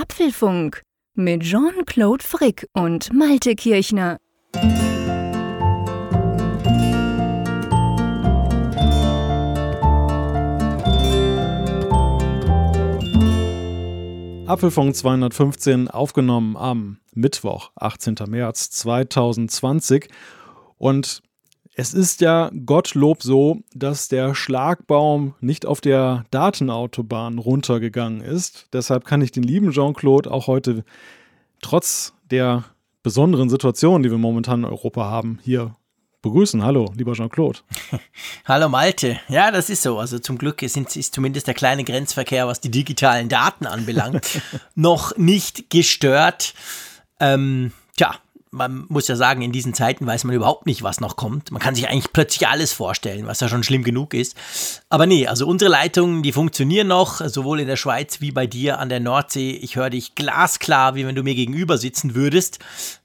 Apfelfunk mit Jean-Claude Frick und Malte Kirchner. Apfelfunk 215 aufgenommen am Mittwoch, 18. März 2020. Und es ist ja Gottlob so, dass der Schlagbaum nicht auf der Datenautobahn runtergegangen ist. Deshalb kann ich den lieben Jean-Claude auch heute trotz der besonderen Situation, die wir momentan in Europa haben, hier begrüßen. Hallo, lieber Jean-Claude. Hallo Malte. Ja, das ist so. Also zum Glück ist, ist zumindest der kleine Grenzverkehr, was die digitalen Daten anbelangt, noch nicht gestört. Ähm, tja, man muss ja sagen, in diesen Zeiten weiß man überhaupt nicht, was noch kommt. Man kann sich eigentlich plötzlich alles vorstellen, was ja schon schlimm genug ist. Aber nee, also unsere Leitungen, die funktionieren noch, sowohl in der Schweiz wie bei dir an der Nordsee. Ich höre dich glasklar, wie wenn du mir gegenüber sitzen würdest,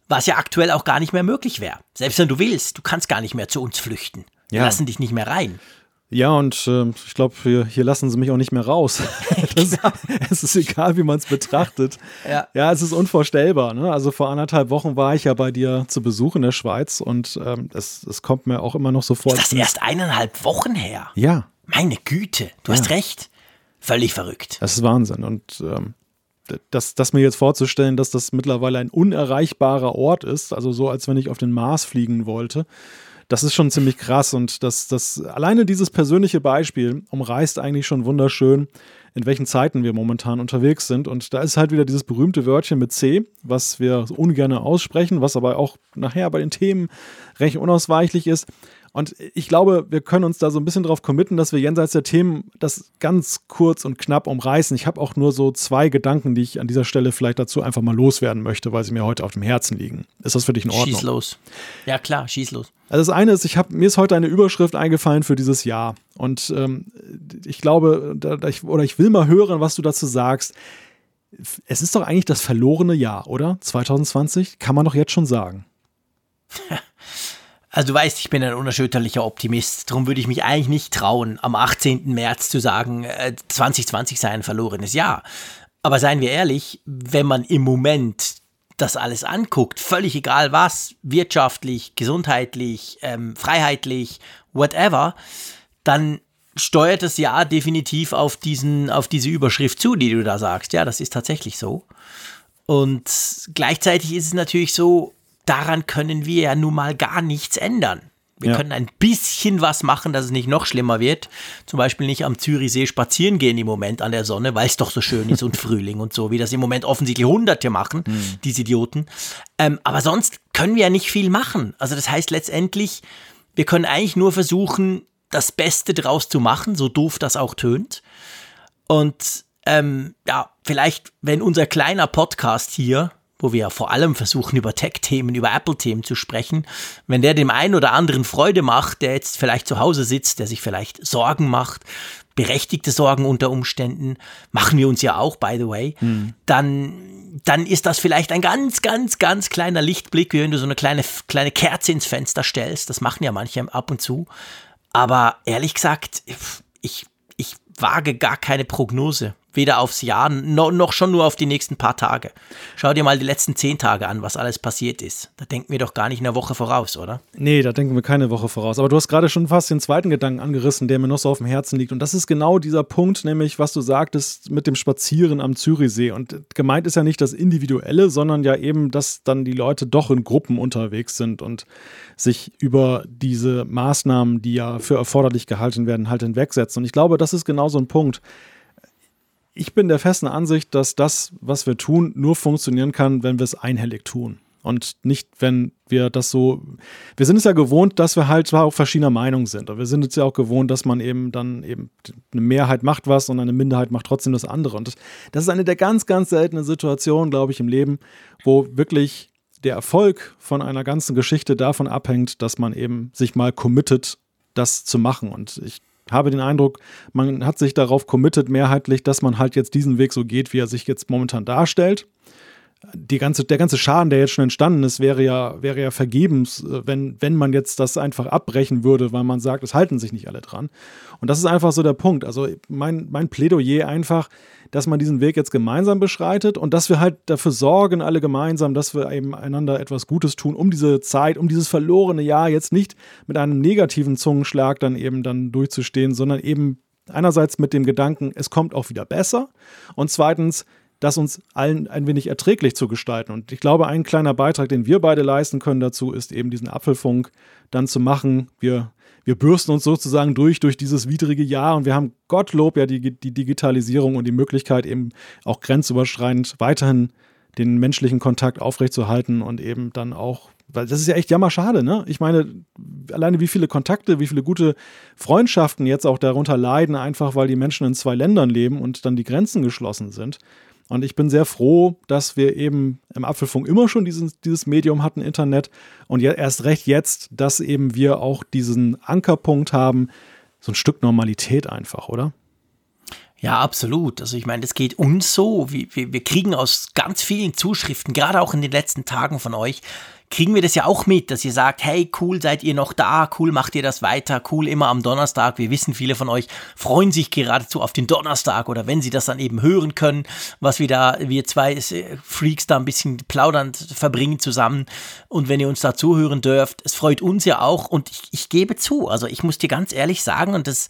was ja aktuell auch gar nicht mehr möglich wäre. Selbst wenn du willst, du kannst gar nicht mehr zu uns flüchten. Wir ja. lassen dich nicht mehr rein. Ja, und äh, ich glaube, hier, hier, lassen sie mich auch nicht mehr raus. das, genau. es ist egal, wie man es betrachtet. Ja. ja, es ist unvorstellbar. Ne? Also vor anderthalb Wochen war ich ja bei dir zu Besuch in der Schweiz und ähm, es, es kommt mir auch immer noch so vor. Ist das erst eineinhalb Wochen her? Ja. Meine Güte, du ja. hast recht. Völlig verrückt. Das ist Wahnsinn. Und ähm, das, das mir jetzt vorzustellen, dass das mittlerweile ein unerreichbarer Ort ist, also so, als wenn ich auf den Mars fliegen wollte das ist schon ziemlich krass und das, das alleine dieses persönliche Beispiel umreißt eigentlich schon wunderschön, in welchen Zeiten wir momentan unterwegs sind. Und da ist halt wieder dieses berühmte Wörtchen mit C, was wir ungern aussprechen, was aber auch nachher bei den Themen recht unausweichlich ist. Und ich glaube, wir können uns da so ein bisschen drauf committen, dass wir jenseits der Themen das ganz kurz und knapp umreißen. Ich habe auch nur so zwei Gedanken, die ich an dieser Stelle vielleicht dazu einfach mal loswerden möchte, weil sie mir heute auf dem Herzen liegen. Ist das für dich in Ordnung? Schieß los. Ja, klar, schieß los. Also das eine ist, ich habe mir ist heute eine Überschrift eingefallen für dieses Jahr. Und ähm, ich glaube, da, da ich, oder ich will mal hören, was du dazu sagst. Es ist doch eigentlich das verlorene Jahr, oder? 2020? Kann man doch jetzt schon sagen. Also du weißt, ich bin ein unerschütterlicher Optimist. Darum würde ich mich eigentlich nicht trauen, am 18. März zu sagen, 2020 äh, sei ein verlorenes Jahr. Aber seien wir ehrlich, wenn man im Moment das alles anguckt, völlig egal was, wirtschaftlich, gesundheitlich, ähm, freiheitlich, whatever, dann steuert das Jahr definitiv auf, diesen, auf diese Überschrift zu, die du da sagst. Ja, das ist tatsächlich so. Und gleichzeitig ist es natürlich so, daran können wir ja nun mal gar nichts ändern. Wir ja. können ein bisschen was machen, dass es nicht noch schlimmer wird. Zum Beispiel nicht am Zürichsee spazieren gehen im Moment an der Sonne, weil es doch so schön ist und Frühling und so, wie das im Moment offensichtlich Hunderte machen, mhm. diese Idioten. Ähm, aber sonst können wir ja nicht viel machen. Also das heißt letztendlich, wir können eigentlich nur versuchen, das Beste draus zu machen, so doof das auch tönt. Und ähm, ja, vielleicht, wenn unser kleiner Podcast hier wo wir ja vor allem versuchen, über Tech-Themen, über Apple-Themen zu sprechen, wenn der dem einen oder anderen Freude macht, der jetzt vielleicht zu Hause sitzt, der sich vielleicht Sorgen macht, berechtigte Sorgen unter Umständen, machen wir uns ja auch, by the way, mhm. dann, dann ist das vielleicht ein ganz, ganz, ganz kleiner Lichtblick, wie wenn du so eine kleine, kleine Kerze ins Fenster stellst. Das machen ja manche ab und zu. Aber ehrlich gesagt, ich, ich wage gar keine Prognose weder aufs Jahr no, noch schon nur auf die nächsten paar Tage. Schau dir mal die letzten zehn Tage an, was alles passiert ist. Da denken wir doch gar nicht eine Woche voraus, oder? Nee, da denken wir keine Woche voraus. Aber du hast gerade schon fast den zweiten Gedanken angerissen, der mir noch so auf dem Herzen liegt. Und das ist genau dieser Punkt, nämlich was du sagtest mit dem Spazieren am Zürichsee. Und gemeint ist ja nicht das Individuelle, sondern ja eben, dass dann die Leute doch in Gruppen unterwegs sind und sich über diese Maßnahmen, die ja für erforderlich gehalten werden, halt hinwegsetzen. Und ich glaube, das ist genau so ein Punkt ich bin der festen Ansicht, dass das, was wir tun, nur funktionieren kann, wenn wir es einhellig tun. Und nicht, wenn wir das so. Wir sind es ja gewohnt, dass wir halt zwar auch verschiedener Meinung sind. Und wir sind es ja auch gewohnt, dass man eben dann eben eine Mehrheit macht was und eine Minderheit macht trotzdem das andere. Und das, das ist eine der ganz, ganz seltenen Situationen, glaube ich, im Leben, wo wirklich der Erfolg von einer ganzen Geschichte davon abhängt, dass man eben sich mal committet, das zu machen. Und ich habe den Eindruck, man hat sich darauf committed mehrheitlich, dass man halt jetzt diesen Weg so geht, wie er sich jetzt momentan darstellt. Die ganze, der ganze Schaden, der jetzt schon entstanden ist, wäre ja, wäre ja vergebens, äh, wenn, wenn man jetzt das einfach abbrechen würde, weil man sagt, es halten sich nicht alle dran. Und das ist einfach so der Punkt. Also mein, mein Plädoyer einfach, dass man diesen Weg jetzt gemeinsam beschreitet und dass wir halt dafür sorgen, alle gemeinsam, dass wir eben einander etwas Gutes tun, um diese Zeit, um dieses verlorene Jahr jetzt nicht mit einem negativen Zungenschlag dann eben dann durchzustehen, sondern eben einerseits mit dem Gedanken, es kommt auch wieder besser und zweitens, das uns allen ein wenig erträglich zu gestalten. Und ich glaube, ein kleiner Beitrag, den wir beide leisten können dazu, ist eben diesen Apfelfunk dann zu machen. Wir, wir bürsten uns sozusagen durch, durch dieses widrige Jahr und wir haben Gottlob ja die, die Digitalisierung und die Möglichkeit eben auch grenzüberschreitend weiterhin den menschlichen Kontakt aufrechtzuerhalten und eben dann auch, weil das ist ja echt jammerschade, ne? Ich meine, alleine wie viele Kontakte, wie viele gute Freundschaften jetzt auch darunter leiden, einfach weil die Menschen in zwei Ländern leben und dann die Grenzen geschlossen sind. Und ich bin sehr froh, dass wir eben im Apfelfunk immer schon dieses, dieses Medium hatten, Internet. Und ja, erst recht jetzt, dass eben wir auch diesen Ankerpunkt haben, so ein Stück Normalität einfach, oder? Ja, absolut. Also ich meine, das geht uns so. Wir, wir, wir kriegen aus ganz vielen Zuschriften, gerade auch in den letzten Tagen von euch, kriegen wir das ja auch mit, dass ihr sagt, hey, cool, seid ihr noch da, cool, macht ihr das weiter, cool, immer am Donnerstag. Wir wissen, viele von euch freuen sich geradezu auf den Donnerstag oder wenn sie das dann eben hören können, was wir da, wir zwei Freaks da ein bisschen plaudernd verbringen zusammen. Und wenn ihr uns da zuhören dürft, es freut uns ja auch und ich, ich gebe zu, also ich muss dir ganz ehrlich sagen und das,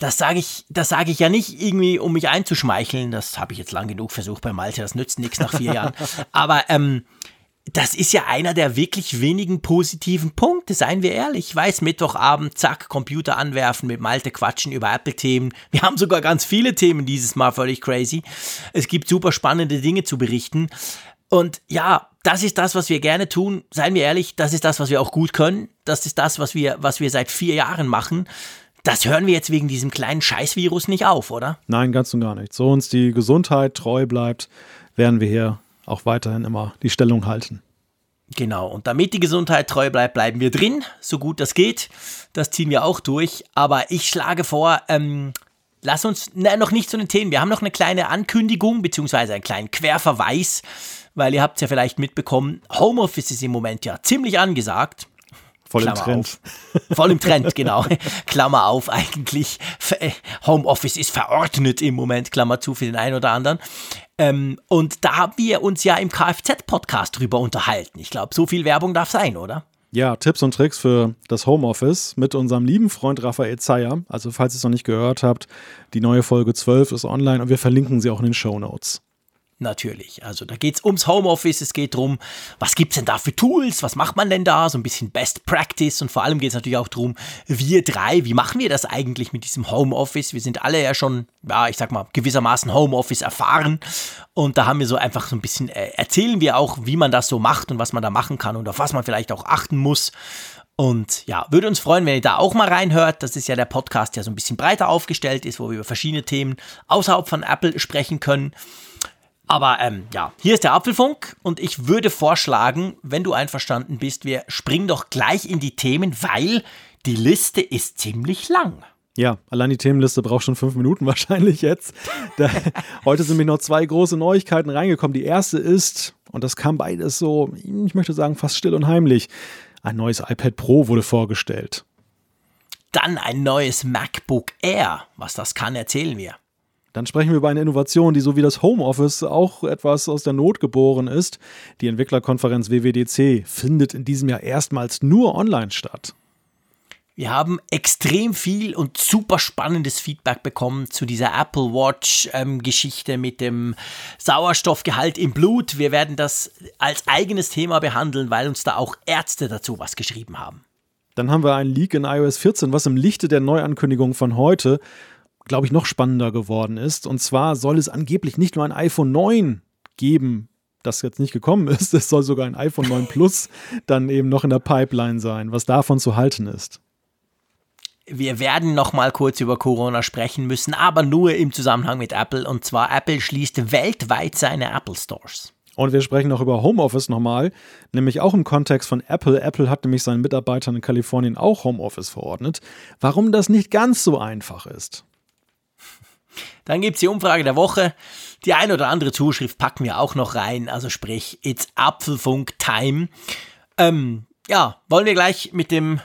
das sage ich, das sage ich ja nicht irgendwie, um mich einzuschmeicheln. Das habe ich jetzt lang genug versucht bei Malte. Das nützt nichts nach vier Jahren. Aber ähm, das ist ja einer der wirklich wenigen positiven Punkte, seien wir ehrlich. Ich weiß, Mittwochabend, zack, Computer anwerfen, mit Malte quatschen über Apple-Themen. Wir haben sogar ganz viele Themen dieses Mal, völlig crazy. Es gibt super spannende Dinge zu berichten. Und ja, das ist das, was wir gerne tun. Seien wir ehrlich, das ist das, was wir auch gut können. Das ist das, was wir, was wir seit vier Jahren machen. Das hören wir jetzt wegen diesem kleinen Scheißvirus nicht auf, oder? Nein, ganz und gar nicht. So uns die Gesundheit treu bleibt, werden wir hier auch weiterhin immer die Stellung halten. Genau, und damit die Gesundheit treu bleibt, bleiben wir drin, so gut das geht. Das ziehen wir auch durch. Aber ich schlage vor, ähm, lass uns na, noch nicht zu den Themen. Wir haben noch eine kleine Ankündigung, beziehungsweise einen kleinen Querverweis, weil ihr habt es ja vielleicht mitbekommen, Homeoffice ist im Moment ja ziemlich angesagt. Voll Klammer im Trend. Auf. Voll im Trend, genau. Klammer auf, eigentlich. Äh, Homeoffice ist verordnet im Moment, Klammer zu für den einen oder anderen. Ähm, und da haben wir uns ja im Kfz-Podcast drüber unterhalten. Ich glaube, so viel Werbung darf sein, oder? Ja, Tipps und Tricks für das Homeoffice mit unserem lieben Freund Raphael Zeyer. Also, falls ihr es noch nicht gehört habt, die neue Folge 12 ist online und wir verlinken sie auch in den Show Notes natürlich. Also da geht es ums Homeoffice, es geht darum, was gibt es denn da für Tools, was macht man denn da, so ein bisschen Best Practice und vor allem geht es natürlich auch darum, wir drei, wie machen wir das eigentlich mit diesem Homeoffice? Wir sind alle ja schon, ja, ich sag mal, gewissermaßen Homeoffice erfahren und da haben wir so einfach so ein bisschen, äh, erzählen wir auch, wie man das so macht und was man da machen kann und auf was man vielleicht auch achten muss. Und ja, würde uns freuen, wenn ihr da auch mal reinhört. Das ist ja der Podcast, der so ein bisschen breiter aufgestellt ist, wo wir über verschiedene Themen außerhalb von Apple sprechen können. Aber ähm, ja, hier ist der Apfelfunk und ich würde vorschlagen, wenn du einverstanden bist, wir springen doch gleich in die Themen, weil die Liste ist ziemlich lang. Ja, allein die Themenliste braucht schon fünf Minuten wahrscheinlich jetzt. Da, heute sind mir noch zwei große Neuigkeiten reingekommen. Die erste ist, und das kam beides so, ich möchte sagen, fast still und heimlich. Ein neues iPad Pro wurde vorgestellt. Dann ein neues MacBook Air. Was das kann, erzählen wir. Dann sprechen wir über eine Innovation, die so wie das Homeoffice auch etwas aus der Not geboren ist. Die Entwicklerkonferenz WWDC findet in diesem Jahr erstmals nur online statt. Wir haben extrem viel und super spannendes Feedback bekommen zu dieser Apple Watch-Geschichte ähm, mit dem Sauerstoffgehalt im Blut. Wir werden das als eigenes Thema behandeln, weil uns da auch Ärzte dazu was geschrieben haben. Dann haben wir einen Leak in iOS 14, was im Lichte der Neuankündigung von heute glaube ich, noch spannender geworden ist. Und zwar soll es angeblich nicht nur ein iPhone 9 geben, das jetzt nicht gekommen ist. Es soll sogar ein iPhone 9 Plus dann eben noch in der Pipeline sein, was davon zu halten ist. Wir werden noch mal kurz über Corona sprechen müssen, aber nur im Zusammenhang mit Apple. Und zwar Apple schließt weltweit seine Apple Stores. Und wir sprechen noch über Homeoffice nochmal, nämlich auch im Kontext von Apple. Apple hat nämlich seinen Mitarbeitern in Kalifornien auch Homeoffice verordnet. Warum das nicht ganz so einfach ist. Dann gibt es die Umfrage der Woche. Die ein oder andere Zuschrift packen wir auch noch rein. Also sprich, it's Apfelfunk Time. Ähm, ja, wollen wir gleich mit dem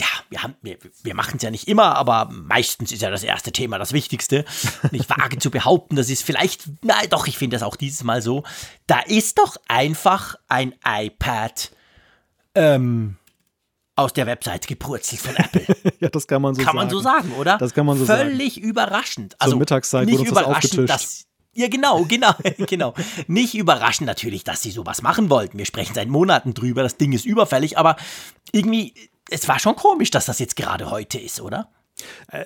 ja, wir, wir, wir machen es ja nicht immer, aber meistens ist ja das erste Thema das Wichtigste. Und ich wage zu behaupten, das ist vielleicht, nein, doch, ich finde das auch dieses Mal so. Da ist doch einfach ein iPad ähm, aus der Website gepurzelt von Apple. ja, das kann man so kann sagen. Kann man so sagen, oder? Das kann man so Völlig sagen. Völlig überraschend. Also Zur Mittagszeit nicht wurde uns das überraschend, aufgetischt. dass ja, genau, genau, genau. Nicht überraschend natürlich, dass sie sowas machen wollten. Wir sprechen seit Monaten drüber, das Ding ist überfällig, aber irgendwie, es war schon komisch, dass das jetzt gerade heute ist, oder?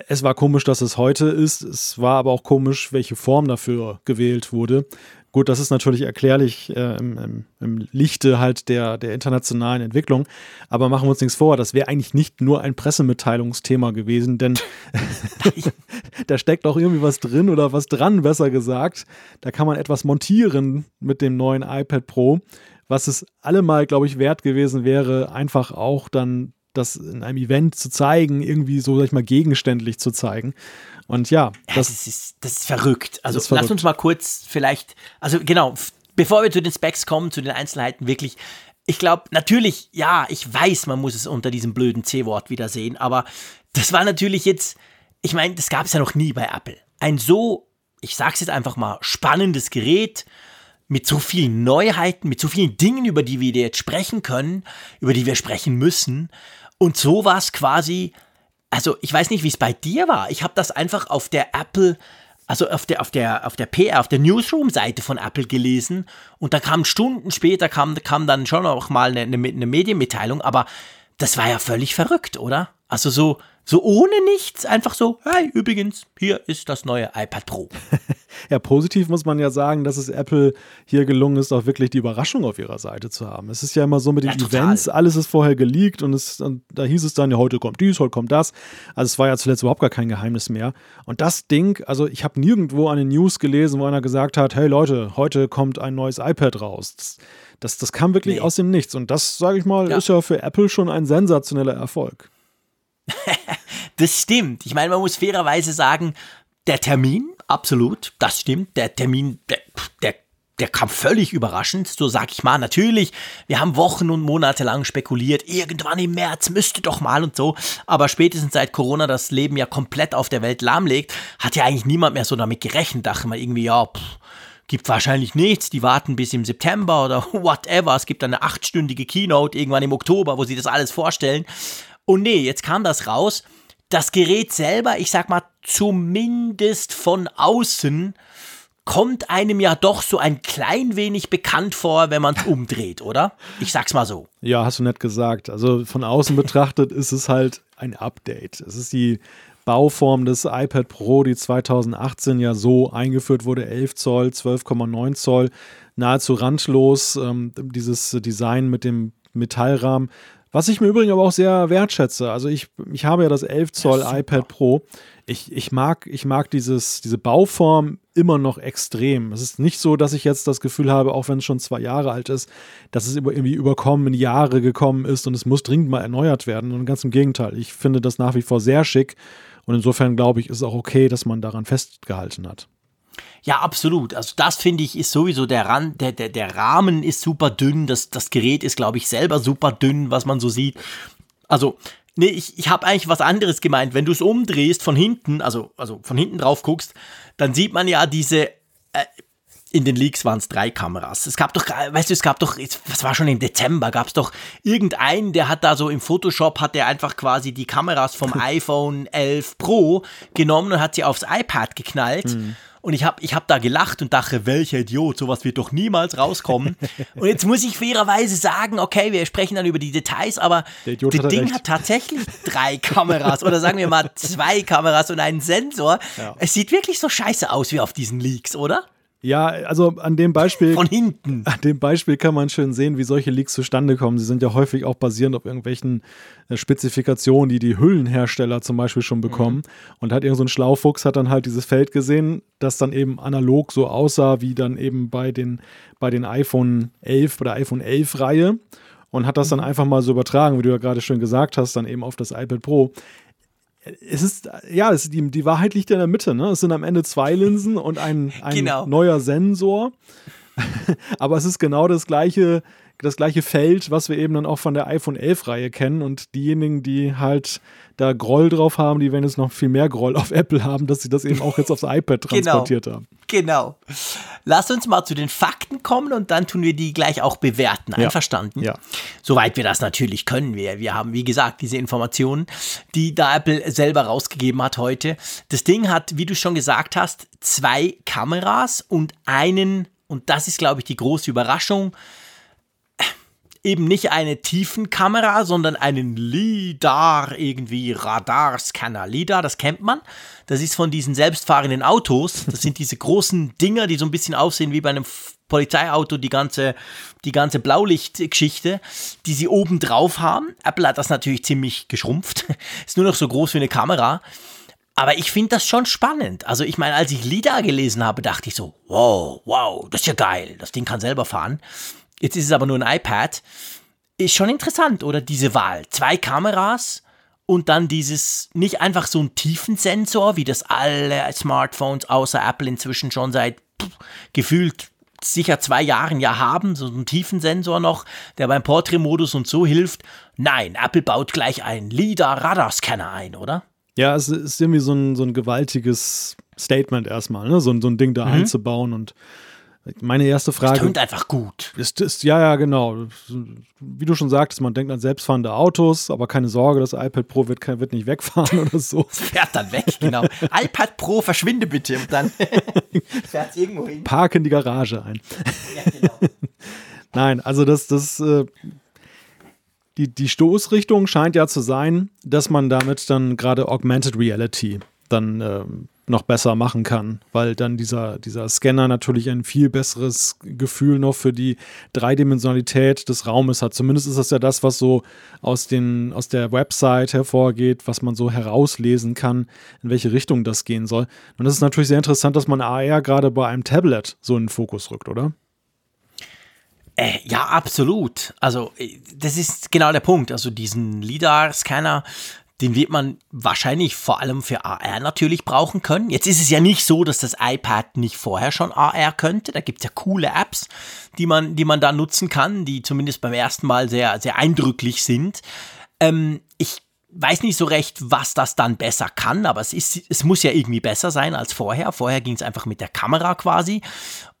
Es war komisch, dass es heute ist. Es war aber auch komisch, welche Form dafür gewählt wurde. Gut, das ist natürlich erklärlich äh, im, im, im, Lichte halt der, der internationalen Entwicklung. Aber machen wir uns nichts vor, das wäre eigentlich nicht nur ein Pressemitteilungsthema gewesen, denn da steckt auch irgendwie was drin oder was dran, besser gesagt. Da kann man etwas montieren mit dem neuen iPad Pro, was es allemal, glaube ich, wert gewesen wäre, einfach auch dann das in einem Event zu zeigen, irgendwie so, sag ich mal, gegenständlich zu zeigen. Und ja, das, das, ist, das ist verrückt. Also ist verrückt. lass uns mal kurz vielleicht, also genau, bevor wir zu den Specs kommen, zu den Einzelheiten, wirklich, ich glaube, natürlich, ja, ich weiß, man muss es unter diesem blöden C-Wort wieder sehen, aber das war natürlich jetzt, ich meine, das gab es ja noch nie bei Apple. Ein so, ich sag's jetzt einfach mal, spannendes Gerät mit so vielen Neuheiten, mit so vielen Dingen, über die wir jetzt sprechen können, über die wir sprechen müssen. Und sowas quasi, also ich weiß nicht, wie es bei dir war. Ich habe das einfach auf der Apple, also auf der, auf der, auf der PR, auf der Newsroom-Seite von Apple gelesen. Und da kam Stunden später, kam, kam dann schon auch mal eine, eine, eine Medienmitteilung, aber das war ja völlig verrückt, oder? Also so, so ohne nichts, einfach so, hey, übrigens, hier ist das neue iPad Pro. ja, positiv muss man ja sagen, dass es Apple hier gelungen ist, auch wirklich die Überraschung auf ihrer Seite zu haben. Es ist ja immer so mit den ja, Events, alles ist vorher geleakt und, es, und da hieß es dann, ja, heute kommt dies, heute kommt das. Also es war ja zuletzt überhaupt gar kein Geheimnis mehr. Und das Ding, also ich habe nirgendwo eine News gelesen, wo einer gesagt hat, hey Leute, heute kommt ein neues iPad raus. Das, das, das kam wirklich nee. aus dem Nichts. Und das, sage ich mal, ja. ist ja für Apple schon ein sensationeller Erfolg. das stimmt. Ich meine, man muss fairerweise sagen, der Termin, absolut, das stimmt. Der Termin, der, der, der kam völlig überraschend, so sag ich mal. Natürlich, wir haben Wochen und Monate lang spekuliert, irgendwann im März müsste doch mal und so. Aber spätestens seit Corona das Leben ja komplett auf der Welt lahmlegt, hat ja eigentlich niemand mehr so damit gerechnet. Dachte man irgendwie, ja, pff, gibt wahrscheinlich nichts. Die warten bis im September oder whatever. Es gibt eine achtstündige Keynote irgendwann im Oktober, wo sie das alles vorstellen. Und nee, jetzt kam das raus. Das Gerät selber, ich sag mal, zumindest von außen, kommt einem ja doch so ein klein wenig bekannt vor, wenn man es umdreht, oder? Ich sag's mal so. Ja, hast du nett gesagt. Also von außen betrachtet ist es halt ein Update. Es ist die Bauform des iPad Pro, die 2018 ja so eingeführt wurde, 11 Zoll, 12,9 Zoll, nahezu randlos. Ähm, dieses Design mit dem Metallrahmen was ich mir übrigens aber auch sehr wertschätze. Also ich, ich habe ja das 11 Zoll ja, iPad Pro. Ich, ich mag, ich mag dieses, diese Bauform immer noch extrem. Es ist nicht so, dass ich jetzt das Gefühl habe, auch wenn es schon zwei Jahre alt ist, dass es irgendwie überkommen in Jahre gekommen ist und es muss dringend mal erneuert werden. Und ganz im Gegenteil. Ich finde das nach wie vor sehr schick. Und insofern glaube ich, ist es auch okay, dass man daran festgehalten hat. Ja, absolut. Also das finde ich ist sowieso der Rand, der, der, der Rahmen ist super dünn. Das, das Gerät ist, glaube ich, selber super dünn, was man so sieht. Also, nee, ich, ich habe eigentlich was anderes gemeint. Wenn du es umdrehst von hinten, also, also von hinten drauf guckst, dann sieht man ja diese, äh, in den Leaks waren es drei Kameras. Es gab doch, weißt du, es gab doch, was war schon im Dezember, gab es doch irgendeinen, der hat da so im Photoshop, hat der einfach quasi die Kameras vom iPhone 11 Pro genommen und hat sie aufs iPad geknallt. Mhm. Und ich habe ich hab da gelacht und dachte, welcher Idiot, sowas wird doch niemals rauskommen. und jetzt muss ich fairerweise sagen, okay, wir sprechen dann über die Details, aber das Ding recht. hat tatsächlich drei Kameras oder sagen wir mal zwei Kameras und einen Sensor. Ja. Es sieht wirklich so scheiße aus wie auf diesen Leaks, oder? Ja, also an dem Beispiel. Von hinten. An dem Beispiel kann man schön sehen, wie solche Leaks zustande kommen. Sie sind ja häufig auch basierend auf irgendwelchen äh, Spezifikationen, die die Hüllenhersteller zum Beispiel schon bekommen. Mhm. Und hat irgend so ein Schlaufuchs hat dann halt dieses Feld gesehen, das dann eben analog so aussah, wie dann eben bei den, bei den iPhone 11 oder iPhone 11 Reihe. Und hat das dann mhm. einfach mal so übertragen, wie du ja gerade schön gesagt hast, dann eben auf das iPad Pro es ist, ja, es, die, die Wahrheit liegt ja in der Mitte. Ne? Es sind am Ende zwei Linsen und ein, ein genau. neuer Sensor. Aber es ist genau das gleiche, das gleiche Feld, was wir eben dann auch von der iPhone 11-Reihe kennen. Und diejenigen, die halt da Groll drauf haben, die werden jetzt noch viel mehr Groll auf Apple haben, dass sie das eben auch jetzt aufs iPad genau. transportiert genau. haben. Genau. Lass uns mal zu den Fakten kommen und dann tun wir die gleich auch bewerten. Einverstanden? Ja. ja. Soweit wir das natürlich können. Wir, wir haben, wie gesagt, diese Informationen, die da Apple selber rausgegeben hat heute. Das Ding hat, wie du schon gesagt hast, zwei Kameras und einen, und das ist, glaube ich, die große Überraschung, eben nicht eine Tiefenkamera, sondern einen LIDAR, irgendwie Radarscanner. LIDAR, das kennt man. Das ist von diesen selbstfahrenden Autos. Das sind diese großen Dinger, die so ein bisschen aussehen wie bei einem Polizeiauto, die ganze, die ganze Blaulichtgeschichte, die sie oben drauf haben. Apple hat das natürlich ziemlich geschrumpft. Ist nur noch so groß wie eine Kamera. Aber ich finde das schon spannend. Also ich meine, als ich LIDAR gelesen habe, dachte ich so, wow, wow, das ist ja geil. Das Ding kann selber fahren. Jetzt ist es aber nur ein iPad. Ist schon interessant, oder? Diese Wahl. Zwei Kameras und dann dieses, nicht einfach so ein Tiefensensor, wie das alle Smartphones außer Apple inzwischen schon seit pff, gefühlt sicher zwei Jahren ja haben, so einen Tiefensensor noch, der beim Portrait-Modus und so hilft. Nein, Apple baut gleich einen LIDAR-Radarscanner ein, oder? Ja, es ist irgendwie so ein, so ein gewaltiges Statement erstmal, ne? so, so ein Ding da mhm. einzubauen und meine erste Frage. Das klingt einfach gut. Ist, ist, ja, ja, genau. Wie du schon sagtest, man denkt an selbstfahrende Autos, aber keine Sorge, das iPad Pro wird, wird nicht wegfahren oder so. Es fährt dann weg, genau. iPad Pro, verschwinde bitte und dann fährt es irgendwo hin. Park in die Garage ein. Ja, genau. Nein, also das, das, äh, die, die Stoßrichtung scheint ja zu sein, dass man damit dann gerade Augmented Reality dann äh, noch besser machen kann, weil dann dieser, dieser Scanner natürlich ein viel besseres Gefühl noch für die Dreidimensionalität des Raumes hat. Zumindest ist das ja das, was so aus, den, aus der Website hervorgeht, was man so herauslesen kann, in welche Richtung das gehen soll. Und das ist natürlich sehr interessant, dass man AR gerade bei einem Tablet so in den Fokus rückt, oder? Äh, ja, absolut. Also, äh, das ist genau der Punkt. Also, diesen LIDAR-Scanner, den wird man wahrscheinlich vor allem für AR natürlich brauchen können. Jetzt ist es ja nicht so, dass das iPad nicht vorher schon AR könnte. Da gibt es ja coole Apps, die man, die man da nutzen kann, die zumindest beim ersten Mal sehr, sehr eindrücklich sind. Ähm, ich weiß nicht so recht, was das dann besser kann, aber es, ist, es muss ja irgendwie besser sein als vorher. Vorher ging es einfach mit der Kamera quasi.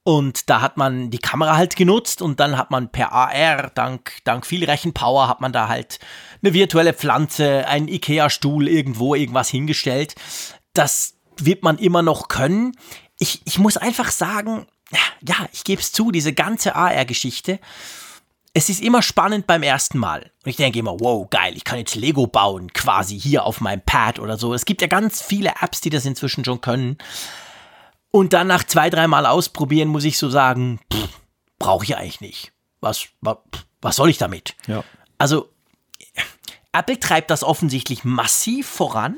Und da hat man die Kamera halt genutzt und dann hat man per AR, dank, dank viel Rechenpower, hat man da halt eine virtuelle Pflanze, einen Ikea-Stuhl irgendwo, irgendwas hingestellt. Das wird man immer noch können. Ich, ich muss einfach sagen, ja, ich gebe es zu, diese ganze AR-Geschichte, es ist immer spannend beim ersten Mal. Und ich denke immer, wow, geil, ich kann jetzt Lego bauen, quasi hier auf meinem Pad oder so. Es gibt ja ganz viele Apps, die das inzwischen schon können. Und dann nach zwei, dreimal ausprobieren, muss ich so sagen, brauche ich eigentlich nicht. Was, was, was soll ich damit? Ja. Also, Apple treibt das offensichtlich massiv voran,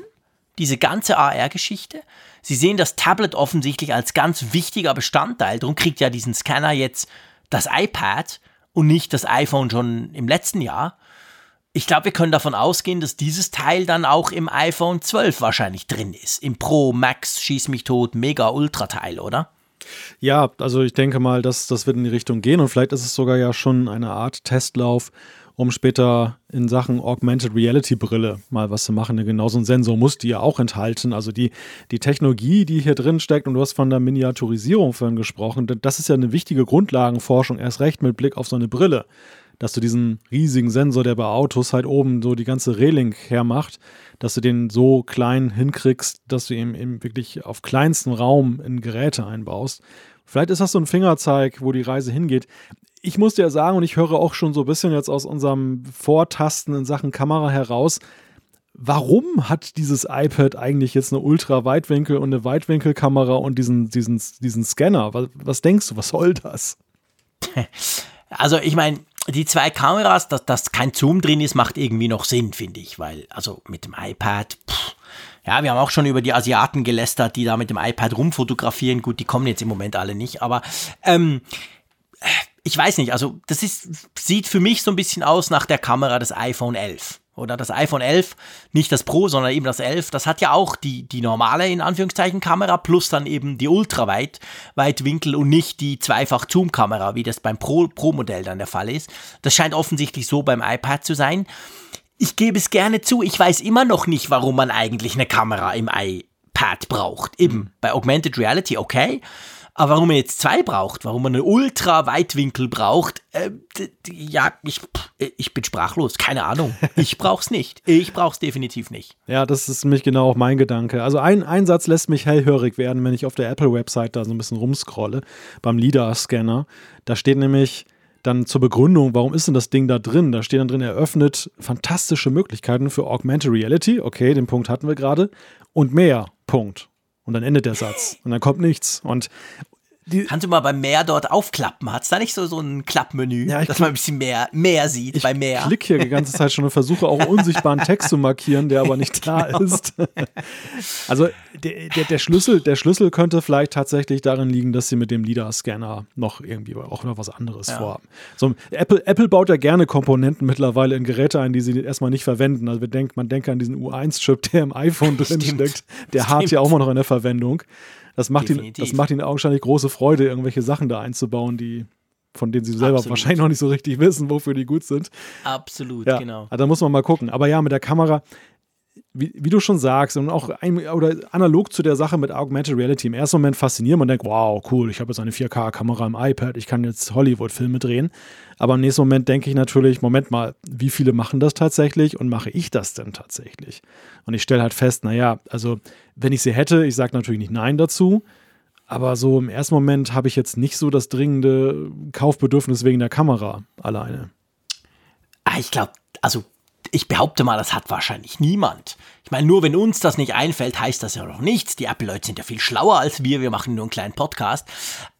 diese ganze AR-Geschichte. Sie sehen das Tablet offensichtlich als ganz wichtiger Bestandteil. Darum kriegt ja diesen Scanner jetzt das iPad und nicht das iPhone schon im letzten Jahr. Ich glaube, wir können davon ausgehen, dass dieses Teil dann auch im iPhone 12 wahrscheinlich drin ist. Im Pro, Max, Schieß mich tot, Mega, Ultra Teil, oder? Ja, also ich denke mal, dass das wird in die Richtung gehen und vielleicht ist es sogar ja schon eine Art Testlauf, um später in Sachen Augmented Reality Brille mal was zu machen. Genau so ein Sensor muss die ja auch enthalten. Also die, die Technologie, die hier drin steckt, und du hast von der Miniaturisierung vorhin gesprochen, das ist ja eine wichtige Grundlagenforschung, erst recht mit Blick auf so eine Brille dass du diesen riesigen Sensor, der bei Autos halt oben so die ganze Reling hermacht, dass du den so klein hinkriegst, dass du ihn eben wirklich auf kleinstem Raum in Geräte einbaust. Vielleicht ist das so ein Fingerzeig, wo die Reise hingeht. Ich muss dir sagen, und ich höre auch schon so ein bisschen jetzt aus unserem Vortasten in Sachen Kamera heraus, warum hat dieses iPad eigentlich jetzt eine Ultra-Weitwinkel- und eine Weitwinkelkamera und diesen, diesen, diesen Scanner? Was, was denkst du, was soll das? Also ich meine, die zwei Kameras, dass, dass kein Zoom drin ist, macht irgendwie noch Sinn, finde ich, weil, also mit dem iPad, pff, ja, wir haben auch schon über die Asiaten gelästert, die da mit dem iPad rumfotografieren. Gut, die kommen jetzt im Moment alle nicht, aber ähm, ich weiß nicht, also das ist, sieht für mich so ein bisschen aus nach der Kamera des iPhone 11. oder das iPhone 11, nicht das Pro, sondern eben das 11, das hat ja auch die, die normale, in Anführungszeichen, Kamera plus dann eben die Ultraweit, Weitwinkel und nicht die Zweifach-Zoom-Kamera, wie das beim Pro-Modell dann der Fall ist. Das scheint offensichtlich so beim iPad zu sein. Ich gebe es gerne zu, ich weiß immer noch nicht, warum man eigentlich eine Kamera im iPad braucht. Eben bei Augmented Reality, okay. Aber warum man jetzt zwei braucht, warum man einen Ultra-Weitwinkel braucht, äh, ja, ich, ich bin sprachlos. Keine Ahnung. Ich brauch's nicht. Ich brauch's definitiv nicht. Ja, das ist nämlich genau auch mein Gedanke. Also ein, ein Satz lässt mich hellhörig werden, wenn ich auf der Apple-Website da so ein bisschen rumscrolle, beim LIDAR-Scanner. Da steht nämlich dann zur Begründung, warum ist denn das Ding da drin? Da steht dann drin, eröffnet fantastische Möglichkeiten für Augmented Reality. Okay, den Punkt hatten wir gerade. Und mehr. Punkt. Und dann endet der Satz und dann kommt nichts. Und die, Kannst du mal beim Meer dort aufklappen? Hat es da nicht so, so ein Klappmenü, ja, dass man ein bisschen mehr, mehr sieht ich bei Meer? Ich klicke hier die ganze Zeit schon und versuche auch unsichtbaren Text zu markieren, der aber nicht da genau. ist. also der, der, der, Schlüssel, der Schlüssel könnte vielleicht tatsächlich darin liegen, dass sie mit dem LIDAR-Scanner noch irgendwie auch noch was anderes ja. vorhaben. So, Apple, Apple baut ja gerne Komponenten mittlerweile in Geräte ein, die sie erstmal nicht verwenden. Also denk, man denkt an diesen U1-Chip, der im iPhone drin steckt. Der hakt ja auch mal noch in der Verwendung. Das macht, ihn, das macht ihnen augenscheinlich große Freude, irgendwelche Sachen da einzubauen, die von denen sie selber Absolut. wahrscheinlich noch nicht so richtig wissen, wofür die gut sind. Absolut, ja. genau. Also da muss man mal gucken. Aber ja, mit der Kamera, wie, wie, du schon sagst, und auch ein, oder analog zu der Sache mit Augmented Reality, im ersten Moment fasziniert man denkt, wow, cool, ich habe jetzt eine 4K-Kamera im iPad, ich kann jetzt Hollywood-Filme drehen. Aber im nächsten Moment denke ich natürlich, Moment mal, wie viele machen das tatsächlich und mache ich das denn tatsächlich? Und ich stelle halt fest, naja, also wenn ich sie hätte, ich sage natürlich nicht Nein dazu, aber so im ersten Moment habe ich jetzt nicht so das dringende Kaufbedürfnis wegen der Kamera alleine. Ah, ich glaube, also ich behaupte mal, das hat wahrscheinlich niemand. Ich meine, nur wenn uns das nicht einfällt, heißt das ja noch nichts. Die Apple-Leute sind ja viel schlauer als wir. Wir machen nur einen kleinen Podcast.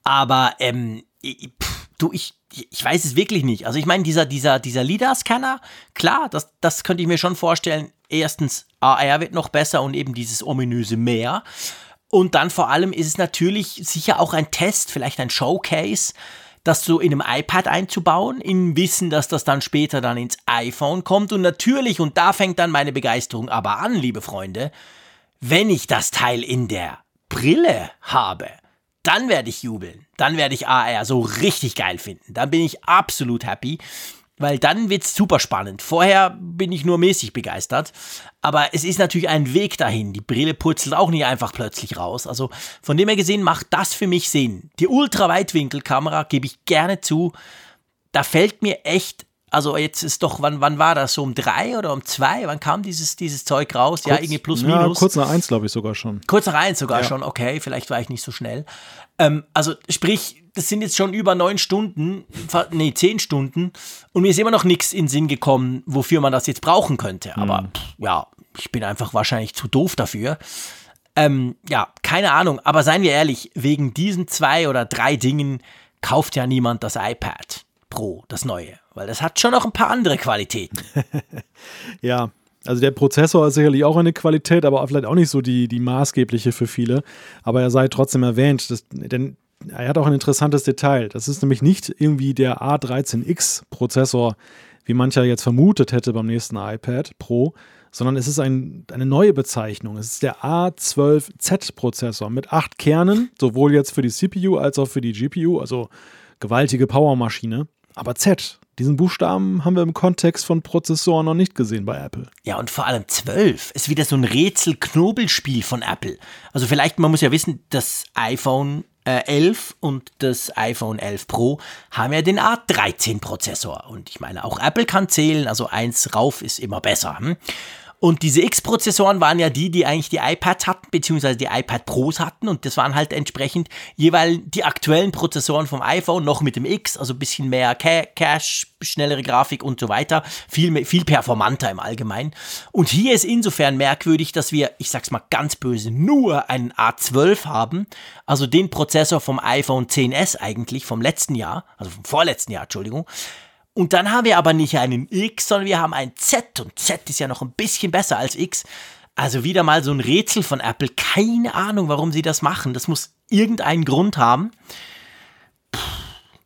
Aber ähm, pff, du, ich, ich weiß es wirklich nicht. Also ich meine, dieser, dieser, dieser LIDAR-Scanner, klar, das, das könnte ich mir schon vorstellen. Erstens, AR wird noch besser und eben dieses ominöse Mehr. Und dann vor allem ist es natürlich sicher auch ein Test, vielleicht ein Showcase das so in einem iPad einzubauen, im Wissen, dass das dann später dann ins iPhone kommt. Und natürlich, und da fängt dann meine Begeisterung aber an, liebe Freunde, wenn ich das Teil in der Brille habe, dann werde ich jubeln. Dann werde ich AR so richtig geil finden. Dann bin ich absolut happy weil dann wird es super spannend. Vorher bin ich nur mäßig begeistert, aber es ist natürlich ein Weg dahin. Die Brille purzelt auch nicht einfach plötzlich raus. Also von dem her gesehen macht das für mich Sinn. Die Ultraweitwinkelkamera gebe ich gerne zu. Da fällt mir echt also jetzt ist doch, wann, wann war das? So um drei oder um zwei? Wann kam dieses, dieses Zeug raus? Kurz, ja, irgendwie plus minus. Ja, kurz nach eins, glaube ich, sogar schon. Kurz nach eins sogar ja. schon, okay, vielleicht war ich nicht so schnell. Ähm, also sprich, das sind jetzt schon über neun Stunden, nee, zehn Stunden und mir ist immer noch nichts in den Sinn gekommen, wofür man das jetzt brauchen könnte. Aber mhm. ja, ich bin einfach wahrscheinlich zu doof dafür. Ähm, ja, keine Ahnung, aber seien wir ehrlich, wegen diesen zwei oder drei Dingen kauft ja niemand das iPad Pro, das neue, weil das hat schon noch ein paar andere Qualitäten. ja, also der Prozessor ist sicherlich auch eine Qualität, aber vielleicht auch nicht so die, die maßgebliche für viele. Aber er sei trotzdem erwähnt, dass, denn er hat auch ein interessantes Detail. Das ist nämlich nicht irgendwie der A13X-Prozessor, wie mancher jetzt vermutet hätte beim nächsten iPad Pro, sondern es ist ein, eine neue Bezeichnung. Es ist der A12Z-Prozessor mit acht Kernen, sowohl jetzt für die CPU als auch für die GPU, also gewaltige Powermaschine. Aber Z, diesen Buchstaben haben wir im Kontext von Prozessoren noch nicht gesehen bei Apple. Ja, und vor allem 12 ist wieder so ein Rätsel-Knobelspiel von Apple. Also vielleicht, man muss ja wissen, das iPhone 11 und das iPhone 11 Pro haben ja den A13-Prozessor. Und ich meine, auch Apple kann zählen, also eins rauf ist immer besser. Hm? Und diese X-Prozessoren waren ja die, die eigentlich die iPads hatten, beziehungsweise die iPad Pros hatten. Und das waren halt entsprechend jeweils die aktuellen Prozessoren vom iPhone noch mit dem X, also ein bisschen mehr Cache, schnellere Grafik und so weiter. Viel, viel performanter im Allgemeinen. Und hier ist insofern merkwürdig, dass wir, ich sag's mal ganz böse, nur einen A12 haben. Also den Prozessor vom iPhone 10S eigentlich, vom letzten Jahr, also vom vorletzten Jahr, Entschuldigung. Und dann haben wir aber nicht einen X, sondern wir haben ein Z. Und Z ist ja noch ein bisschen besser als X. Also wieder mal so ein Rätsel von Apple. Keine Ahnung, warum sie das machen. Das muss irgendeinen Grund haben.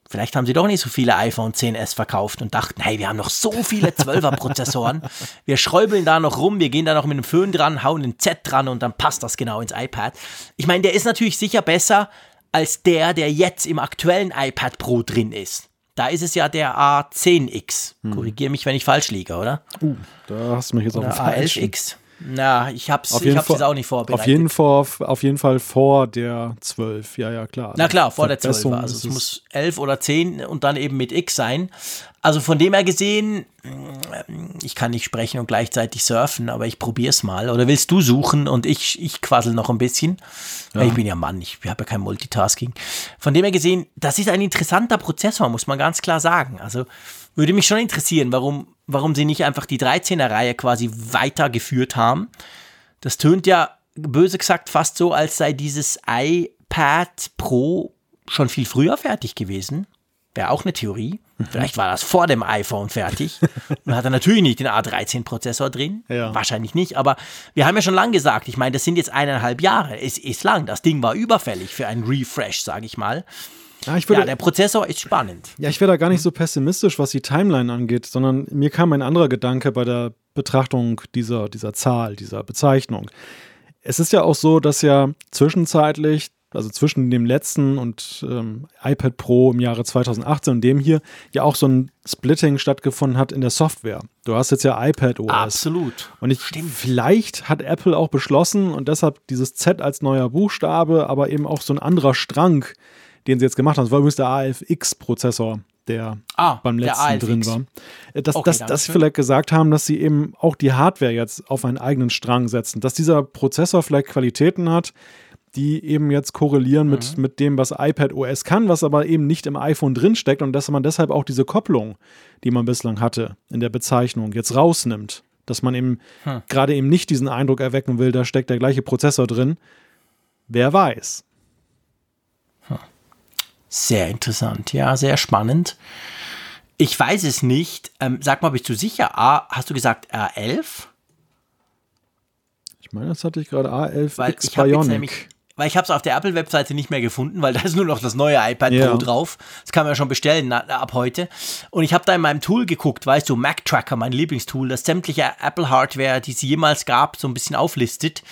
Vielleicht haben sie doch nicht so viele iPhone 10s verkauft und dachten, hey, wir haben noch so viele 12er Prozessoren. Wir schräubeln da noch rum, wir gehen da noch mit einem Föhn dran, hauen ein Z dran und dann passt das genau ins iPad. Ich meine, der ist natürlich sicher besser als der, der jetzt im aktuellen iPad Pro drin ist. Da ist es ja der A10X. Hm. Korrigiere mich, wenn ich falsch liege, oder? Uh, da hast du mich jetzt auf den A11X. Na, ich hab's, auf ich hab's jetzt auch nicht vorbereitet. Auf jeden, Fall, auf jeden Fall vor der 12, ja, ja, klar. Na klar, vor der 12. Also es muss 11 oder 10 und dann eben mit X sein. Also von dem her gesehen, mm, ich kann nicht sprechen und gleichzeitig surfen, aber ich probier's mal. Oder willst du suchen und ich, ich quassel noch ein bisschen? Ja. Ich bin ja Mann, ich habe ja kein Multitasking. Von dem her gesehen, das ist ein interessanter Prozessor, muss man ganz klar sagen. Also würde mich schon interessieren, warum, warum sie nicht einfach die 13er-Reihe quasi weitergeführt haben. Das tönt ja, böse gesagt, fast so, als sei dieses iPad Pro schon viel früher fertig gewesen. Wäre auch eine Theorie. Mhm. Vielleicht war das vor dem iPhone fertig und hat er natürlich nicht den A13-Prozessor drin. Ja. Wahrscheinlich nicht, aber wir haben ja schon lange gesagt, ich meine, das sind jetzt eineinhalb Jahre. Es ist lang. Das Ding war überfällig für einen Refresh, sage ich mal. Ja, würde, ja, der Prozessor ist spannend. Ja, ich wäre da gar nicht so pessimistisch, was die Timeline angeht, sondern mir kam ein anderer Gedanke bei der Betrachtung dieser, dieser Zahl, dieser Bezeichnung. Es ist ja auch so, dass ja zwischenzeitlich, also zwischen dem letzten und ähm, iPad Pro im Jahre 2018 und dem hier, ja auch so ein Splitting stattgefunden hat in der Software. Du hast jetzt ja iPad OS. Absolut. Und ich, vielleicht hat Apple auch beschlossen und deshalb dieses Z als neuer Buchstabe, aber eben auch so ein anderer Strang den sie jetzt gemacht haben. Das war übrigens der AFX-Prozessor, der ah, beim letzten der drin war. Äh, dass, okay, dass, dass sie vielleicht gesagt haben, dass sie eben auch die Hardware jetzt auf einen eigenen Strang setzen. Dass dieser Prozessor vielleicht Qualitäten hat, die eben jetzt korrelieren mhm. mit, mit dem, was iPad OS kann, was aber eben nicht im iPhone drinsteckt und dass man deshalb auch diese Kopplung, die man bislang hatte in der Bezeichnung, jetzt rausnimmt. Dass man eben hm. gerade eben nicht diesen Eindruck erwecken will, da steckt der gleiche Prozessor drin. Wer weiß. Sehr interessant, ja, sehr spannend. Ich weiß es nicht. Ähm, sag mal, bist du sicher? A, hast du gesagt A11? Ich meine, das hatte ich gerade A11 weil X ich Bionic. Nämlich, weil ich habe es auf der Apple-Webseite nicht mehr gefunden, weil da ist nur noch das neue iPad ja. Pro drauf. Das kann man ja schon bestellen na, ab heute. Und ich habe da in meinem Tool geguckt, weißt du, Mac Tracker, mein Lieblingstool, das sämtliche Apple-Hardware, die es jemals gab, so ein bisschen auflistet.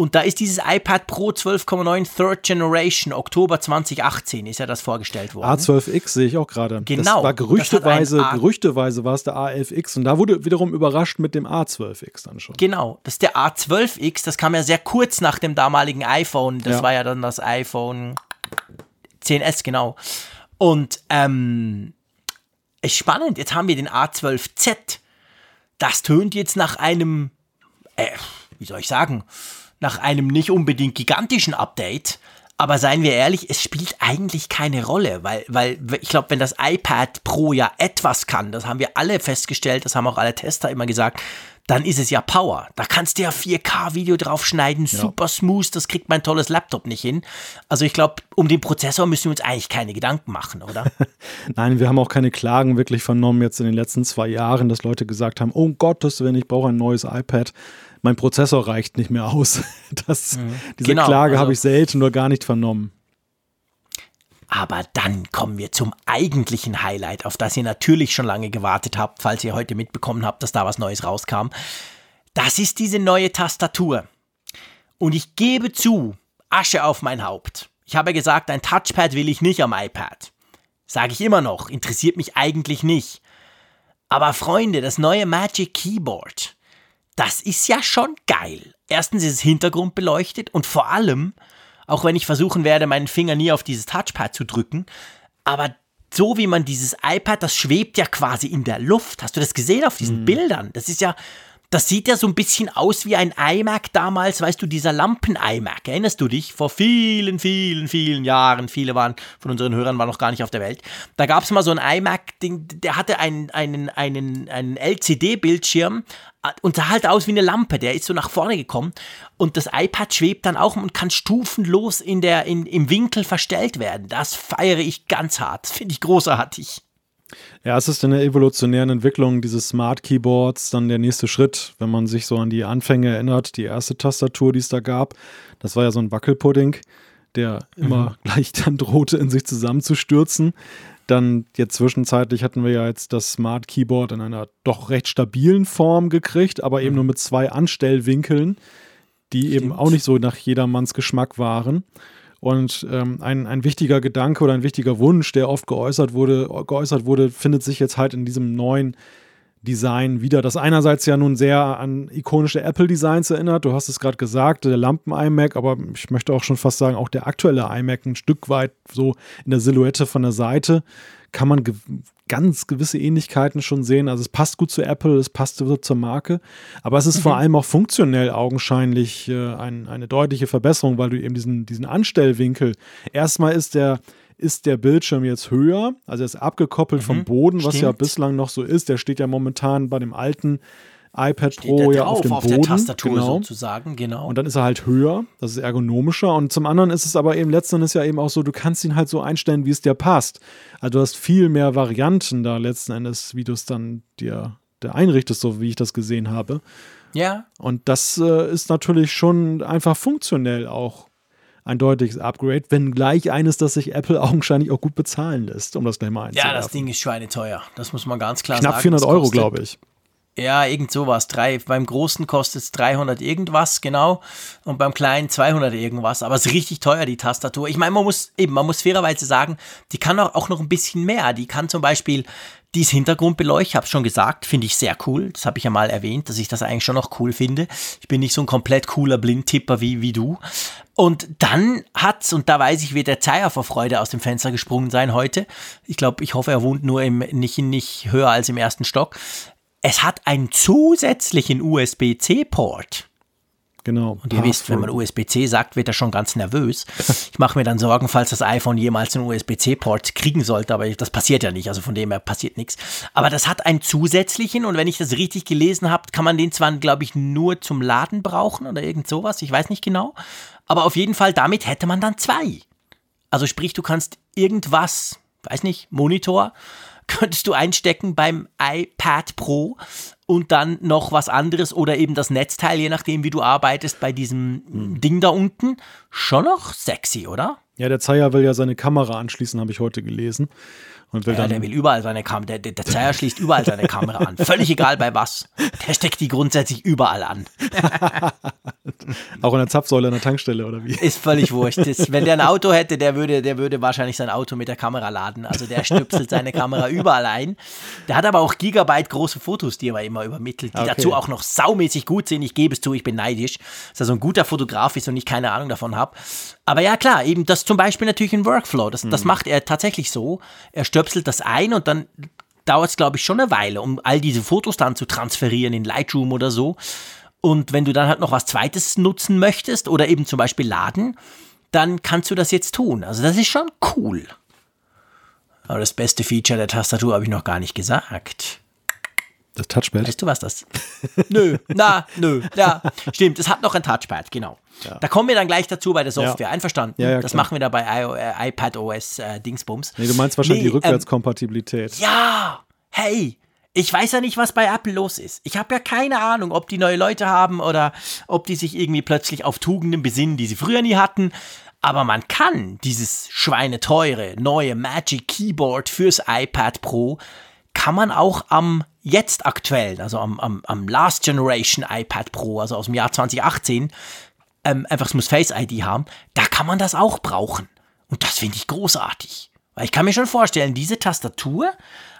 Und da ist dieses iPad Pro 12,9 Third Generation, Oktober 2018 ist ja das vorgestellt worden. A12X sehe ich auch gerade. Genau. Das war gerüchteweise, gerüchteweise war es der A11X und da wurde wiederum überrascht mit dem A12X dann schon. Genau, das ist der A12X, das kam ja sehr kurz nach dem damaligen iPhone, das ja. war ja dann das iPhone 10S, genau. Und ähm, ist spannend, jetzt haben wir den A12Z. Das tönt jetzt nach einem, äh, wie soll ich sagen, nach einem nicht unbedingt gigantischen Update. Aber seien wir ehrlich, es spielt eigentlich keine Rolle, weil, weil ich glaube, wenn das iPad Pro ja etwas kann, das haben wir alle festgestellt, das haben auch alle Tester immer gesagt, dann ist es ja Power. Da kannst du ja 4K-Video draufschneiden, ja. super smooth, das kriegt mein tolles Laptop nicht hin. Also ich glaube, um den Prozessor müssen wir uns eigentlich keine Gedanken machen, oder? Nein, wir haben auch keine Klagen wirklich vernommen jetzt in den letzten zwei Jahren, dass Leute gesagt haben, oh Gottes Willen, ich brauche ein neues iPad mein Prozessor reicht nicht mehr aus. Das, mhm. Diese genau, Klage also, habe ich selten oder gar nicht vernommen. Aber dann kommen wir zum eigentlichen Highlight, auf das ihr natürlich schon lange gewartet habt, falls ihr heute mitbekommen habt, dass da was Neues rauskam. Das ist diese neue Tastatur. Und ich gebe zu, Asche auf mein Haupt. Ich habe gesagt, ein Touchpad will ich nicht am iPad. Sage ich immer noch, interessiert mich eigentlich nicht. Aber Freunde, das neue Magic Keyboard, das ist ja schon geil. Erstens ist es hintergrundbeleuchtet und vor allem, auch wenn ich versuchen werde, meinen Finger nie auf dieses Touchpad zu drücken, aber so wie man dieses iPad, das schwebt ja quasi in der Luft. Hast du das gesehen auf diesen mhm. Bildern? Das ist ja, das sieht ja so ein bisschen aus wie ein iMac damals, weißt du, dieser Lampen-iMac. Erinnerst du dich? Vor vielen, vielen, vielen Jahren, viele waren von unseren Hörern waren noch gar nicht auf der Welt. Da gab es mal so ein iMac, der hatte einen, einen, einen, einen LCD-Bildschirm und sah halt aus wie eine Lampe. Der ist so nach vorne gekommen und das iPad schwebt dann auch und kann stufenlos in der, in, im Winkel verstellt werden. Das feiere ich ganz hart. Finde ich großartig. Ja, es ist in der evolutionären Entwicklung dieses Smart Keyboards dann der nächste Schritt, wenn man sich so an die Anfänge erinnert, die erste Tastatur, die es da gab. Das war ja so ein Wackelpudding, der mhm. immer gleich dann drohte, in sich zusammenzustürzen. Dann jetzt zwischenzeitlich hatten wir ja jetzt das Smart Keyboard in einer doch recht stabilen Form gekriegt, aber eben nur mit zwei Anstellwinkeln, die Stimmt. eben auch nicht so nach jedermanns Geschmack waren. Und ähm, ein, ein wichtiger Gedanke oder ein wichtiger Wunsch, der oft geäußert wurde, geäußert wurde, findet sich jetzt halt in diesem neuen Design wieder, das einerseits ja nun sehr an ikonische Apple-Designs erinnert. Du hast es gerade gesagt, der Lampen-iMac, aber ich möchte auch schon fast sagen, auch der aktuelle iMac ein Stück weit so in der Silhouette von der Seite kann man ganz gewisse Ähnlichkeiten schon sehen. Also es passt gut zu Apple, es passt zur Marke, aber es ist mhm. vor allem auch funktionell augenscheinlich äh, ein, eine deutliche Verbesserung, weil du eben diesen, diesen Anstellwinkel, erstmal ist der ist der Bildschirm jetzt höher, also er ist abgekoppelt mhm, vom Boden, was stimmt. ja bislang noch so ist. Der steht ja momentan bei dem alten iPad steht Pro ja auf dem auf Boden. Der Tastatur genau. sozusagen, genau. Und dann ist er halt höher, das ist ergonomischer. Und zum anderen ist es aber eben letztendlich ja eben auch so, du kannst ihn halt so einstellen, wie es dir passt. Also du hast viel mehr Varianten da letzten Endes, wie du es dann dir, dir einrichtest, so wie ich das gesehen habe. Ja. Und das äh, ist natürlich schon einfach funktionell auch ein deutliches Upgrade, wenngleich eines, das sich Apple augenscheinlich auch gut bezahlen lässt, um das gleich mal einzuwerfen. Ja, das Ding ist schweineteuer. Das muss man ganz klar Knapp sagen. Knapp 400 Euro, glaube ich. Ja, irgend sowas. Drei, beim Großen kostet es 300 irgendwas, genau. Und beim Kleinen 200 irgendwas. Aber es ist richtig teuer, die Tastatur. Ich meine, man muss eben, man muss fairerweise sagen, die kann auch, auch noch ein bisschen mehr. Die kann zum Beispiel dieses Hintergrundbeleucht, habe schon gesagt, finde ich sehr cool. Das habe ich ja mal erwähnt, dass ich das eigentlich schon noch cool finde. Ich bin nicht so ein komplett cooler Blindtipper wie, wie du. Und dann hat's, und da weiß ich, wird der Zeier vor Freude aus dem Fenster gesprungen sein heute. Ich glaube, ich hoffe, er wohnt nur im, nicht, nicht höher als im ersten Stock. Es hat einen zusätzlichen USB-C-Port. Genau. Und ihr wisst, wenn man USB-C sagt, wird er schon ganz nervös. Ich mache mir dann Sorgen, falls das iPhone jemals einen USB-C-Port kriegen sollte, aber das passiert ja nicht, also von dem her passiert nichts. Aber das hat einen zusätzlichen und wenn ich das richtig gelesen habe, kann man den zwar, glaube ich, nur zum Laden brauchen oder irgend sowas, ich weiß nicht genau. Aber auf jeden Fall, damit hätte man dann zwei. Also sprich, du kannst irgendwas, weiß nicht, Monitor, könntest du einstecken beim iPad Pro und dann noch was anderes oder eben das Netzteil, je nachdem, wie du arbeitest, bei diesem hm. Ding da unten. Schon noch sexy, oder? Ja, der Zeier will ja seine Kamera anschließen, habe ich heute gelesen. Und will ja, dann der will überall seine Kamera, der, der, Zeier schließt überall seine Kamera an. Völlig egal bei was. Der steckt die grundsätzlich überall an. Auch an der Zapfsäule an der Tankstelle, oder wie? Ist völlig wurscht. Das, wenn der ein Auto hätte, der würde, der würde wahrscheinlich sein Auto mit der Kamera laden. Also der stöpselt seine Kamera überall ein. Der hat aber auch Gigabyte große Fotos, die er immer übermittelt, die okay. dazu auch noch saumäßig gut sind. Ich gebe es zu, ich bin neidisch. Dass er so ein guter Fotograf ist und ich keine Ahnung davon habe. Aber ja, klar, eben das zum Beispiel natürlich ein Workflow. Das, das mhm. macht er tatsächlich so. Er stöpselt das ein und dann dauert es, glaube ich, schon eine Weile, um all diese Fotos dann zu transferieren in Lightroom oder so. Und wenn du dann halt noch was Zweites nutzen möchtest oder eben zum Beispiel laden, dann kannst du das jetzt tun. Also das ist schon cool. Aber das beste Feature der Tastatur habe ich noch gar nicht gesagt. Das Touchpad? Weißt du, was das? nö, na, nö, ja, stimmt. Es hat noch ein Touchpad, genau. Ja. Da kommen wir dann gleich dazu bei der Software. Ja. Einverstanden? Ja, das machen wir da bei äh, iPad OS äh, Dingsbums. Nee, du meinst wahrscheinlich nee, die ähm, Rückwärtskompatibilität. Ähm, ja, hey, ich weiß ja nicht, was bei Apple los ist. Ich habe ja keine Ahnung, ob die neue Leute haben oder ob die sich irgendwie plötzlich auf Tugenden besinnen, die sie früher nie hatten. Aber man kann dieses schweineteure neue Magic Keyboard fürs iPad Pro kann man auch am jetzt aktuellen, also am, am, am Last Generation iPad Pro, also aus dem Jahr 2018, ähm, einfach es muss Face ID haben, da kann man das auch brauchen. Und das finde ich großartig. Weil ich kann mir schon vorstellen, diese Tastatur,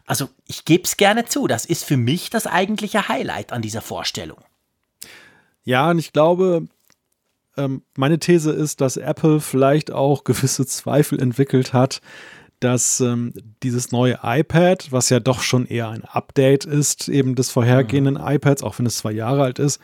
also ich gebe es gerne zu, das ist für mich das eigentliche Highlight an dieser Vorstellung. Ja, und ich glaube, ähm, meine These ist, dass Apple vielleicht auch gewisse Zweifel entwickelt hat, dass ähm, dieses neue iPad, was ja doch schon eher ein Update ist, eben des vorhergehenden mhm. iPads, auch wenn es zwei Jahre alt ist,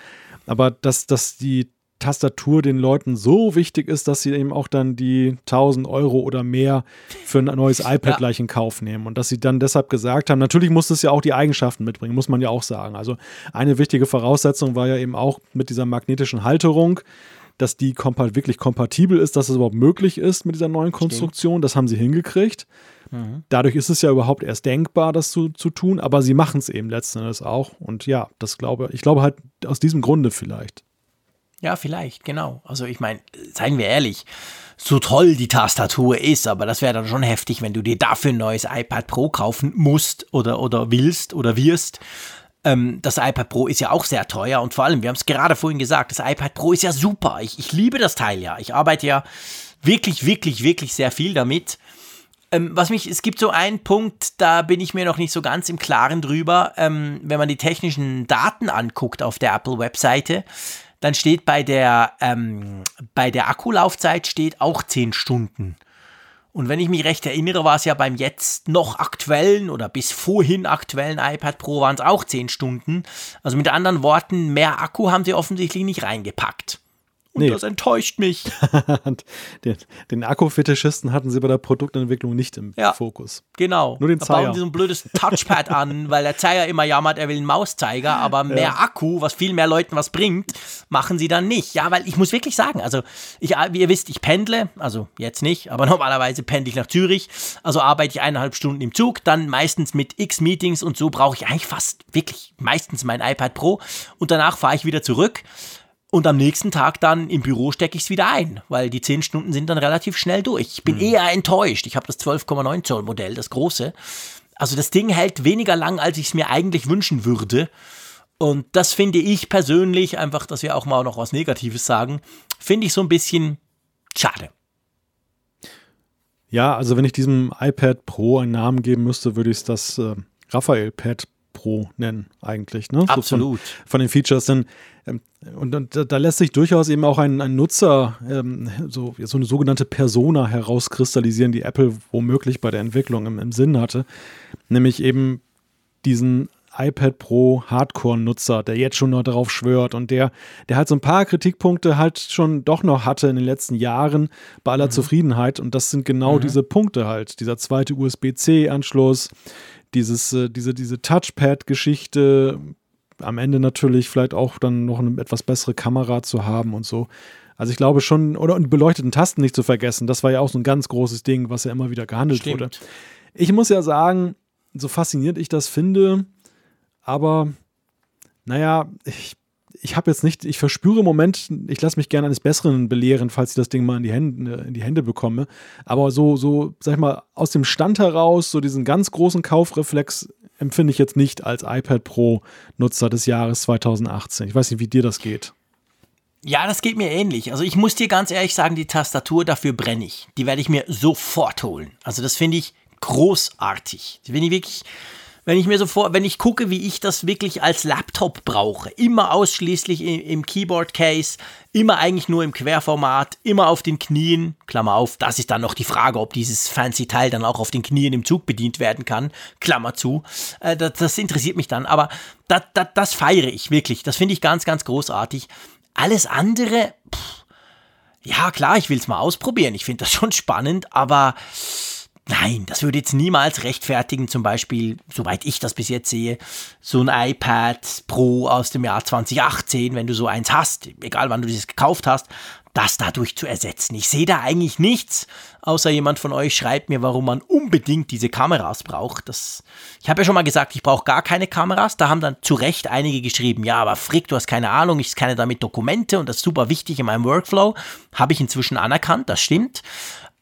aber dass, dass die Tastatur den Leuten so wichtig ist, dass sie eben auch dann die 1000 Euro oder mehr für ein neues iPad ja. gleich in Kauf nehmen. Und dass sie dann deshalb gesagt haben, natürlich muss es ja auch die Eigenschaften mitbringen, muss man ja auch sagen. Also eine wichtige Voraussetzung war ja eben auch mit dieser magnetischen Halterung, dass die kompa wirklich kompatibel ist, dass es überhaupt möglich ist mit dieser neuen Konstruktion. Das haben sie hingekriegt. Mhm. Dadurch ist es ja überhaupt erst denkbar, das zu, zu tun, aber sie machen es eben letzten Endes auch. Und ja, das glaube ich glaube halt aus diesem Grunde vielleicht. Ja, vielleicht, genau. Also ich meine, seien wir ehrlich, so toll die Tastatur ist, aber das wäre dann schon heftig, wenn du dir dafür ein neues iPad Pro kaufen musst oder, oder willst oder wirst. Ähm, das iPad Pro ist ja auch sehr teuer und vor allem, wir haben es gerade vorhin gesagt, das iPad Pro ist ja super. Ich, ich liebe das Teil ja. Ich arbeite ja wirklich, wirklich, wirklich sehr viel damit. Ähm, was mich, es gibt so einen Punkt, da bin ich mir noch nicht so ganz im Klaren drüber. Ähm, wenn man die technischen Daten anguckt auf der Apple-Webseite, dann steht bei der, ähm, bei der Akkulaufzeit steht auch 10 Stunden. Und wenn ich mich recht erinnere, war es ja beim jetzt noch aktuellen oder bis vorhin aktuellen iPad Pro waren es auch 10 Stunden. Also mit anderen Worten, mehr Akku haben sie offensichtlich nicht reingepackt. Und nee. das enttäuscht mich. den, den Akkufetischisten hatten sie bei der Produktentwicklung nicht im ja, Fokus. Genau. Nur den Zeiger. Da bauen sie so ein blödes Touchpad an, weil der Zeiger immer jammert, er will einen Mauszeiger, aber mehr ja. Akku, was viel mehr Leuten was bringt, machen sie dann nicht. Ja, weil ich muss wirklich sagen, also ich, wie ihr wisst, ich pendle, also jetzt nicht, aber normalerweise pendle ich nach Zürich, also arbeite ich eineinhalb Stunden im Zug, dann meistens mit x Meetings und so brauche ich eigentlich fast wirklich meistens mein iPad Pro und danach fahre ich wieder zurück. Und am nächsten Tag dann im Büro stecke ich es wieder ein, weil die 10 Stunden sind dann relativ schnell durch. Ich bin mhm. eher enttäuscht. Ich habe das 12,9 Zoll Modell, das große. Also das Ding hält weniger lang, als ich es mir eigentlich wünschen würde. Und das finde ich persönlich, einfach, dass wir auch mal noch was Negatives sagen, finde ich so ein bisschen schade. Ja, also wenn ich diesem iPad Pro einen Namen geben müsste, würde ich es das äh, Raphael Pad Pro nennen, eigentlich. Ne? Absolut. So von, von, den Features. Denn ähm, und, und da, da, lässt sich durchaus eben auch ein, ein Nutzer, ähm, so, so eine sogenannte Persona herauskristallisieren, die Apple womöglich bei der Entwicklung im, im Sinn hatte. Nämlich eben diesen iPad Pro Hardcore-Nutzer, der jetzt schon noch darauf schwört und der, der halt so ein paar Kritikpunkte halt schon doch noch hatte in den letzten Jahren bei aller mhm. Zufriedenheit. Und das sind genau mhm. diese Punkte halt. Dieser zweite USB-C-Anschluss, dieses, äh, diese, diese Touchpad-Geschichte, am Ende natürlich vielleicht auch dann noch eine etwas bessere Kamera zu haben und so. Also ich glaube schon, oder und beleuchteten Tasten nicht zu vergessen, das war ja auch so ein ganz großes Ding, was ja immer wieder gehandelt Stimmt. wurde. Ich muss ja sagen, so fasziniert ich das finde, aber naja, ich, ich habe jetzt nicht, ich verspüre im Moment, ich lasse mich gerne eines Besseren belehren, falls ich das Ding mal in die Hände, in die Hände bekomme. Aber so, so, sag ich mal, aus dem Stand heraus, so diesen ganz großen Kaufreflex empfinde ich jetzt nicht als iPad Pro Nutzer des Jahres 2018. Ich weiß nicht, wie dir das geht. Ja, das geht mir ähnlich. Also ich muss dir ganz ehrlich sagen, die Tastatur, dafür brenne ich. Die werde ich mir sofort holen. Also das finde ich großartig. Die finde ich wirklich wenn ich mir so vor, wenn ich gucke, wie ich das wirklich als Laptop brauche, immer ausschließlich im, im Keyboard Case, immer eigentlich nur im Querformat, immer auf den Knien, Klammer auf, das ist dann noch die Frage, ob dieses fancy Teil dann auch auf den Knien im Zug bedient werden kann, Klammer zu, äh, das, das, interessiert mich dann, aber das, das, das feiere ich wirklich, das finde ich ganz, ganz großartig. Alles andere, pff, ja klar, ich will es mal ausprobieren, ich finde das schon spannend, aber Nein, das würde jetzt niemals rechtfertigen, zum Beispiel, soweit ich das bis jetzt sehe, so ein iPad Pro aus dem Jahr 2018, wenn du so eins hast, egal wann du dieses gekauft hast, das dadurch zu ersetzen. Ich sehe da eigentlich nichts, außer jemand von euch schreibt mir, warum man unbedingt diese Kameras braucht. Das, ich habe ja schon mal gesagt, ich brauche gar keine Kameras. Da haben dann zu Recht einige geschrieben, ja, aber Frick, du hast keine Ahnung, ich scanne damit Dokumente und das ist super wichtig in meinem Workflow. Habe ich inzwischen anerkannt, das stimmt.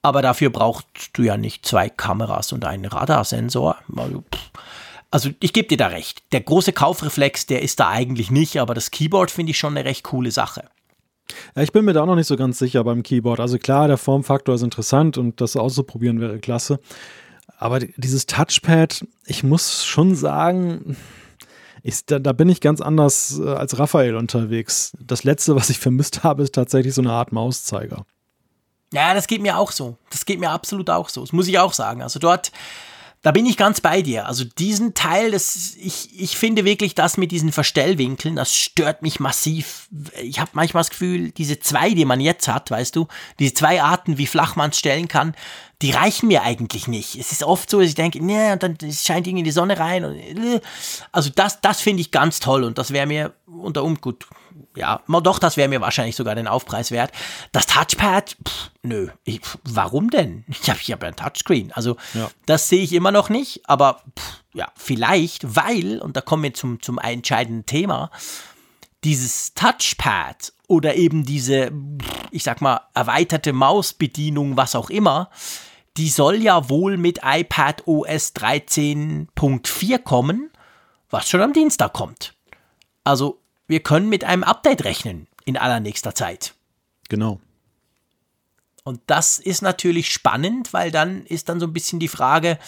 Aber dafür brauchst du ja nicht zwei Kameras und einen Radarsensor. Also, ich gebe dir da recht. Der große Kaufreflex, der ist da eigentlich nicht, aber das Keyboard finde ich schon eine recht coole Sache. Ja, ich bin mir da auch noch nicht so ganz sicher beim Keyboard. Also klar, der Formfaktor ist interessant und das auszuprobieren wäre klasse. Aber dieses Touchpad, ich muss schon sagen, ich, da, da, bin ich ganz anders äh, als Raphael unterwegs. Das letzte, was ich vermisst habe, ist tatsächlich so eine Art Mauszeiger. Ja, das geht mir auch so. Das geht mir absolut auch so. Das muss ich auch sagen. Also dort, da bin ich ganz bei dir. Also diesen Teil, das, ich, ich finde wirklich das mit diesen Verstellwinkeln, das stört mich massiv. Ich habe manchmal das Gefühl, diese zwei, die man jetzt hat, weißt du, diese zwei Arten, wie flach man es stellen kann, die reichen mir eigentlich nicht. Es ist oft so, dass ich denke, nee, und dann scheint irgendwie die Sonne rein. Und, äh. also das, das finde ich ganz toll und das wäre mir unter um gut. Ja, doch, das wäre mir wahrscheinlich sogar den Aufpreis wert. Das Touchpad, pff, nö, ich, warum denn? Ich habe ich hab ja ein Touchscreen. Also ja. das sehe ich immer noch nicht, aber pff, ja, vielleicht, weil, und da kommen wir zum, zum entscheidenden Thema, dieses Touchpad oder eben diese, ich sag mal, erweiterte Mausbedienung, was auch immer, die soll ja wohl mit iPad OS 13.4 kommen, was schon am Dienstag kommt. Also wir können mit einem Update rechnen in allernächster Zeit. Genau. Und das ist natürlich spannend, weil dann ist dann so ein bisschen die Frage,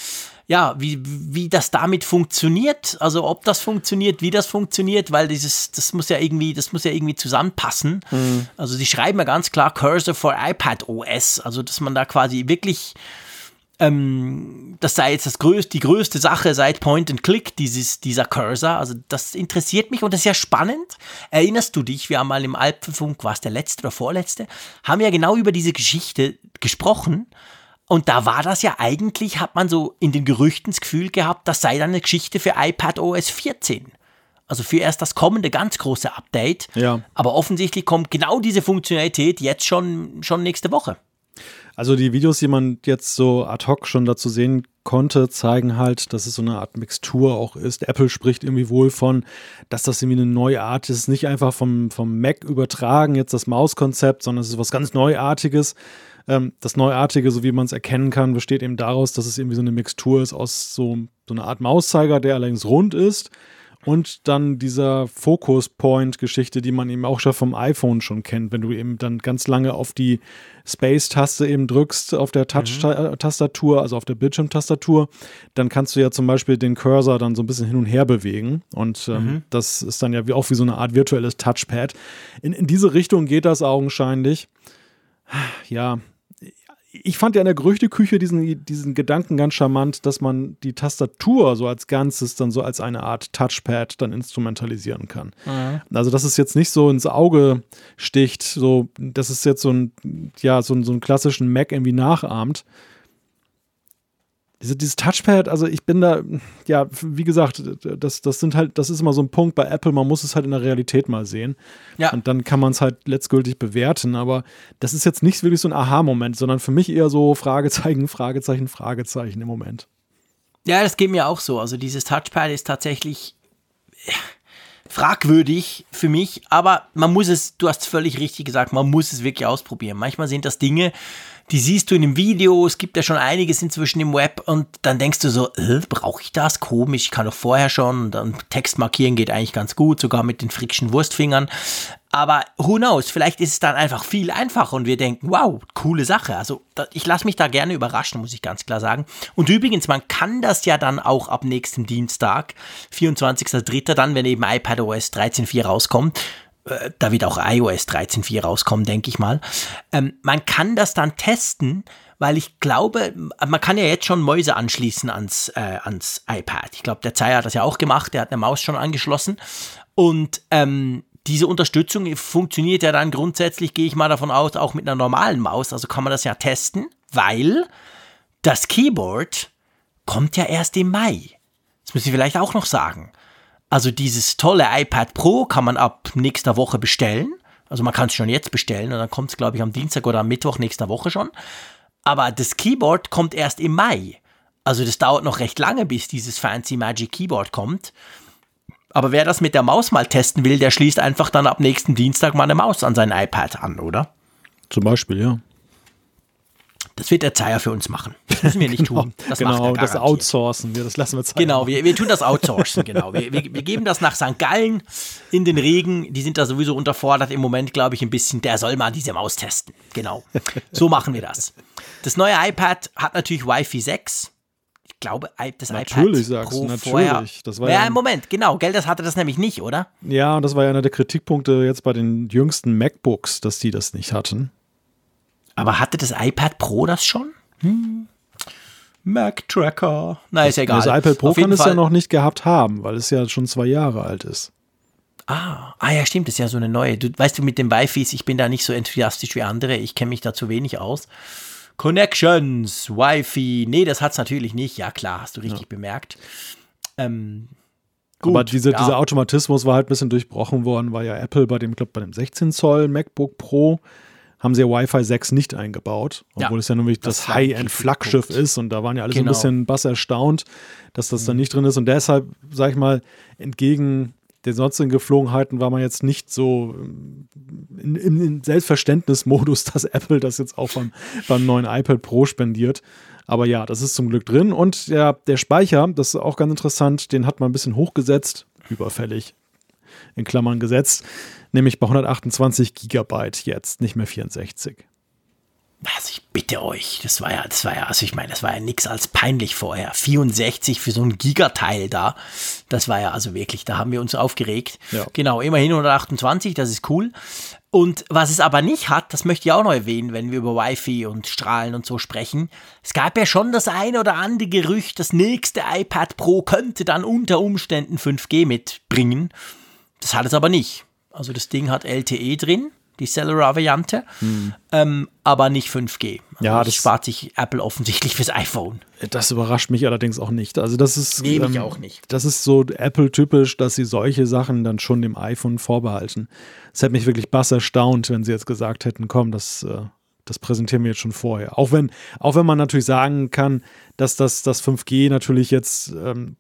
ja, wie, wie das damit funktioniert, also ob das funktioniert, wie das funktioniert, weil dieses, das muss ja irgendwie, das muss ja irgendwie zusammenpassen. Mhm. Also sie schreiben ja ganz klar Cursor for iPad OS, also dass man da quasi wirklich ähm, das sei jetzt das größte, die größte Sache seit Point and Click, dieses, dieser Cursor. Also das interessiert mich und das ist ja spannend. Erinnerst du dich, wir haben mal im Alpenfunk, war es der letzte oder vorletzte, haben ja genau über diese Geschichte gesprochen. Und da war das ja eigentlich, hat man so in den Gerüchten das Gefühl gehabt, das sei dann eine Geschichte für iPad OS 14. Also für erst das kommende ganz große Update. Ja. Aber offensichtlich kommt genau diese Funktionalität jetzt schon, schon nächste Woche. Also die Videos, die man jetzt so ad hoc schon dazu sehen konnte, zeigen halt, dass es so eine Art Mixtur auch ist. Apple spricht irgendwie wohl von, dass das irgendwie eine neue Art ist, nicht einfach vom, vom Mac übertragen, jetzt das Mauskonzept, sondern es ist was ganz Neuartiges. Ähm, das Neuartige, so wie man es erkennen kann, besteht eben daraus, dass es irgendwie so eine Mixtur ist aus so, so einer Art Mauszeiger, der allerdings rund ist und dann dieser Focus Point Geschichte, die man eben auch schon vom iPhone schon kennt, wenn du eben dann ganz lange auf die Space-Taste eben drückst auf der Touch-Tastatur, also auf der Bildschirmtastatur, dann kannst du ja zum Beispiel den Cursor dann so ein bisschen hin und her bewegen und ähm, mhm. das ist dann ja wie, auch wie so eine Art virtuelles Touchpad. In, in diese Richtung geht das augenscheinlich. Ja, ich fand ja in der Gerüchteküche diesen, diesen Gedanken ganz charmant, dass man die Tastatur so als Ganzes dann so als eine Art Touchpad dann instrumentalisieren kann. Mhm. Also, dass es jetzt nicht so ins Auge sticht, so, dass es jetzt so ein, ja, so, so einen klassischen Mac irgendwie nachahmt, diese, dieses Touchpad, also ich bin da, ja, wie gesagt, das, das sind halt, das ist immer so ein Punkt bei Apple, man muss es halt in der Realität mal sehen. Ja. Und dann kann man es halt letztgültig bewerten. Aber das ist jetzt nicht wirklich so ein Aha-Moment, sondern für mich eher so Fragezeichen, Fragezeichen, Fragezeichen im Moment. Ja, das geht mir auch so. Also dieses Touchpad ist tatsächlich fragwürdig für mich, aber man muss es, du hast völlig richtig gesagt, man muss es wirklich ausprobieren. Manchmal sind das Dinge, die siehst du in einem Video, es gibt ja schon einiges inzwischen im Web und dann denkst du so, äh, brauche ich das? Komisch, ich kann doch vorher schon. Dann Text markieren geht eigentlich ganz gut, sogar mit den frickschen Wurstfingern. Aber who knows, vielleicht ist es dann einfach viel einfacher und wir denken, wow, coole Sache. Also ich lasse mich da gerne überraschen, muss ich ganz klar sagen. Und übrigens, man kann das ja dann auch ab nächsten Dienstag, 24.03., dann, wenn eben iPadOS 13.4 rauskommt, da wird auch iOS 13.4 rauskommen, denke ich mal. Ähm, man kann das dann testen, weil ich glaube, man kann ja jetzt schon Mäuse anschließen ans, äh, ans iPad. Ich glaube, der Zeier hat das ja auch gemacht, der hat eine Maus schon angeschlossen. Und ähm, diese Unterstützung funktioniert ja dann grundsätzlich, gehe ich mal davon aus, auch mit einer normalen Maus. Also kann man das ja testen, weil das Keyboard kommt ja erst im Mai. Das muss ich vielleicht auch noch sagen. Also dieses tolle iPad Pro kann man ab nächster Woche bestellen. Also man kann es schon jetzt bestellen und dann kommt es, glaube ich, am Dienstag oder am Mittwoch nächster Woche schon. Aber das Keyboard kommt erst im Mai. Also das dauert noch recht lange, bis dieses Fancy Magic Keyboard kommt. Aber wer das mit der Maus mal testen will, der schließt einfach dann ab nächsten Dienstag mal eine Maus an sein iPad an, oder? Zum Beispiel, ja. Das wird der Zeier für uns machen. Das müssen wir nicht genau, tun. Das genau, das outsourcen wir, das lassen wir Zeier Genau, wir, wir, tun das outsourcen, genau. Wir, wir, wir, geben das nach St. Gallen in den Regen. Die sind da sowieso unterfordert im Moment, glaube ich, ein bisschen. Der soll mal diese Maus testen. Genau. So machen wir das. Das neue iPad hat natürlich Wi-Fi 6. Ich glaube, das natürlich iPad Pro natürlich. Das war ja, ja, Moment, genau. Gell, das hatte das nämlich nicht, oder? Ja, und das war ja einer der Kritikpunkte jetzt bei den jüngsten MacBooks, dass die das nicht hatten. Aber hatte das iPad Pro das schon? Hm. Mac Tracker. Na, ist ja egal. Das iPad Pro kann es Fall. ja noch nicht gehabt haben, weil es ja schon zwei Jahre alt ist. Ah, ah ja, stimmt, das ist ja so eine neue. Du weißt du, mit den Wi-Fis, ich bin da nicht so enthusiastisch wie andere, ich kenne mich da zu wenig aus. Connections, Wi-Fi, nee, das hat es natürlich nicht. Ja, klar, hast du richtig ja. bemerkt. Ähm, gut, Aber diese, ja. dieser Automatismus war halt ein bisschen durchbrochen worden, weil ja Apple bei dem, glaube bei dem 16 Zoll MacBook Pro haben sie ja Wi-Fi 6 nicht eingebaut, obwohl ja, es ja nämlich das, das High-End-Flaggschiff ist und da waren ja alle genau. so ein genau. bisschen bass erstaunt, dass das mhm. da nicht drin ist und deshalb, sag ich mal, entgegen den sonstigen Geflogenheiten war man jetzt nicht so in, im Selbstverständnismodus, dass Apple das jetzt auch beim, beim neuen iPad Pro spendiert. Aber ja, das ist zum Glück drin. Und der, der Speicher, das ist auch ganz interessant, den hat man ein bisschen hochgesetzt, überfällig, in Klammern gesetzt, nämlich bei 128 Gigabyte jetzt, nicht mehr 64. Also ich bitte euch, das war ja, das war ja, also ich meine, das war ja nichts als peinlich vorher. 64 für so ein Gigateil da, das war ja also wirklich, da haben wir uns aufgeregt. Ja. Genau, immerhin 128, das ist cool. Und was es aber nicht hat, das möchte ich auch noch erwähnen, wenn wir über Wi-Fi und Strahlen und so sprechen. Es gab ja schon das ein oder andere Gerücht, das nächste iPad Pro könnte dann unter Umständen 5G mitbringen. Das hat es aber nicht. Also das Ding hat LTE drin die Cellular-Variante, hm. ähm, aber nicht 5G. Also ja, das spart sich Apple offensichtlich fürs iPhone. Das überrascht mich allerdings auch nicht. Also das ist nee, ähm, auch nicht. Das ist so Apple-typisch, dass sie solche Sachen dann schon dem iPhone vorbehalten. Es hätte mich wirklich bass erstaunt, wenn sie jetzt gesagt hätten, komm, das äh, das präsentieren wir jetzt schon vorher. Auch wenn, auch wenn man natürlich sagen kann, dass das, das 5G natürlich jetzt ähm,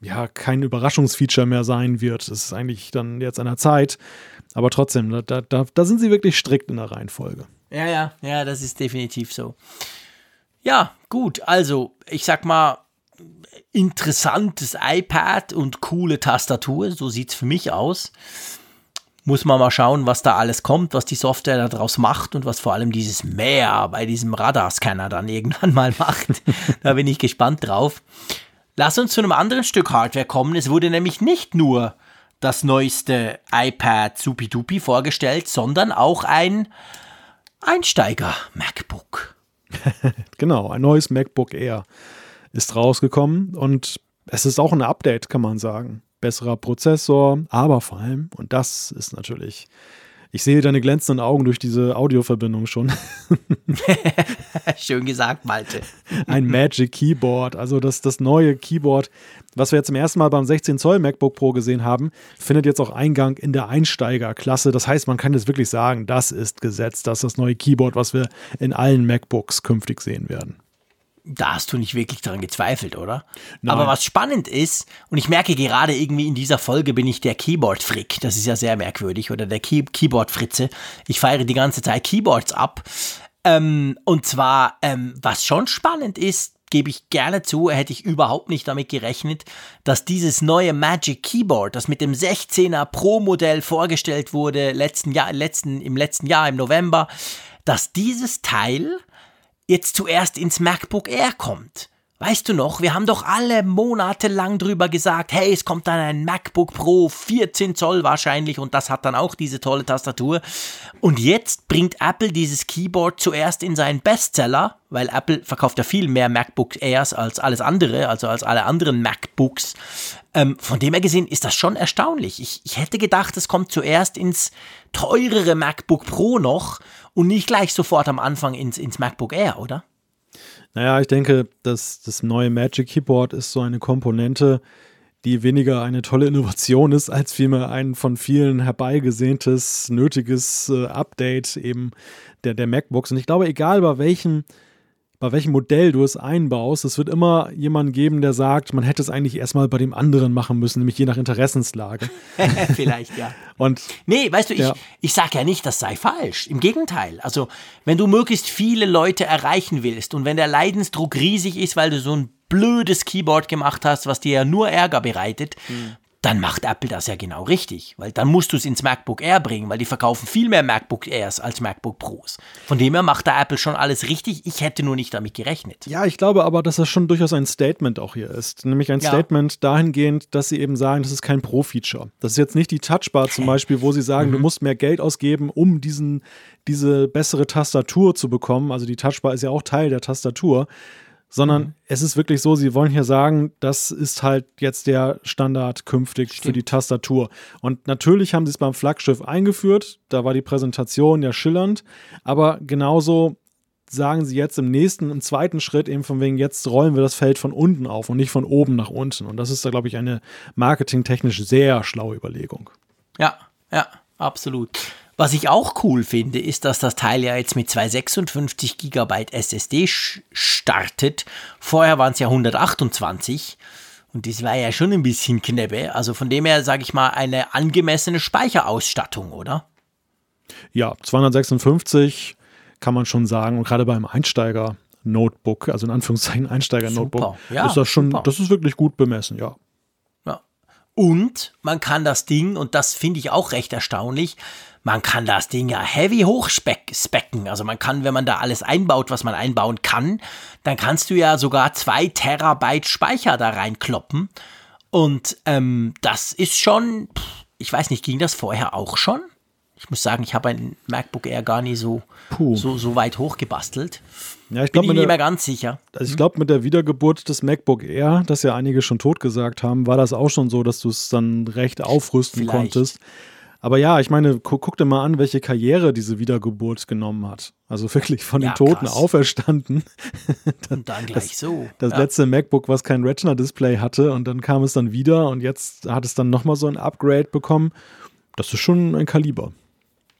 ja kein Überraschungsfeature mehr sein wird. Das ist eigentlich dann jetzt an der Zeit. Aber trotzdem, da, da, da sind sie wirklich strikt in der Reihenfolge. Ja, ja, ja, das ist definitiv so. Ja, gut. Also, ich sag mal, interessantes iPad und coole Tastatur. So sieht es für mich aus muss man mal schauen, was da alles kommt, was die Software daraus macht und was vor allem dieses Mehr bei diesem Radarscanner dann irgendwann mal macht. da bin ich gespannt drauf. Lass uns zu einem anderen Stück Hardware kommen. Es wurde nämlich nicht nur das neueste iPad Supi vorgestellt, sondern auch ein Einsteiger-MacBook. genau, ein neues MacBook Air ist rausgekommen und es ist auch ein Update, kann man sagen besserer Prozessor, aber vor allem, und das ist natürlich, ich sehe deine glänzenden Augen durch diese Audioverbindung schon. Schön gesagt, Malte. Ein Magic Keyboard, also das, das neue Keyboard, was wir jetzt zum ersten Mal beim 16 Zoll MacBook Pro gesehen haben, findet jetzt auch Eingang in der Einsteigerklasse. Das heißt, man kann jetzt wirklich sagen, das ist gesetzt, das ist das neue Keyboard, was wir in allen MacBooks künftig sehen werden da hast du nicht wirklich daran gezweifelt, oder? Nein. Aber was spannend ist, und ich merke gerade irgendwie in dieser Folge bin ich der Keyboard-Frick, das ist ja sehr merkwürdig, oder der Key Keyboard-Fritze. Ich feiere die ganze Zeit Keyboards ab. Ähm, und zwar, ähm, was schon spannend ist, gebe ich gerne zu, hätte ich überhaupt nicht damit gerechnet, dass dieses neue Magic Keyboard, das mit dem 16er Pro-Modell vorgestellt wurde, letzten Jahr, letzten, im letzten Jahr im November, dass dieses Teil jetzt zuerst ins MacBook Air kommt. Weißt du noch, wir haben doch alle Monate lang drüber gesagt, hey, es kommt dann ein MacBook Pro, 14 Zoll wahrscheinlich und das hat dann auch diese tolle Tastatur. Und jetzt bringt Apple dieses Keyboard zuerst in seinen Bestseller, weil Apple verkauft ja viel mehr MacBook Airs als alles andere, also als alle anderen MacBooks. Ähm, von dem her gesehen ist das schon erstaunlich. Ich, ich hätte gedacht, es kommt zuerst ins teurere MacBook Pro noch und nicht gleich sofort am Anfang ins, ins MacBook Air, oder? Naja, ich denke, dass das neue Magic Keyboard ist so eine Komponente, die weniger eine tolle Innovation ist, als vielmehr ein von vielen herbeigesehntes, nötiges äh, Update eben der, der MacBooks. Und ich glaube, egal bei welchem bei welchem Modell du es einbaust, es wird immer jemanden geben, der sagt, man hätte es eigentlich erstmal bei dem anderen machen müssen, nämlich je nach Interessenslage. Vielleicht, ja. Und nee, weißt du, ich, ja. ich sage ja nicht, das sei falsch. Im Gegenteil. Also, wenn du möglichst viele Leute erreichen willst und wenn der Leidensdruck riesig ist, weil du so ein blödes Keyboard gemacht hast, was dir ja nur Ärger bereitet, hm dann macht Apple das ja genau richtig, weil dann musst du es ins MacBook Air bringen, weil die verkaufen viel mehr MacBook Airs als MacBook Pros. Von dem her macht da Apple schon alles richtig. Ich hätte nur nicht damit gerechnet. Ja, ich glaube aber, dass das schon durchaus ein Statement auch hier ist. Nämlich ein ja. Statement dahingehend, dass sie eben sagen, das ist kein Pro-Feature. Das ist jetzt nicht die Touchbar zum Beispiel, wo sie sagen, mhm. du musst mehr Geld ausgeben, um diesen, diese bessere Tastatur zu bekommen. Also die Touchbar ist ja auch Teil der Tastatur sondern mhm. es ist wirklich so, sie wollen hier sagen, das ist halt jetzt der Standard künftig Stimmt. für die Tastatur. Und natürlich haben sie es beim Flaggschiff eingeführt, da war die Präsentation ja schillernd, aber genauso sagen sie jetzt im nächsten, im zweiten Schritt eben von wegen, jetzt rollen wir das Feld von unten auf und nicht von oben nach unten. Und das ist da, glaube ich, eine marketingtechnisch sehr schlaue Überlegung. Ja, ja, absolut. Was ich auch cool finde, ist, dass das Teil ja jetzt mit 256 GB SSD startet. Vorher waren es ja 128. Und das war ja schon ein bisschen Knebbe. Also von dem her, sage ich mal, eine angemessene Speicherausstattung, oder? Ja, 256 kann man schon sagen. Und gerade beim Einsteiger-Notebook, also in Anführungszeichen Einsteiger-Notebook, Ja, ist das schon, super. das ist wirklich gut bemessen, ja. Ja. Und man kann das Ding, und das finde ich auch recht erstaunlich, man kann das Ding ja heavy hochspecken. Also man kann, wenn man da alles einbaut, was man einbauen kann, dann kannst du ja sogar zwei Terabyte Speicher da reinkloppen. Und ähm, das ist schon, ich weiß nicht, ging das vorher auch schon? Ich muss sagen, ich habe ein MacBook Air gar nicht so, Puh. so, so weit hochgebastelt. Ja, ich Bin glaube, mir nicht mehr ganz sicher. also ich glaub, mit der Wiedergeburt des MacBook Air, das ja einige schon tot gesagt haben, war das auch schon so, dass du es dann recht aufrüsten Vielleicht. konntest. Aber ja, ich meine, gu guck dir mal an, welche Karriere diese Wiedergeburt genommen hat. Also wirklich von den Ja, Toten krass. auferstanden. Und dann gleich so. Das Ja. letzte MacBook, was kein Retina-Display hatte und dann kam es dann wieder und jetzt hat es dann nochmal so ein Upgrade bekommen. Das ist schon ein Kaliber.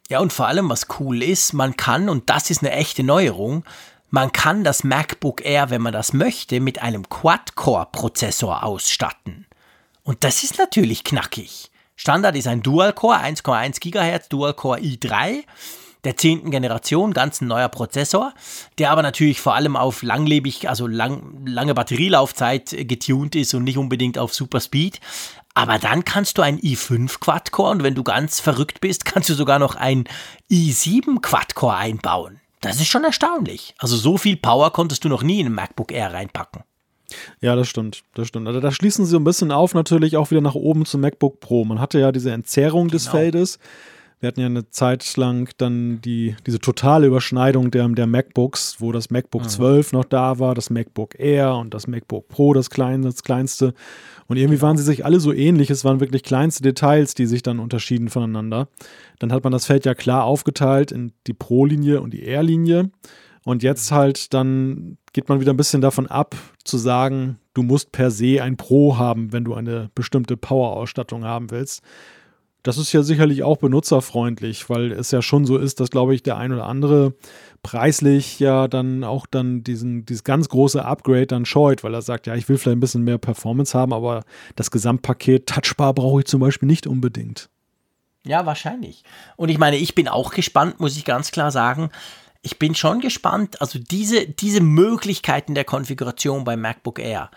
Ja, und vor allem, was cool ist, man kann, und das ist eine echte Neuerung, man kann das MacBook Air, wenn man das möchte, mit einem Quad-Core-Prozessor ausstatten. Und das ist natürlich knackig. Standard ist ein Dual-Core, 1,1 GHz, Dual-Core i3 der zehnten Generation, ganz ein neuer Prozessor, der aber natürlich vor allem auf langlebig, also lang, lange Batterielaufzeit getuned ist und nicht unbedingt auf Super Speed. Aber dann kannst du ein i5 Quad-Core und wenn du ganz verrückt bist, kannst du sogar noch ein i7 Quad-Core einbauen. Das ist schon erstaunlich. Also so viel Power konntest du noch nie in ein MacBook Air reinpacken. Ja, das stimmt, das stimmt. Also da schließen sie so ein bisschen auf, natürlich auch wieder nach oben zum MacBook Pro. Man hatte ja diese Entzerrung des Genau. Feldes. Wir hatten ja eine Zeit lang dann die, diese totale Überschneidung der, der MacBooks, wo das MacBook 12 noch da war, das MacBook Air und das MacBook Pro, das, klein, das kleinste. Und irgendwie waren sie sich alle so ähnlich. Es waren wirklich kleinste Details, die sich dann unterschieden voneinander. Dann hat man das Feld ja klar aufgeteilt in die Pro-Linie und die Air-Linie. Und jetzt halt dann geht man wieder ein bisschen davon ab, zu sagen, du musst per se ein Pro haben, wenn du eine bestimmte Power-Ausstattung haben willst. Das ist ja sicherlich auch benutzerfreundlich, weil es ja schon so ist, dass, glaube ich, der ein oder andere preislich ja dann auch dann diesen, dieses ganz große Upgrade dann scheut, weil er sagt, ja, ich will vielleicht ein bisschen mehr Performance haben, aber das Gesamtpaket Touchbar brauche ich zum Beispiel nicht unbedingt. Ja, wahrscheinlich. Und ich meine, ich bin auch gespannt, muss ich ganz klar sagen. Ich bin schon gespannt. Also diese, diese Möglichkeiten der Konfiguration beim MacBook Air,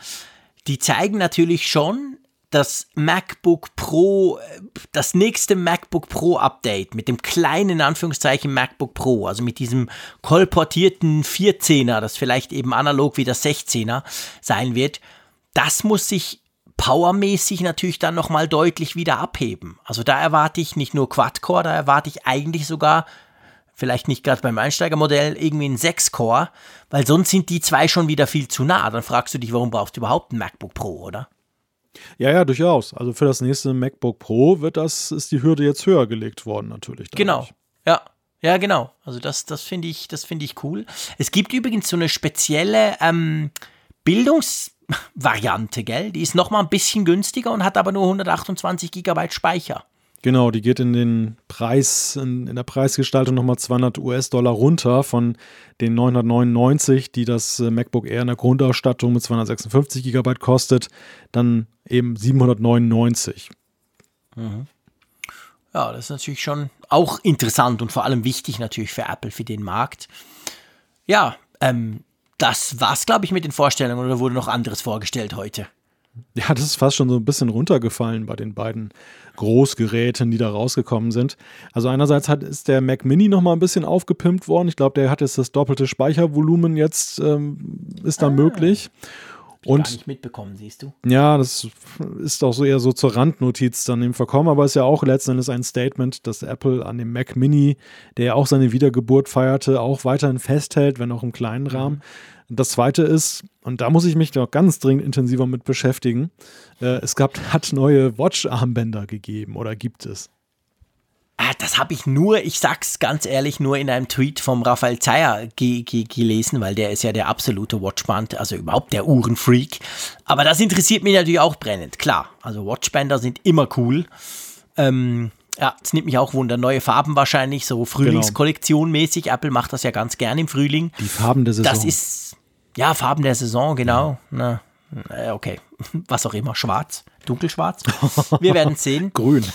die zeigen natürlich schon, das MacBook Pro, äh, das nächste MacBook Pro Update mit dem kleinen in Anführungszeichen MacBook Pro, also mit diesem kolportierten 14er, das vielleicht eben analog wie das 16er sein wird, das muss sich powermäßig natürlich dann nochmal deutlich wieder abheben. Also da erwarte ich nicht nur Quad-Core, da erwarte ich eigentlich sogar, vielleicht nicht gerade beim Einsteigermodell, irgendwie ein 6-Core, weil sonst sind die zwei schon wieder viel zu nah. Dann fragst du dich, warum brauchst du überhaupt ein MacBook Pro, oder? Ja, ja, durchaus. Also für das nächste MacBook Pro wird das, ist die Hürde jetzt höher gelegt worden, natürlich. Genau. dadurch. Ja. Ja, genau. Also das, das finde ich, das finde ich cool. Es gibt übrigens so eine spezielle ähm, Bildungsvariante, gell? Die ist noch mal ein bisschen günstiger und hat aber nur 128 Gigabyte Speicher. Genau, die geht in den Preis, in, in der Preisgestaltung nochmal 200 US-Dollar runter von den 999, die das äh, MacBook Air in der Grundausstattung mit 256 Gigabyte kostet, dann eben 799. Ja, das ist natürlich schon auch interessant und vor allem wichtig natürlich für Apple, für den Markt. Ja, ähm, das war's, glaube ich, mit den Vorstellungen oder wurde noch anderes vorgestellt heute? Ja, das ist fast schon so ein bisschen runtergefallen bei den beiden Großgeräten, die da rausgekommen sind. Also einerseits hat, ist der Mac Mini noch mal ein bisschen aufgepimpt worden. Ich glaube, der hat jetzt das doppelte Speichervolumen jetzt ähm, ist da möglich. Gar Und nicht mitbekommen, siehst du? ja, das ist auch so eher so zur Randnotiz dann eben verkommen, aber ist ja auch letzten Endes ein Statement, dass Apple an dem Mac Mini, der ja auch seine Wiedergeburt feierte, auch weiterhin festhält, wenn auch im kleinen Rahmen. Das zweite ist, und da muss ich mich noch ganz dringend intensiver mit beschäftigen, äh, es gab, hat neue Watch-Armbänder gegeben oder gibt es? Ah, das habe ich nur, ich sag's ganz ehrlich, nur in einem Tweet vom Raphael Zeyer ge ge gelesen, weil der ist ja der absolute Watchband, also überhaupt der Uhrenfreak. Aber das interessiert mich natürlich auch brennend, klar. Also Watchbänder sind immer cool. Ähm, ja, es nimmt mich auch Wunder. Neue Farben wahrscheinlich, so Frühlingskollektion mäßig. Apple macht das ja ganz gern im Frühling. Die Farben der Saison. Das ist, ja, Farben der Saison, genau. Na, Äh, okay, was auch immer, schwarz, dunkelschwarz. Wir werden sehen. Grün.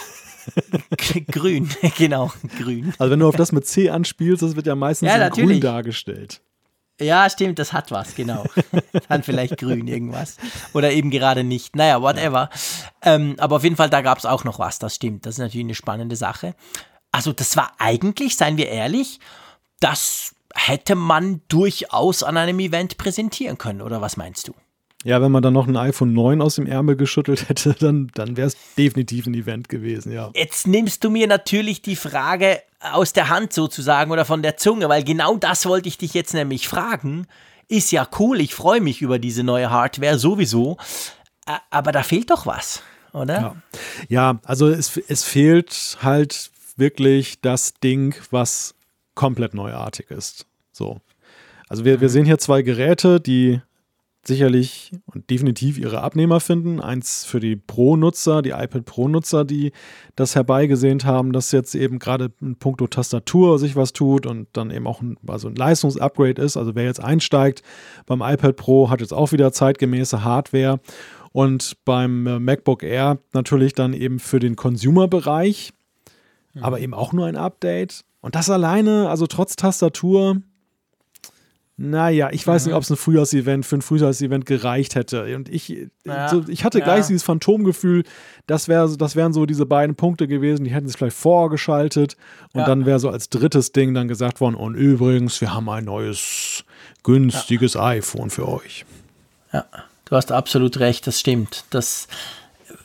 grün, genau, grün. Also wenn du auf das mit C anspielst, das wird ja meistens Ja, grün dargestellt. Ja, stimmt, das hat was, genau. Dann vielleicht grün irgendwas. Oder eben gerade nicht. Naja, whatever. Ähm, aber auf jeden Fall, da gab es auch noch was, das stimmt. Das ist natürlich eine spannende Sache. Also, das war eigentlich, seien wir ehrlich, das hätte man durchaus an einem Event präsentieren können, oder was meinst du? Ja, wenn man dann noch ein iPhone 9 aus dem Ärmel geschüttelt hätte, dann, dann wäre es definitiv ein Event gewesen, ja. Jetzt nimmst du mir natürlich die Frage aus der Hand sozusagen oder von der Zunge, weil genau das wollte ich dich jetzt nämlich fragen. Ist ja cool, ich freue mich über diese neue Hardware sowieso, aber da fehlt doch was, oder? Ja, ja also es, es fehlt halt wirklich das Ding, was komplett neuartig ist. So. Also wir, wir sehen hier zwei Geräte, die sicherlich und definitiv ihre Abnehmer finden. Eins für die Pro-Nutzer, die iPad Pro-Nutzer, die das herbeigesehnt haben, dass jetzt eben gerade in puncto Tastatur sich was tut und dann eben auch ein, also ein Leistungsupgrade ist. Also wer jetzt einsteigt beim iPad Pro, hat jetzt auch wieder zeitgemäße Hardware. Und beim äh, MacBook Air natürlich dann eben für den Consumer-Bereich, aber eben auch nur ein Update. Und das alleine, also trotz Tastatur, naja, ich weiß nicht, ob es ein Frühjahrsevent für ein Frühjahrsevent gereicht hätte. Und ich, Ja, so, ich hatte ja. gleich dieses Phantomgefühl, das, wär, das wären so diese beiden Punkte gewesen, die hätten sich vielleicht vorgeschaltet und Ja. dann wäre so als drittes Ding dann gesagt worden, und übrigens, wir haben ein neues, günstiges iPhone für euch. Ja, du hast absolut recht, das stimmt. Das,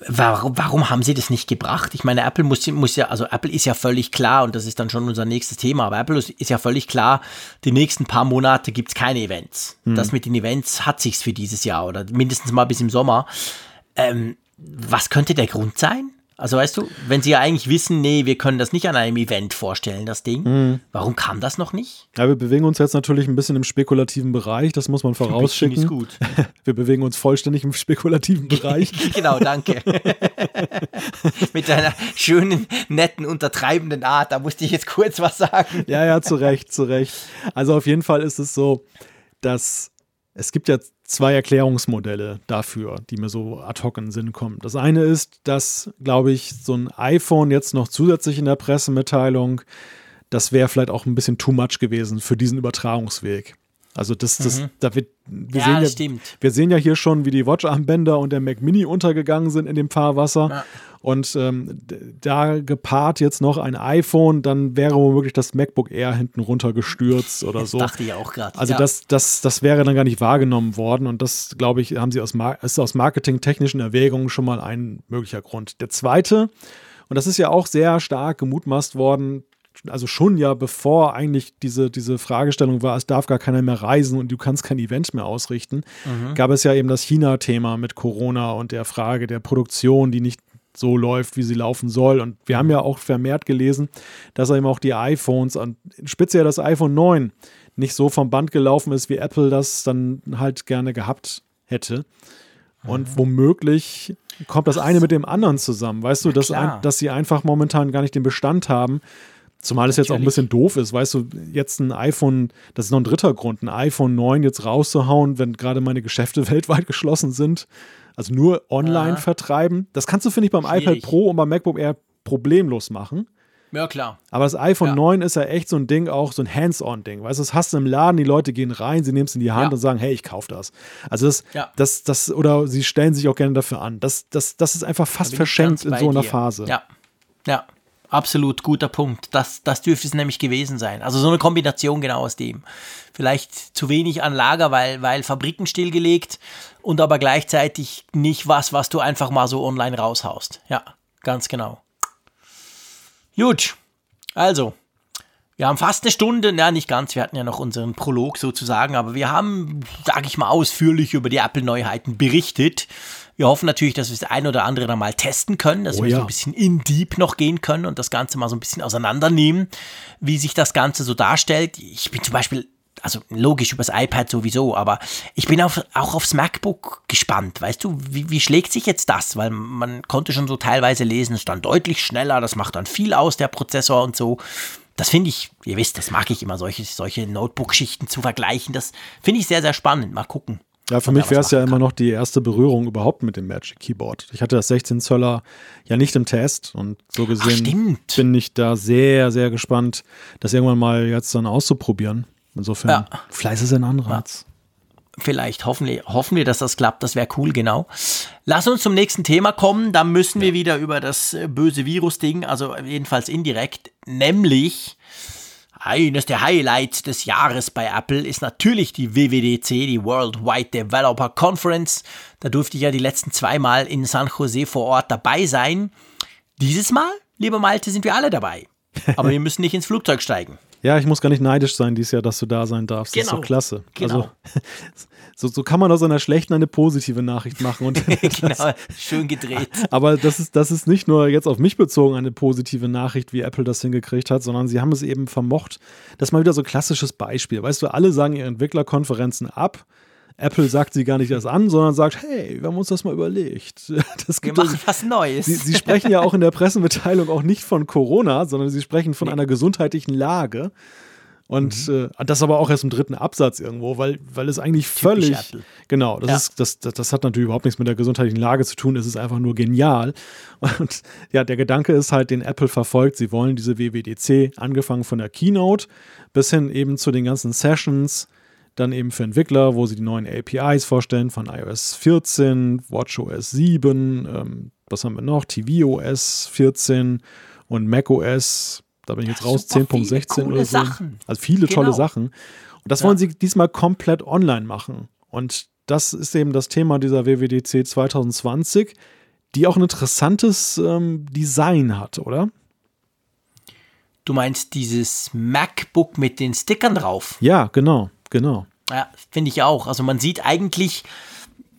warum, warum haben sie das nicht gebracht? Ich meine, Apple muss, muss ja, also Apple ist ja völlig klar, und das ist dann schon unser nächstes Thema, aber Apple ist ja völlig klar, die nächsten paar Monate gibt es keine Events. Das mit den Events hat sich's für dieses Jahr oder mindestens mal bis im Sommer. Ähm, was könnte der Grund sein? Also weißt du, wenn sie ja eigentlich wissen, nee, wir können das nicht an einem Event vorstellen, das Ding, warum kam das noch nicht? Ja, wir bewegen uns jetzt natürlich ein bisschen im spekulativen Bereich, das muss man vorausschicken. ist gut. Wir bewegen uns vollständig im spekulativen Bereich. Genau, danke. Mit deiner schönen, netten, untertreibenden Art, da musste ich jetzt kurz was sagen. Ja, ja, zu Recht, zu Recht. Also auf jeden Fall ist es so, dass es gibt ja zwei Erklärungsmodelle dafür, die mir so ad hoc in den Sinn kommen. Das eine ist, dass, glaube ich, so ein iPhone jetzt noch zusätzlich in der Pressemitteilung, das wäre vielleicht auch ein bisschen too much gewesen für diesen Übertragungsweg. Also das, das, da wird, wir Ja, sehen ja, stimmt. wir sehen ja hier schon, wie die Watch-Armbänder und der Mac Mini untergegangen sind in dem Fahrwasser. Ja. Und ähm, da gepaart jetzt noch ein iPhone, dann wäre womöglich das MacBook Air hinten runtergestürzt oder Das so. dachte ich auch gerade. Also ja. das, das, das wäre dann gar nicht wahrgenommen worden und das, glaube ich, haben sie aus, Mar ist aus marketingtechnischen Erwägungen schon mal ein möglicher Grund. Der zweite, und das ist ja auch sehr stark gemutmaßt worden, also schon ja bevor eigentlich diese, diese Fragestellung war, es darf gar keiner mehr reisen und du kannst kein Event mehr ausrichten, gab es ja eben das China-Thema mit Corona und der Frage der Produktion, die nicht so läuft, wie sie laufen soll. Und wir haben ja auch vermehrt gelesen, dass eben auch die iPhones, und speziell das iPhone 9, nicht so vom Band gelaufen ist, wie Apple das dann halt gerne gehabt hätte. Und womöglich kommt das eine mit dem anderen zusammen. Weißt du, dass, ein, dass sie einfach momentan gar nicht den Bestand haben. Zumal es jetzt auch ein Natürlich. bisschen doof ist, weißt du, jetzt ein iPhone, das ist noch ein dritter Grund, ein iPhone 9 jetzt rauszuhauen, wenn gerade meine Geschäfte weltweit geschlossen sind. Also nur online Aha. vertreiben. Das kannst du, finde ich, beim Schwierig. iPad Pro und beim MacBook Air problemlos machen. ja, klar. Aber das iPhone Ja. 9 ist ja echt so ein Ding, auch so ein Hands-on-Ding. Weißt du, das hast du im Laden, die Leute gehen rein, sie nehmen es in die Hand Ja. und sagen, hey, ich kaufe das. Also das, Ja. das, das, oder sie stellen sich auch gerne dafür an. Das, das, das ist einfach fast verschenkt in so einer dir. Phase. Ja, ja, absolut guter Punkt. Das, das dürfte es nämlich gewesen sein. Also so eine Kombination genau aus dem. Vielleicht zu wenig an Lager, weil, weil Fabriken stillgelegt und aber gleichzeitig nicht was, was du einfach mal so online raushaust. Ja, ganz genau. Gut, also, wir haben fast eine Stunde, ja nicht ganz, wir hatten ja noch unseren Prolog sozusagen, aber wir haben, sage ich mal, ausführlich über die Apple-Neuheiten berichtet. Wir hoffen natürlich, dass wir das ein oder andere dann mal testen können, dass Oh wir so ja. ein bisschen in deep noch gehen können und das Ganze mal so ein bisschen auseinandernehmen, wie sich das Ganze so darstellt. Ich bin zum Beispiel, also logisch übers iPad sowieso, aber ich bin auf, auch aufs MacBook gespannt. Weißt du, wie, wie schlägt sich jetzt das? Weil man konnte schon so teilweise lesen, es ist dann deutlich schneller, das macht dann viel aus, der Prozessor und so. Das finde ich, ihr wisst, das mag ich immer, solche, solche Notebook-Schichten zu vergleichen. Das finde ich sehr, sehr spannend. Mal gucken. Ja, für mich wäre es ja immer noch die erste Berührung überhaupt mit dem Magic Keyboard. Ich hatte das 16 Zöller ja nicht im Test und so gesehen Ach, bin ich da sehr, sehr gespannt, das irgendwann mal jetzt dann auszuprobieren. Insofern, ja. Fleiß ist ein Anreiz. Ja. Vielleicht hoffen wir, hoffen wir, dass das klappt. Das wäre cool, genau. Lass uns zum nächsten Thema kommen. Da müssen wir wieder über das äh, böse Virus-Ding, also jedenfalls indirekt, nämlich eines der Highlights des Jahres bei Apple ist natürlich die WWDC, die Worldwide Developer Conference. Da durfte ich ja die letzten zwei Mal in San Jose vor Ort dabei sein. Dieses Mal, lieber Malte, sind wir alle dabei. Aber wir müssen nicht ins Flugzeug steigen. Ja, ich muss gar nicht neidisch sein dieses Jahr, dass du da sein darfst. Genau. Das ist doch genau. klasse. Genau. Also, so, so kann man aus einer schlechten eine positive Nachricht machen. Und genau, schön gedreht. Aber das ist, das ist nicht nur jetzt auf mich bezogen eine positive Nachricht, wie Apple das hingekriegt hat, sondern sie haben es eben vermocht. Das ist mal wieder so ein klassisches Beispiel. Weißt du, alle sagen ihre Entwicklerkonferenzen ab. Apple sagt sie gar nicht erst an, sondern sagt, hey, wir haben uns das mal überlegt. Das wir machen was Neues. Sie, sie, sprechen ja auch in der Pressemitteilung auch nicht von Corona, sondern sie sprechen von nee. einer gesundheitlichen Lage. Und mhm. äh, das aber auch erst im dritten Absatz irgendwo, weil, weil es eigentlich völlig. Genau, das, ja. ist, das, das, das, hat natürlich überhaupt nichts mit der gesundheitlichen Lage zu tun, es ist einfach nur genial. Und ja, der Gedanke ist halt, den Apple verfolgt. Sie wollen diese WWDC, angefangen von der Keynote bis hin eben zu den ganzen Sessions, dann eben für Entwickler, wo sie die neuen APIs vorstellen von iOS 14, WatchOS 7, ähm, was haben wir noch? tvOS 14 und macOS, da bin ich jetzt raus, 10.16 oder so. Sachen. Also viele genau. tolle Sachen. Und das ja. wollen sie diesmal komplett online machen. Und das ist eben das Thema dieser WWDC 2020, die auch ein interessantes ähm, Design hat, oder? Du meinst dieses MacBook mit den Stickern drauf? Ja, genau. Genau. Ja, finde ich auch. Also man sieht eigentlich,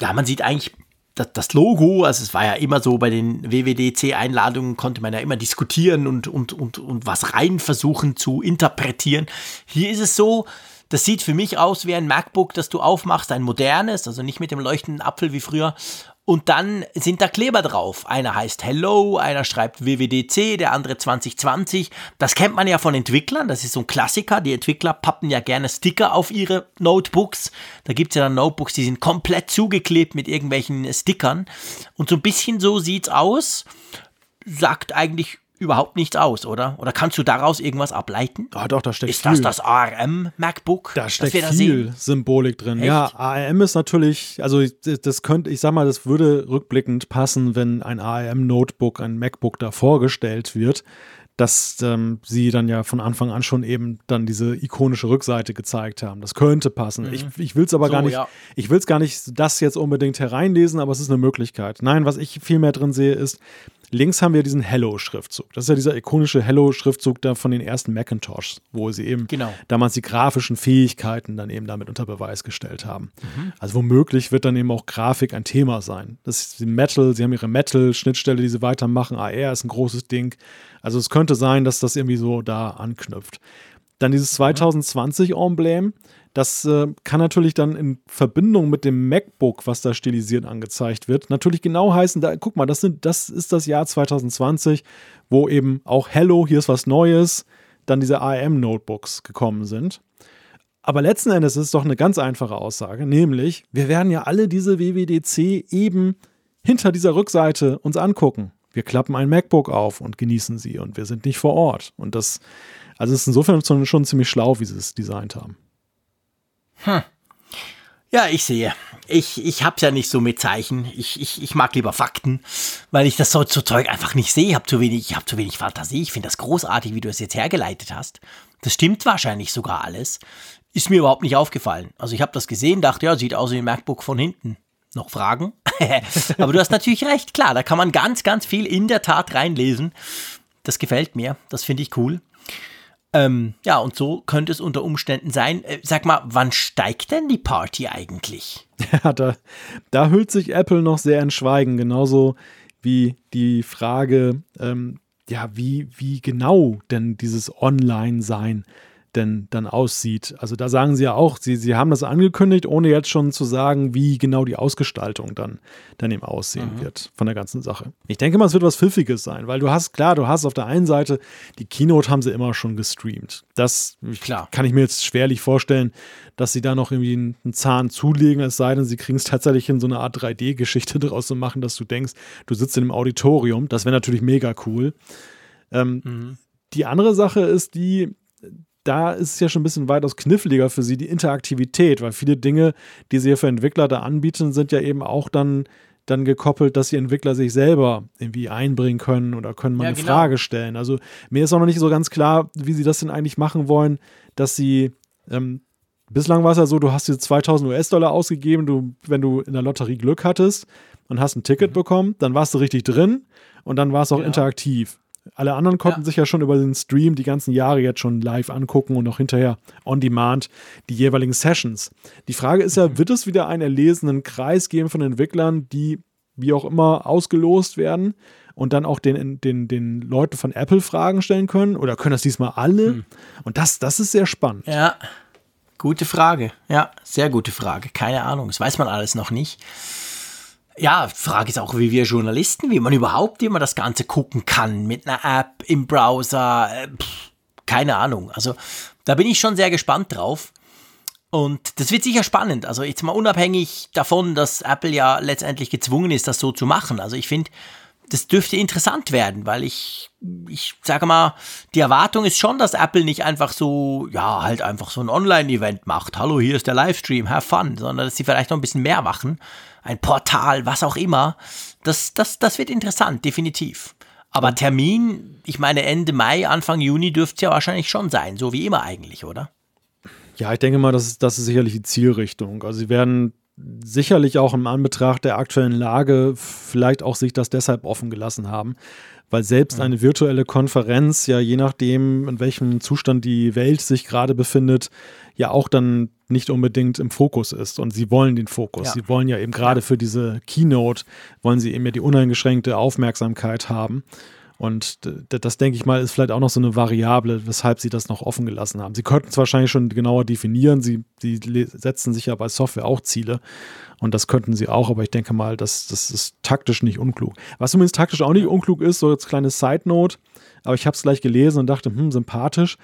ja, man sieht eigentlich das, Logo, also es war ja immer so, bei den WWDC-Einladungen konnte man ja immer diskutieren und, und, und, und was rein versuchen zu interpretieren. Hier ist es so, das sieht für mich aus wie ein MacBook, das du aufmachst, ein modernes, also nicht mit dem leuchtenden Apfel wie früher, und dann sind da Kleber drauf. Einer heißt Hello, einer schreibt WWDC, der andere 2020. Das kennt man ja von Entwicklern, das ist so ein Klassiker. Die Entwickler pappen ja gerne Sticker auf ihre Notebooks. Da gibt es ja dann Notebooks, die sind komplett zugeklebt mit irgendwelchen Stickern. Und so ein bisschen so sieht's aus. Sagt eigentlich überhaupt nichts aus, oder? Oder kannst du daraus irgendwas ableiten? Ah, doch, da steckt ist viel. Ist das das ARM MacBook? Da steckt viel da Symbolik drin. Echt? Ja, ARM ist natürlich, also das könnte, ich sag mal, das würde rückblickend passen, wenn ein ARM Notebook, ein MacBook da vorgestellt wird dass ähm, sie dann ja von Anfang an schon eben dann diese ikonische Rückseite gezeigt haben. Das könnte passen. Mhm. Ich, ich will es aber so, gar nicht, ja. ich will es gar nicht das jetzt unbedingt hereinlesen, aber es ist eine Möglichkeit. Nein, was ich viel mehr drin sehe, ist, links haben wir diesen Hello-Schriftzug. Das ist ja dieser ikonische Hello-Schriftzug da von den ersten Macintoshs, wo sie eben genau. damals die grafischen Fähigkeiten dann eben damit unter Beweis gestellt haben. Mhm. Also womöglich wird dann eben auch Grafik ein Thema sein. Das ist die Metal, sie haben ihre Metal-Schnittstelle, die sie weitermachen. AR ist ein großes Ding. Also es könnte sein, dass das irgendwie so da anknüpft. Dann dieses 2020-Emblem, das äh, kann natürlich dann in Verbindung mit dem MacBook, was da stilisiert angezeigt wird, natürlich genau heißen, da, guck mal, das, sind, das ist das Jahr 2020, wo eben auch Hello, hier ist was Neues, dann diese ARM-Notebooks gekommen sind. Aber letzten Endes ist es doch eine ganz einfache Aussage, nämlich wir werden ja alle diese WWDC eben hinter dieser Rückseite uns angucken wir klappen ein MacBook auf und genießen sie und wir sind nicht vor Ort. Und das, also ist insofern schon ziemlich schlau, wie sie es designt haben. Hm. Ja, ich sehe. Ich, ich hab's ja nicht so mit Zeichen. Ich, ich, ich mag lieber Fakten, weil ich das so, so Zeug einfach nicht sehe. Ich habe zu habe zu wenig Fantasie. Ich finde das großartig, wie du es jetzt hergeleitet hast. Das stimmt wahrscheinlich sogar alles. Ist mir überhaupt nicht aufgefallen. Also ich habe das gesehen, dachte, ja, sieht aus wie ein MacBook von hinten noch Fragen? Aber du hast natürlich recht, klar, da kann man ganz, ganz viel in der Tat reinlesen. Das gefällt mir, das finde ich cool. Ähm, ja, und so könnte es unter Umständen sein. Äh, sag mal, wann steigt denn die Party eigentlich? Ja, da, da hüllt sich Apple noch sehr in Schweigen, genauso wie die Frage, ähm, ja, wie, wie genau denn dieses Online-Sein denn dann aussieht. Also da sagen sie ja auch, sie, sie haben das angekündigt, ohne jetzt schon zu sagen, wie genau die Ausgestaltung dann, dann eben aussehen mhm. wird von der ganzen Sache. Ich denke mal, es wird was Pfiffiges sein, weil du hast, klar, du hast auf der einen Seite, die Keynote haben sie immer schon gestreamt. Das klar. kann ich mir jetzt schwerlich vorstellen, dass sie da noch irgendwie einen Zahn zulegen, es sei denn, sie kriegen es tatsächlich in so eine Art 3D-Geschichte draus zu machen, dass du denkst, du sitzt in einem Auditorium. Das wäre natürlich mega cool. Ähm, mhm. Die andere Sache ist die, da ist es ja schon ein bisschen weitaus kniffliger für sie, die Interaktivität, weil viele Dinge, die sie ja für Entwickler da anbieten, sind ja eben auch dann, dann gekoppelt, dass die Entwickler sich selber irgendwie einbringen können oder können mal ja, eine genau. Frage stellen. Also mir ist auch noch nicht so ganz klar, wie sie das denn eigentlich machen wollen, dass sie ähm, Bislang war es ja so, du hast diese 2000 US-Dollar ausgegeben, du, wenn du in der Lotterie Glück hattest und hast ein Ticket mhm. bekommen, dann warst du richtig drin und dann war es auch genau. interaktiv. Alle anderen konnten ja. sich ja schon über den Stream die ganzen Jahre jetzt schon live angucken und auch hinterher on demand die jeweiligen Sessions. Die Frage ist ja, mhm. wird es wieder einen erlesenen Kreis geben von Entwicklern, die wie auch immer ausgelost werden und dann auch den, den, den Leuten von Apple Fragen stellen können? Oder können das diesmal alle? Mhm. Und das, das ist sehr spannend. Ja, gute Frage. Ja, sehr gute Frage. Keine Ahnung, das weiß man alles noch nicht. Ja, Frage ist auch, wie wir Journalisten, wie man überhaupt immer das Ganze gucken kann mit einer App im Browser. Äh, pff, keine Ahnung. Also da bin ich schon sehr gespannt drauf. Und das wird sicher spannend. Also jetzt mal unabhängig davon, dass Apple ja letztendlich gezwungen ist, das so zu machen. Also ich finde, das dürfte interessant werden, weil ich, ich sage mal, die Erwartung ist schon, dass Apple nicht einfach so, ja, halt einfach so ein Online-Event macht. Hallo, hier ist der Livestream, have fun, sondern dass sie vielleicht noch ein bisschen mehr machen. Ein Portal, was auch immer. Das, das, das wird interessant, definitiv. Aber Termin, ich meine Ende Mai, Anfang Juni dürfte es ja wahrscheinlich schon sein, so wie immer eigentlich, oder? Ja, ich denke mal, das ist, das ist sicherlich die Zielrichtung. Also sie werden sicherlich auch im Anbetracht der aktuellen Lage vielleicht auch sich das deshalb offen gelassen haben, weil selbst eine virtuelle Konferenz ja je nachdem, in welchem Zustand die Welt sich gerade befindet, ja auch dann nicht unbedingt im Fokus ist. Und sie wollen den Fokus. Ja. Sie wollen ja eben gerade für diese Keynote, wollen sie eben ja die uneingeschränkte Aufmerksamkeit haben. Und das, denke ich mal, ist vielleicht auch noch so eine Variable, weshalb sie das noch offen gelassen haben. Sie könnten es wahrscheinlich schon genauer definieren. Sie, sie setzen sich ja bei Software auch Ziele. Und das könnten sie auch, aber ich denke mal, das, das ist taktisch nicht unklug. Was zumindest taktisch auch nicht unklug ist, so als kleine Side Note, aber ich habe es gleich gelesen und dachte, hm, sympathisch,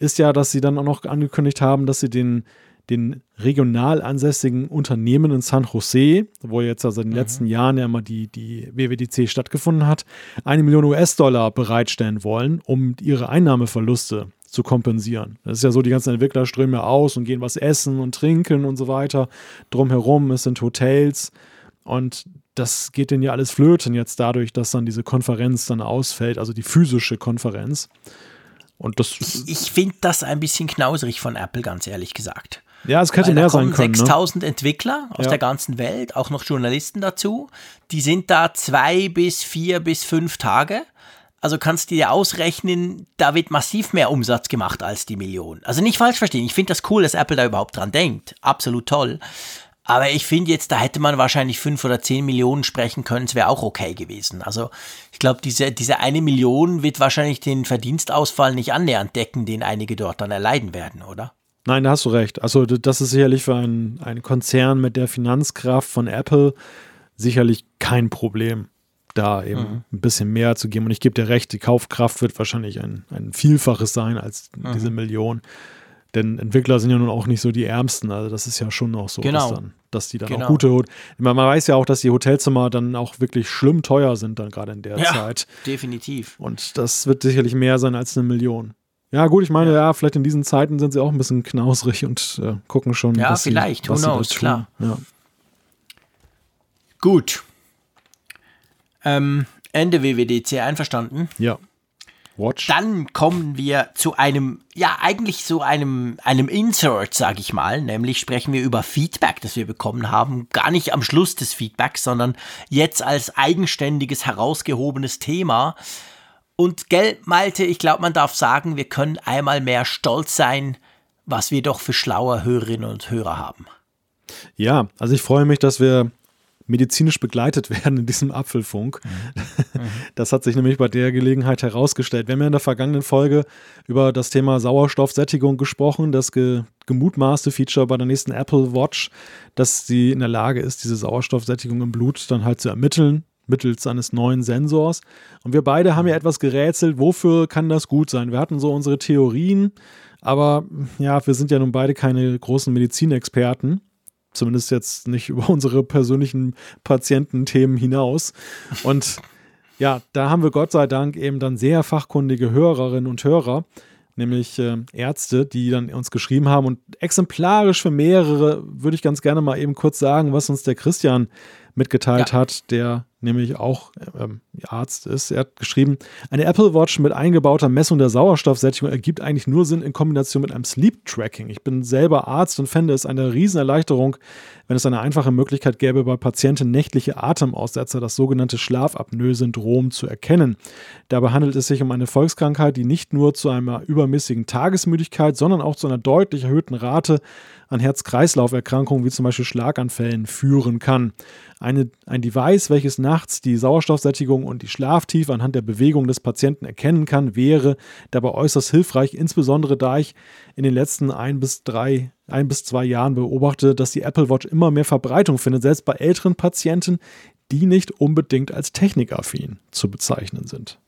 ist ja, dass sie dann auch noch angekündigt haben, dass sie den den regional ansässigen Unternehmen in San Jose, wo jetzt also in den mhm. letzten Jahren ja immer die, die WWDC stattgefunden hat, eine Million US-Dollar bereitstellen wollen, um ihre Einnahmeverluste zu kompensieren. Das ist ja so, die ganzen Entwickler strömen ja aus und gehen was essen und trinken und so weiter. Drumherum, es sind Hotels und das geht denen ja alles flöten jetzt dadurch, dass dann diese Konferenz dann ausfällt, also die physische Konferenz. Und das ich, ich finde das ein bisschen knauserig von Apple, ganz ehrlich gesagt. Ja, es könnte mehr sein können. 6000 ne? Entwickler aus ja. der ganzen Welt, auch noch Journalisten dazu. Die sind da zwei bis vier bis fünf Tage. Also kannst du dir ausrechnen, da wird massiv mehr Umsatz gemacht als die Million. Also nicht falsch verstehen. Ich finde das cool, dass Apple da überhaupt dran denkt. Absolut toll. Aber ich finde jetzt, da hätte man wahrscheinlich fünf oder zehn Millionen sprechen können, es wäre auch okay gewesen. Also ich glaube, diese, diese eine Million wird wahrscheinlich den Verdienstausfall nicht annähernd decken, den einige dort dann erleiden werden, oder? Nein, da hast du recht. Also das ist sicherlich für einen, einen Konzern mit der Finanzkraft von Apple sicherlich kein Problem, da eben mhm. ein bisschen mehr zu geben. Und ich gebe dir recht, die Kaufkraft wird wahrscheinlich ein, ein Vielfaches sein als mhm. diese Million. Denn Entwickler sind ja nun auch nicht so die Ärmsten. Also das ist ja schon auch so, genau. dass, dann, dass die dann genau. auch gute. Man, man weiß ja auch, dass die Hotelzimmer dann auch wirklich schlimm teuer sind, dann gerade in der ja, Zeit. Definitiv. Und das wird sicherlich mehr sein als eine Million. Ja, gut, ich meine, ja. ja, vielleicht in diesen Zeiten sind sie auch ein bisschen knausrig und äh, gucken schon. Ja, was vielleicht, sie, who knows, klar. Ja. Gut. Ähm, Ende WWDC einverstanden? Ja. Watch. Dann kommen wir zu einem, ja, eigentlich so einem, einem Insert, sag ich mal. Nämlich sprechen wir über Feedback, das wir bekommen haben. Gar nicht am Schluss des Feedbacks, sondern jetzt als eigenständiges, herausgehobenes Thema. Und gell, Malte, ich glaube, man darf sagen, wir können einmal mehr stolz sein, was wir doch für schlaue Hörerinnen und Hörer haben. Ja, also ich freue mich, dass wir medizinisch begleitet werden in diesem Apfelfunk. Mhm. Das hat sich nämlich bei der Gelegenheit herausgestellt. Wir haben ja in der vergangenen Folge über das Thema Sauerstoffsättigung gesprochen, das ge gemutmaßte Feature bei der nächsten Apple Watch, dass sie in der Lage ist, diese Sauerstoffsättigung im Blut dann halt zu ermitteln mittels eines neuen Sensors. Und wir beide haben ja etwas gerätselt, wofür kann das gut sein? Wir hatten so unsere Theorien, aber ja, wir sind ja nun beide keine großen Medizinexperten. Zumindest jetzt nicht über unsere persönlichen Patiententhemen hinaus. Und ja, da haben wir Gott sei Dank eben dann sehr fachkundige Hörerinnen und Hörer, nämlich äh, Ärzte, die dann uns geschrieben haben und exemplarisch für mehrere würde ich ganz gerne mal eben kurz sagen, was uns der Christian mitgeteilt ja. hat, der nämlich auch ähm, Arzt ist. Er hat geschrieben, eine Apple Watch mit eingebauter Messung der Sauerstoffsättigung ergibt eigentlich nur Sinn in Kombination mit einem Sleep Tracking. Ich bin selber Arzt und fände es eine Riesenerleichterung, wenn es eine einfache Möglichkeit gäbe, bei Patienten nächtliche Atemaussetzer, das sogenannte Schlafapnoe-Syndrom, zu erkennen. Dabei handelt es sich um eine Volkskrankheit, die nicht nur zu einer übermäßigen Tagesmüdigkeit, sondern auch zu einer deutlich erhöhten Rate an Herz-Kreislauf-Erkrankungen wie zum Beispiel Schlaganfällen führen kann. Eine, ein Device, welches nachts die Sauerstoffsättigung und die Schlaftiefe anhand der Bewegung des Patienten erkennen kann, wäre dabei äußerst hilfreich, insbesondere da ich in den letzten ein bis drei, ein bis zwei Jahren beobachte, dass die Apple Watch immer mehr Verbreitung findet, selbst bei älteren Patienten, die nicht unbedingt als technikaffin zu bezeichnen sind.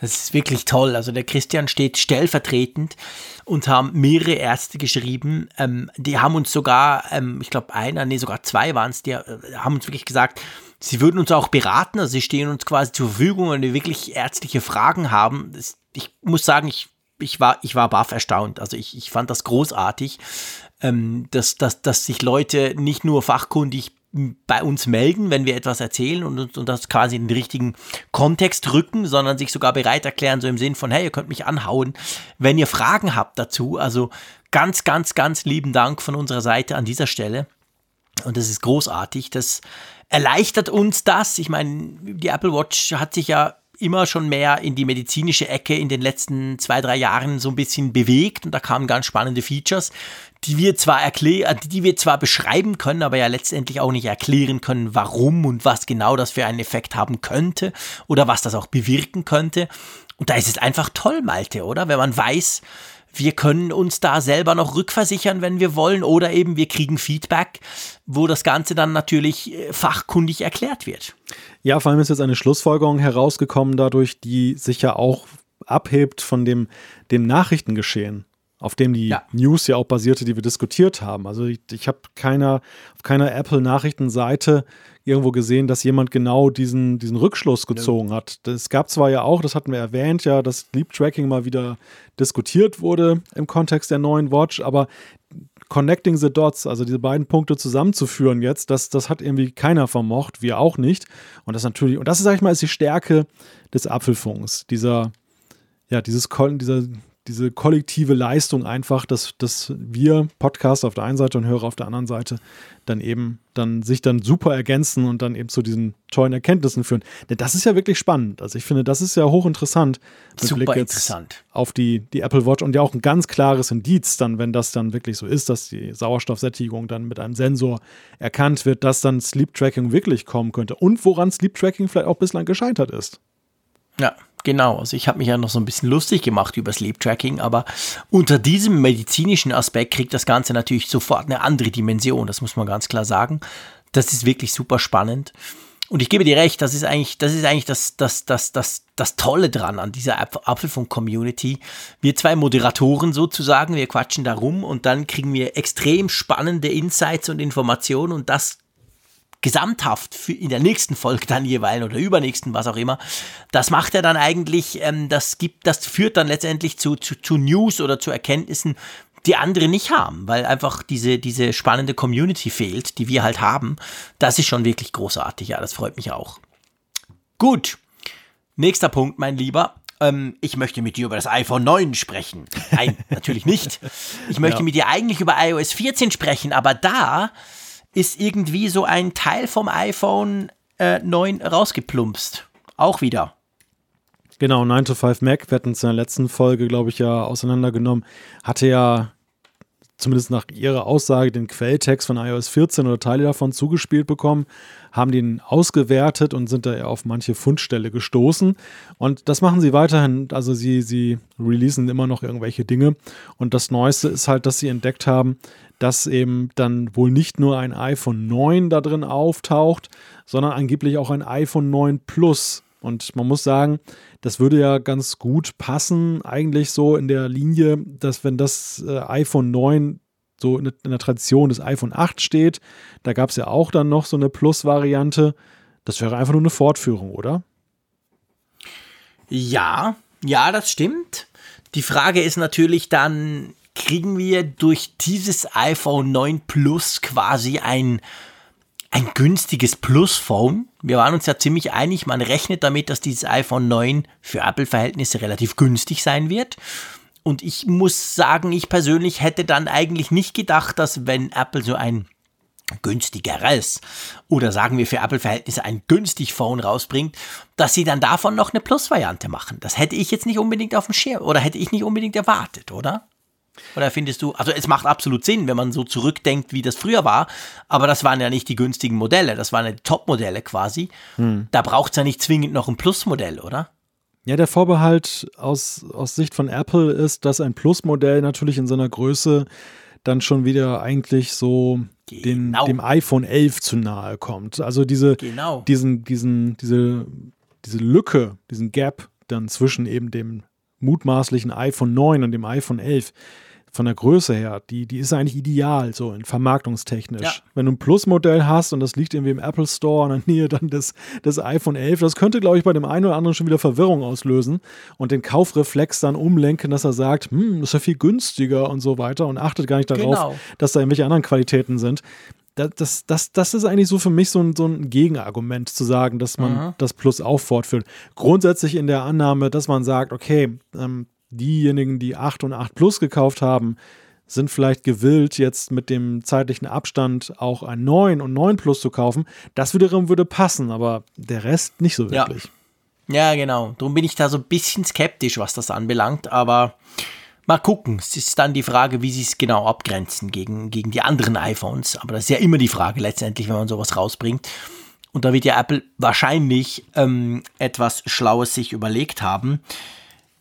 Das ist wirklich toll. Also der Christian steht stellvertretend und haben mehrere Ärzte geschrieben. Ähm, die haben uns sogar, ähm, ich glaube einer, nee, sogar zwei waren es, die äh, haben uns wirklich gesagt, sie würden uns auch beraten. Also sie stehen uns quasi zur Verfügung, wenn wir wirklich ärztliche Fragen haben. Das, ich muss sagen, ich, ich war, ich war baff erstaunt. Also ich, ich fand das großartig, ähm, dass, dass, dass sich Leute nicht nur fachkundig bei uns melden, wenn wir etwas erzählen und, und das quasi in den richtigen Kontext rücken, sondern sich sogar bereit erklären, so im Sinn von, hey, ihr könnt mich anhauen, wenn ihr Fragen habt dazu. Also ganz, ganz, ganz lieben Dank von unserer Seite an dieser Stelle. Und das ist großartig. Das erleichtert uns das. Ich meine, die Apple Watch hat sich ja immer schon mehr in die medizinische Ecke in den letzten zwei, drei Jahren so ein bisschen bewegt und da kamen ganz spannende Features, die wir zwar erklären, die wir zwar beschreiben können, aber ja letztendlich auch nicht erklären können, warum und was genau das für einen Effekt haben könnte oder was das auch bewirken könnte. Und da ist es einfach toll, Malte, oder? Wenn man weiß, wir können uns da selber noch rückversichern, wenn wir wollen, oder eben wir kriegen Feedback, wo das Ganze dann natürlich äh, fachkundig erklärt wird. Ja, vor allem ist jetzt eine Schlussfolgerung herausgekommen dadurch, die sich ja auch abhebt von dem, dem Nachrichtengeschehen auf dem die ja. News ja auch basierte, die wir diskutiert haben. Also ich, ich habe keiner, auf keiner Apple-Nachrichtenseite irgendwo gesehen, dass jemand genau diesen, diesen Rückschluss gezogen ja. hat. Es gab zwar ja auch, das hatten wir erwähnt, ja, dass Sleep Tracking mal wieder diskutiert wurde im Kontext der neuen Watch, aber Connecting the Dots, also diese beiden Punkte zusammenzuführen jetzt, das, das hat irgendwie keiner vermocht, wir auch nicht. Und das natürlich, und das, sag ich mal, ist die Stärke des Apfelfunks, dieser, ja, dieses, dieser, diese kollektive Leistung einfach, dass, dass wir Podcast auf der einen Seite und Hörer auf der anderen Seite dann eben dann sich dann super ergänzen und dann eben zu diesen tollen Erkenntnissen führen. Denn das ist ja wirklich spannend. Also ich finde, das ist ja hochinteressant mit super Blick jetzt interessant. auf die, die Apple Watch und ja auch ein ganz klares Indiz dann, wenn das dann wirklich so ist, dass die Sauerstoffsättigung dann mit einem Sensor erkannt wird, dass dann Sleep Tracking wirklich kommen könnte und woran Sleep Tracking vielleicht auch bislang gescheitert ist. Ja, Genau, also ich habe mich ja noch so ein bisschen lustig gemacht über Sleep Tracking, aber unter diesem medizinischen Aspekt kriegt das Ganze natürlich sofort eine andere Dimension, das muss man ganz klar sagen. Das ist wirklich super spannend. Und ich gebe dir recht, das ist eigentlich, das ist eigentlich das, das, das, das, das Tolle dran an dieser Apfelfunk-Community. Wir zwei Moderatoren sozusagen, wir quatschen da rum und dann kriegen wir extrem spannende Insights und Informationen und das gesamthaft für in der nächsten Folge dann jeweils oder übernächsten, was auch immer, das macht er dann eigentlich, ähm, das gibt, das führt dann letztendlich zu, zu, zu News oder zu Erkenntnissen, die andere nicht haben, weil einfach diese, diese spannende Community fehlt, die wir halt haben. Das ist schon wirklich großartig, ja, das freut mich auch. Gut, nächster Punkt, mein Lieber. Ähm, ich möchte mit dir über das iPhone 9 sprechen. Nein, natürlich nicht. Ich möchte ja. mit dir eigentlich über iOS 14 sprechen, aber da ist irgendwie so ein Teil vom iPhone äh, 9 rausgeplumpst. Auch wieder. Genau, 9 to 5 Mac, wir hatten es in der letzten Folge, glaube ich, ja auseinandergenommen, hatte ja zumindest nach ihrer Aussage den Quelltext von iOS 14 oder Teile davon zugespielt bekommen, haben den ausgewertet und sind da auf manche Fundstelle gestoßen. Und das machen sie weiterhin. Also sie, sie releasen immer noch irgendwelche Dinge. Und das Neueste ist halt, dass sie entdeckt haben, dass eben dann wohl nicht nur ein iPhone 9 da drin auftaucht, sondern angeblich auch ein iPhone 9 Plus. Und man muss sagen, das würde ja ganz gut passen, eigentlich so in der Linie, dass wenn das äh, iPhone 9 so in, der Tradition des iPhone 8 steht, da gab es ja auch dann noch so eine Plus-Variante. Das wäre einfach nur eine Fortführung, oder? Ja, ja, das stimmt. Die Frage ist natürlich dann, kriegen wir durch dieses iPhone 9 Plus quasi ein, ein günstiges Plus-Phone. Wir waren uns ja ziemlich einig, man rechnet damit, dass dieses iPhone 9 für Apple-Verhältnisse relativ günstig sein wird. Und ich muss sagen, ich persönlich hätte dann eigentlich nicht gedacht, dass wenn Apple so ein günstigeres oder sagen wir für Apple-Verhältnisse ein günstig Phone rausbringt, dass sie dann davon noch eine Plus-Variante machen. Das hätte ich jetzt nicht unbedingt auf dem Schirm oder hätte ich nicht unbedingt erwartet, oder? Oder findest du, also es macht absolut Sinn, wenn man so zurückdenkt, wie das früher war, aber das waren ja nicht die günstigen Modelle, das waren ja die Top-Modelle quasi. Hm. Da braucht es ja nicht zwingend noch ein Plus-Modell, oder? Ja, der Vorbehalt aus, aus Sicht von Apple ist, dass ein Plus-Modell natürlich in seiner Größe dann schon wieder eigentlich so genau. den, dem iPhone 11 zu nahe kommt. Also diese, genau. diesen, diesen, diese, diese Lücke, diesen Gap dann zwischen eben dem mutmaßlichen iPhone 9 und dem iPhone 11, von der Größe her, die, die ist eigentlich ideal, so in vermarktungstechnisch. Ja. Wenn du ein Plus-Modell hast und das liegt irgendwie im Apple Store in der Nähe dann des, des iPhone 11, das könnte, glaube ich, bei dem einen oder anderen schon wieder Verwirrung auslösen und den Kaufreflex dann umlenken, dass er sagt, hm, ist ja viel günstiger und so weiter und achtet gar nicht darauf, genau. dass da irgendwelche anderen Qualitäten sind. Das, das, das, das ist eigentlich so für mich so ein, so ein Gegenargument zu sagen, dass man mhm. das Plus auch fortführt. Grundsätzlich in der Annahme, dass man sagt, okay, ähm, diejenigen, die 8 und 8 Plus gekauft haben, sind vielleicht gewillt, jetzt mit dem zeitlichen Abstand auch ein 9 und 9 Plus zu kaufen. Das wiederum würde passen, aber der Rest nicht so wirklich. Ja, ja genau. Darum bin ich da so ein bisschen skeptisch, was das anbelangt, aber mal gucken. Es ist dann die Frage, wie sie es genau abgrenzen gegen, gegen die anderen iPhones. Aber das ist ja immer die Frage letztendlich, wenn man sowas rausbringt. Und da wird ja Apple wahrscheinlich ähm, etwas Schlaues sich überlegt haben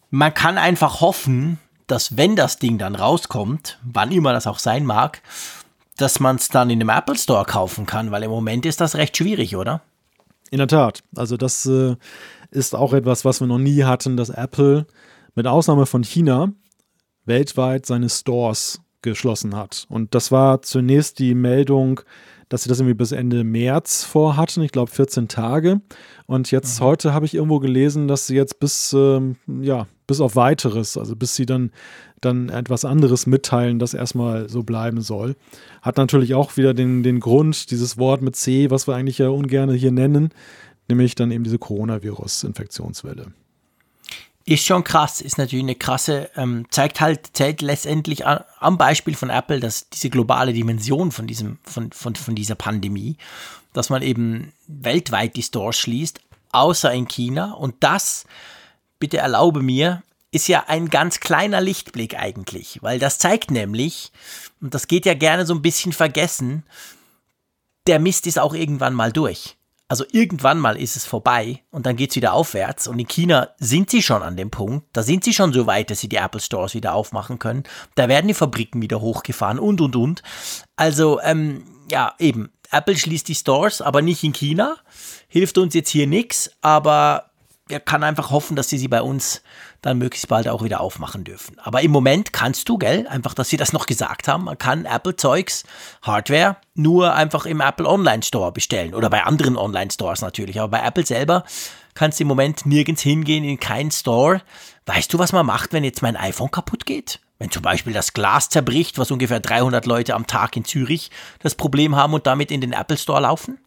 man kann einfach hoffen, dass wenn das Ding dann rauskommt, wann immer das auch sein mag, dass man es dann in einem Apple Store kaufen kann, weil im Moment ist das recht schwierig, oder? In der Tat. Also das äh, ist auch etwas, was wir noch nie hatten, dass Apple mit Ausnahme von China weltweit seine Stores geschlossen hat. Und das war zunächst die Meldung, dass sie das irgendwie bis Ende März vorhatten, ich glaube 14 Tage. Und jetzt mhm. heute habe ich irgendwo gelesen, dass sie jetzt bis, ähm, ja, bis auf weiteres, also bis sie dann, dann etwas anderes mitteilen, das erstmal so bleiben soll. Hat natürlich auch wieder den, den Grund, dieses Wort mit C, was wir eigentlich ja ungern hier nennen, nämlich dann eben diese Coronavirus-Infektionswelle. Ist schon krass, ist natürlich eine krasse, ähm, zeigt halt, zeigt letztendlich an, am Beispiel von Apple, dass diese globale Dimension von, diesem, von, von, von dieser Pandemie, dass man eben weltweit die Stores schließt, außer in China. Und das, bitte erlaube mir, ist ja ein ganz kleiner Lichtblick eigentlich, weil das zeigt nämlich, und das geht ja gerne so ein bisschen vergessen, der Mist ist auch irgendwann mal durch. Also irgendwann mal ist es vorbei und dann geht es wieder aufwärts. Und in China sind sie schon an dem Punkt, da sind sie schon so weit, dass sie die Apple Stores wieder aufmachen können. Da werden die Fabriken wieder hochgefahren und und und. Also, ähm, ja, eben, Apple schließt die Stores, aber nicht in China. Hilft uns jetzt hier nichts, aber er kann einfach hoffen, dass sie sie bei uns dann möglichst bald auch wieder aufmachen dürfen. Aber im Moment kannst du, gell, einfach, dass sie das noch gesagt haben, man kann Apple-Zeugs, Hardware, nur einfach im Apple Online Store bestellen oder bei anderen Online Stores natürlich. Aber bei Apple selber kannst du im Moment nirgends hingehen, in keinen Store. Weißt du, was man macht, wenn jetzt mein iPhone kaputt geht? Wenn zum Beispiel das Glas zerbricht, was ungefähr 300 Leute am Tag in Zürich das Problem haben und damit in den Apple Store laufen?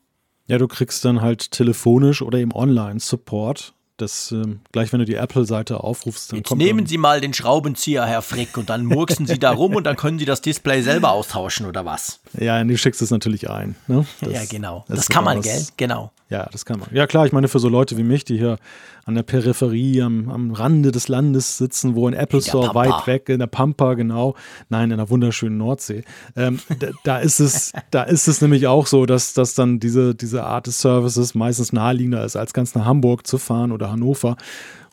Ja, du kriegst dann halt telefonisch oder im Online-Support das, äh, gleich wenn du die Apple-Seite aufrufst, dann Jetzt kommt nehmen Sie mal den Schraubenzieher, Herr Frick, und dann murksen Sie da rum und dann können Sie das Display selber austauschen oder was? Ja, du schickst es natürlich ein. Ne? Das, ja, genau. Das, das kann man, gell? Genau. Ja, das kann man. Ja, klar, ich meine, für so Leute wie mich, die hier an der Peripherie, am, am Rande des Landes sitzen, wo ein Apple Store weit weg, in der Pampa, genau, nein, in der wunderschönen Nordsee, ähm, da, da, ist es, da ist es nämlich auch so, dass, dass dann diese, diese Art des Services meistens naheliegender ist, als ganz nach Hamburg zu fahren oder Hannover.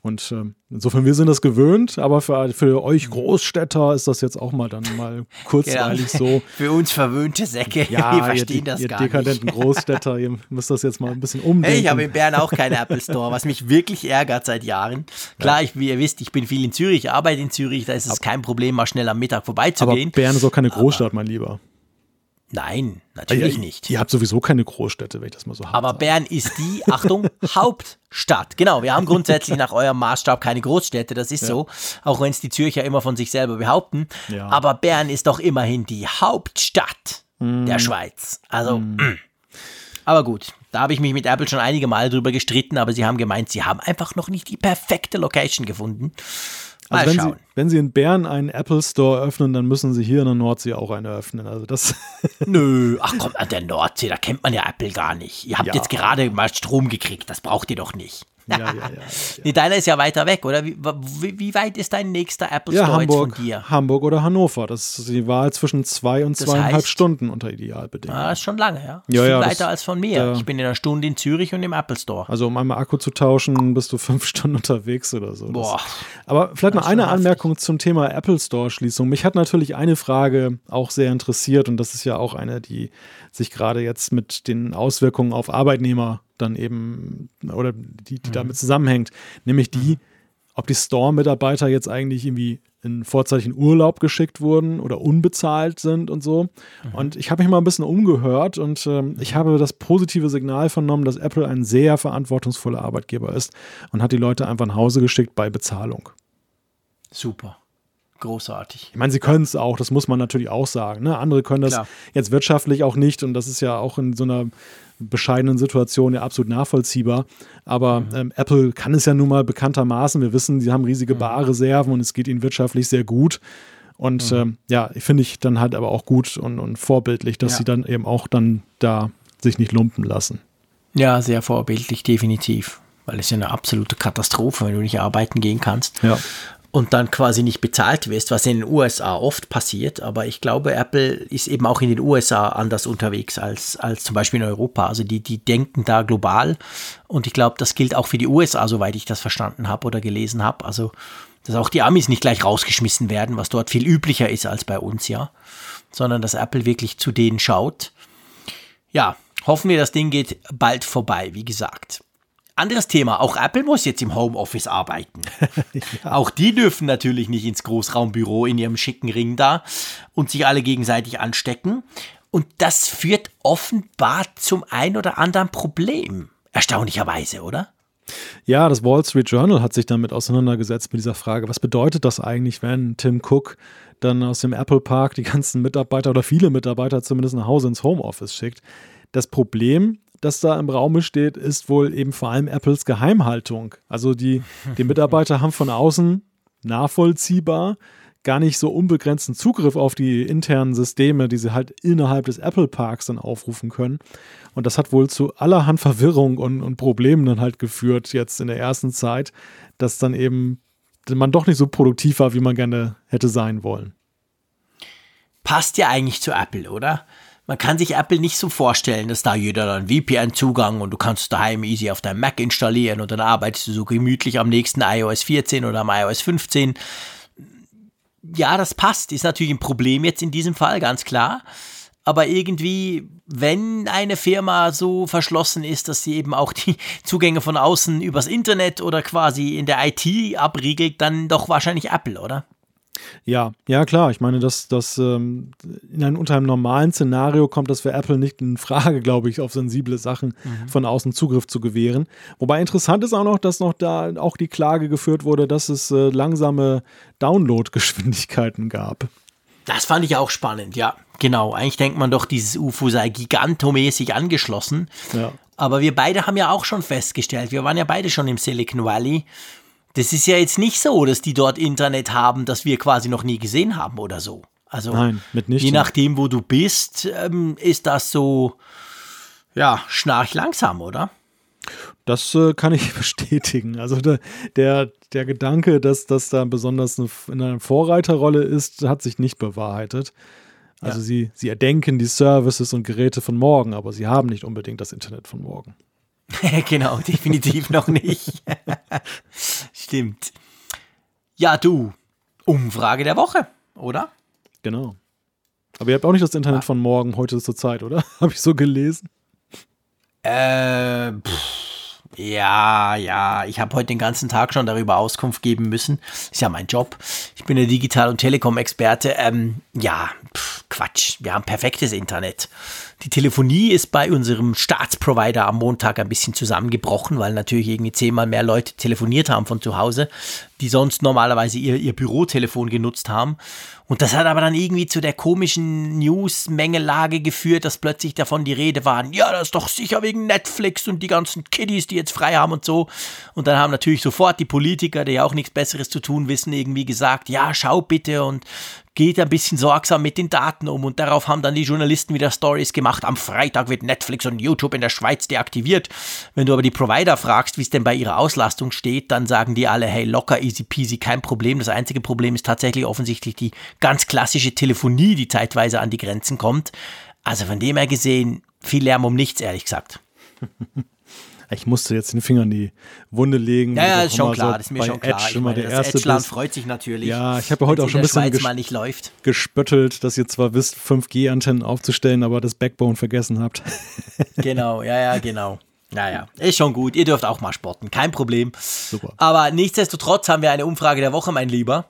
Und ähm, insofern, wir sind das gewöhnt, aber für, für euch Großstädter ist das jetzt auch mal dann mal kurzweilig genau. so. Für uns verwöhnte Säcke, ja, wir verstehen ihr, das ihr gar dekadenten nicht. Großstädter, ihr müsst das jetzt mal ein bisschen umdenken. Hey, ich habe in Bern auch keinen Apple Store, was mich wirklich ärgert seit Jahren. Klar, ja. ich, wie ihr wisst, ich bin viel in Zürich, ich arbeite in Zürich, da ist es kein Problem, mal schnell am Mittag vorbeizugehen. Aber Bern ist auch keine Großstadt, aber, mein Lieber. Nein, natürlich ihr, nicht. Ihr habt sowieso keine Großstädte, wenn ich das mal so habe. Aber Bern ist die, Achtung, Hauptstadt. Genau, wir haben grundsätzlich nach eurem Maßstab keine Großstädte, das ist ja. so, auch wenn es die Zürcher immer von sich selber behaupten. Ja. Aber Bern ist doch immerhin die Hauptstadt mm. der Schweiz. Also, mm. mm. aber gut, da habe ich mich mit Apple schon einige Male drüber gestritten, aber sie haben gemeint, sie haben einfach noch nicht die perfekte Location gefunden. Also wenn Sie, wenn Sie in Bern einen Apple Store öffnen, dann müssen Sie hier in der Nordsee auch einen öffnen. Also das Nö, ach komm, an der Nordsee, da kennt man ja Apple gar nicht. Ihr habt ja. jetzt gerade mal Strom gekriegt, das braucht ihr doch nicht. Ja, ja, ja, Nee, deiner ist ja weiter weg, oder? Wie, wie, wie weit ist dein nächster Apple Store ja, Hamburg, von dir? Hamburg oder Hannover. Das ist die Wahl zwischen zwei und das zweieinhalb heißt, Stunden unter Idealbedingungen. Ah, ist schon lange, ja. ja, Viel ja weiter das, als von mir. ich bin in einer Stunde in Zürich und im Apple Store. Also um einmal Akku zu tauschen, bist du fünf Stunden unterwegs oder so. Boah. Das, aber vielleicht noch eine Anmerkung zum Thema Apple Store-Schließung. Mich hat natürlich eine Frage auch sehr interessiert und das ist ja auch eine, die sich gerade jetzt mit den Auswirkungen auf Arbeitnehmer dann eben oder die, die mhm. damit zusammenhängt, nämlich die, mhm. ob die Store-Mitarbeiter jetzt eigentlich irgendwie in vorzeitig Urlaub geschickt wurden oder unbezahlt sind und so. Mhm. Und ich habe mich mal ein bisschen umgehört und äh, ich habe das positive Signal vernommen, dass Apple ein sehr verantwortungsvoller Arbeitgeber ist und hat die Leute einfach nach Hause geschickt bei Bezahlung. Super. Großartig. Ich meine, sie können es auch, das muss man natürlich auch sagen. Ne? Andere können das Klar. jetzt wirtschaftlich auch nicht und das ist ja auch in so einer bescheidenen Situation ja absolut nachvollziehbar. Aber mhm. ähm, Apple kann es ja nun mal bekanntermaßen. Wir wissen, sie haben riesige mhm. Barreserven und es geht ihnen wirtschaftlich sehr gut. Und mhm. ähm, ja, finde ich dann halt aber auch gut und, und vorbildlich, dass ja. sie dann eben auch dann da sich nicht lumpen lassen. Ja, sehr vorbildlich, definitiv. Weil es ja eine absolute Katastrophe, wenn du nicht arbeiten gehen kannst. Ja und dann quasi nicht bezahlt wirst, was in den USA oft passiert. Aber ich glaube, Apple ist eben auch in den USA anders unterwegs als, als zum Beispiel in Europa. Also die, die denken da global. Und ich glaube, das gilt auch für die USA, soweit ich das verstanden habe oder gelesen habe. Also, dass auch die Amis nicht gleich rausgeschmissen werden, was dort viel üblicher ist als bei uns, ja. Sondern dass Apple wirklich zu denen schaut. Ja, hoffen wir, das Ding geht bald vorbei, wie gesagt. Anderes Thema, auch Apple muss jetzt im Homeoffice arbeiten. ja. Auch die dürfen natürlich nicht ins Großraumbüro in ihrem schicken Ring da und sich alle gegenseitig anstecken. Und das führt offenbar zum ein oder anderen Problem. Erstaunlicherweise, oder? Ja, das Wall Street Journal hat sich damit auseinandergesetzt mit dieser Frage, was bedeutet das eigentlich, wenn Tim Cook dann aus dem Apple Park die ganzen Mitarbeiter oder viele Mitarbeiter zumindest nach Hause ins Homeoffice schickt. Das Problem das da im Raume steht, ist wohl eben vor allem Apples Geheimhaltung. Also die, die Mitarbeiter haben von außen nachvollziehbar gar nicht so unbegrenzten Zugriff auf die internen Systeme, die sie halt innerhalb des Apple Parks dann aufrufen können. Und das hat wohl zu allerhand Verwirrung und, und Problemen dann halt geführt jetzt in der ersten Zeit, dass dann eben man doch nicht so produktiv war, wie man gerne hätte sein wollen. Passt ja eigentlich zu Apple, oder? Man kann sich Apple nicht so vorstellen, dass da jeder dann VPN-Zugang und du kannst daheim easy auf deinem Mac installieren und dann arbeitest du so gemütlich am nächsten iOS 14 oder am iOS 15. Ja, das passt. Ist natürlich ein Problem jetzt in diesem Fall, ganz klar. Aber irgendwie, wenn eine Firma so verschlossen ist, dass sie eben auch die Zugänge von außen übers Internet oder quasi in der IT abriegelt, dann doch wahrscheinlich Apple, oder? Ja, ja klar. Ich meine, dass das ähm, in einem, unter einem normalen Szenario kommt das für Apple nicht in Frage, glaube ich, auf sensible Sachen mhm. von außen Zugriff zu gewähren. Wobei interessant ist auch noch, dass noch da auch die Klage geführt wurde, dass es äh, langsame Downloadgeschwindigkeiten gab. Das fand ich auch spannend, ja. Genau. Eigentlich denkt man doch, dieses UFO sei gigantomäßig angeschlossen. Ja. Aber wir beide haben ja auch schon festgestellt, wir waren ja beide schon im Silicon Valley das ist ja jetzt nicht so, dass die dort Internet haben, das wir quasi noch nie gesehen haben oder so. Also Nein, je nachdem, wo du bist, ähm, ist das so, ja, schnarch langsam, oder? Das äh, kann ich bestätigen. Also der, der, der Gedanke, dass das da besonders eine, in einer Vorreiterrolle ist, hat sich nicht bewahrheitet. Also ja. sie, sie erdenken die Services und Geräte von morgen, aber sie haben nicht unbedingt das Internet von morgen. genau, definitiv noch nicht. Stimmt. Ja, du, Umfrage der Woche, oder? Genau. Aber ihr habt auch nicht das Internet ah. von morgen heute zur Zeit, oder? Habe ich so gelesen? Äh, pff, ja, ja. Ich habe heute den ganzen Tag schon darüber Auskunft geben müssen. Ist ja mein Job. Ich bin der Digital- und Telekom-Experte. Ähm, ja, pff, Quatsch. Wir haben perfektes Internet. Die Telefonie ist bei unserem Staatsprovider am Montag ein bisschen zusammengebrochen, weil natürlich irgendwie zehnmal mehr Leute telefoniert haben von zu Hause, die sonst normalerweise ihr, ihr Bürotelefon genutzt haben. Und das hat aber dann irgendwie zu der komischen News-Mengelage geführt, dass plötzlich davon die Rede war, ja, das ist doch sicher wegen Netflix und die ganzen Kiddies, die jetzt frei haben und so. Und dann haben natürlich sofort die Politiker, die ja auch nichts Besseres zu tun wissen, irgendwie gesagt, ja, schau bitte und geht ein bisschen sorgsam mit den Daten um und darauf haben dann die Journalisten wieder Stories gemacht. Am Freitag wird Netflix und YouTube in der Schweiz deaktiviert. Wenn du aber die Provider fragst, wie es denn bei ihrer Auslastung steht, dann sagen die alle, hey, locker, easy peasy, kein Problem. Das einzige Problem ist tatsächlich offensichtlich die ganz klassische Telefonie, die zeitweise an die Grenzen kommt. Also von dem her gesehen, viel Lärm um nichts, ehrlich gesagt. ich musste jetzt den Finger in die Wunde legen. Ja, ja, ist schon klar, so das ist mir schon klar. Edge immer der erste Edgeland freut sich natürlich. Ja, ich habe ja heute auch schon ein bisschen ges mal nicht läuft. gespöttelt, dass ihr zwar wisst, 5G-Antennen aufzustellen, aber das Backbone vergessen habt. genau, ja, ja, genau. Naja, ist schon gut. Ihr dürft auch mal sporten, kein Problem. Super. Aber nichtsdestotrotz haben wir eine Umfrage der Woche, mein Lieber.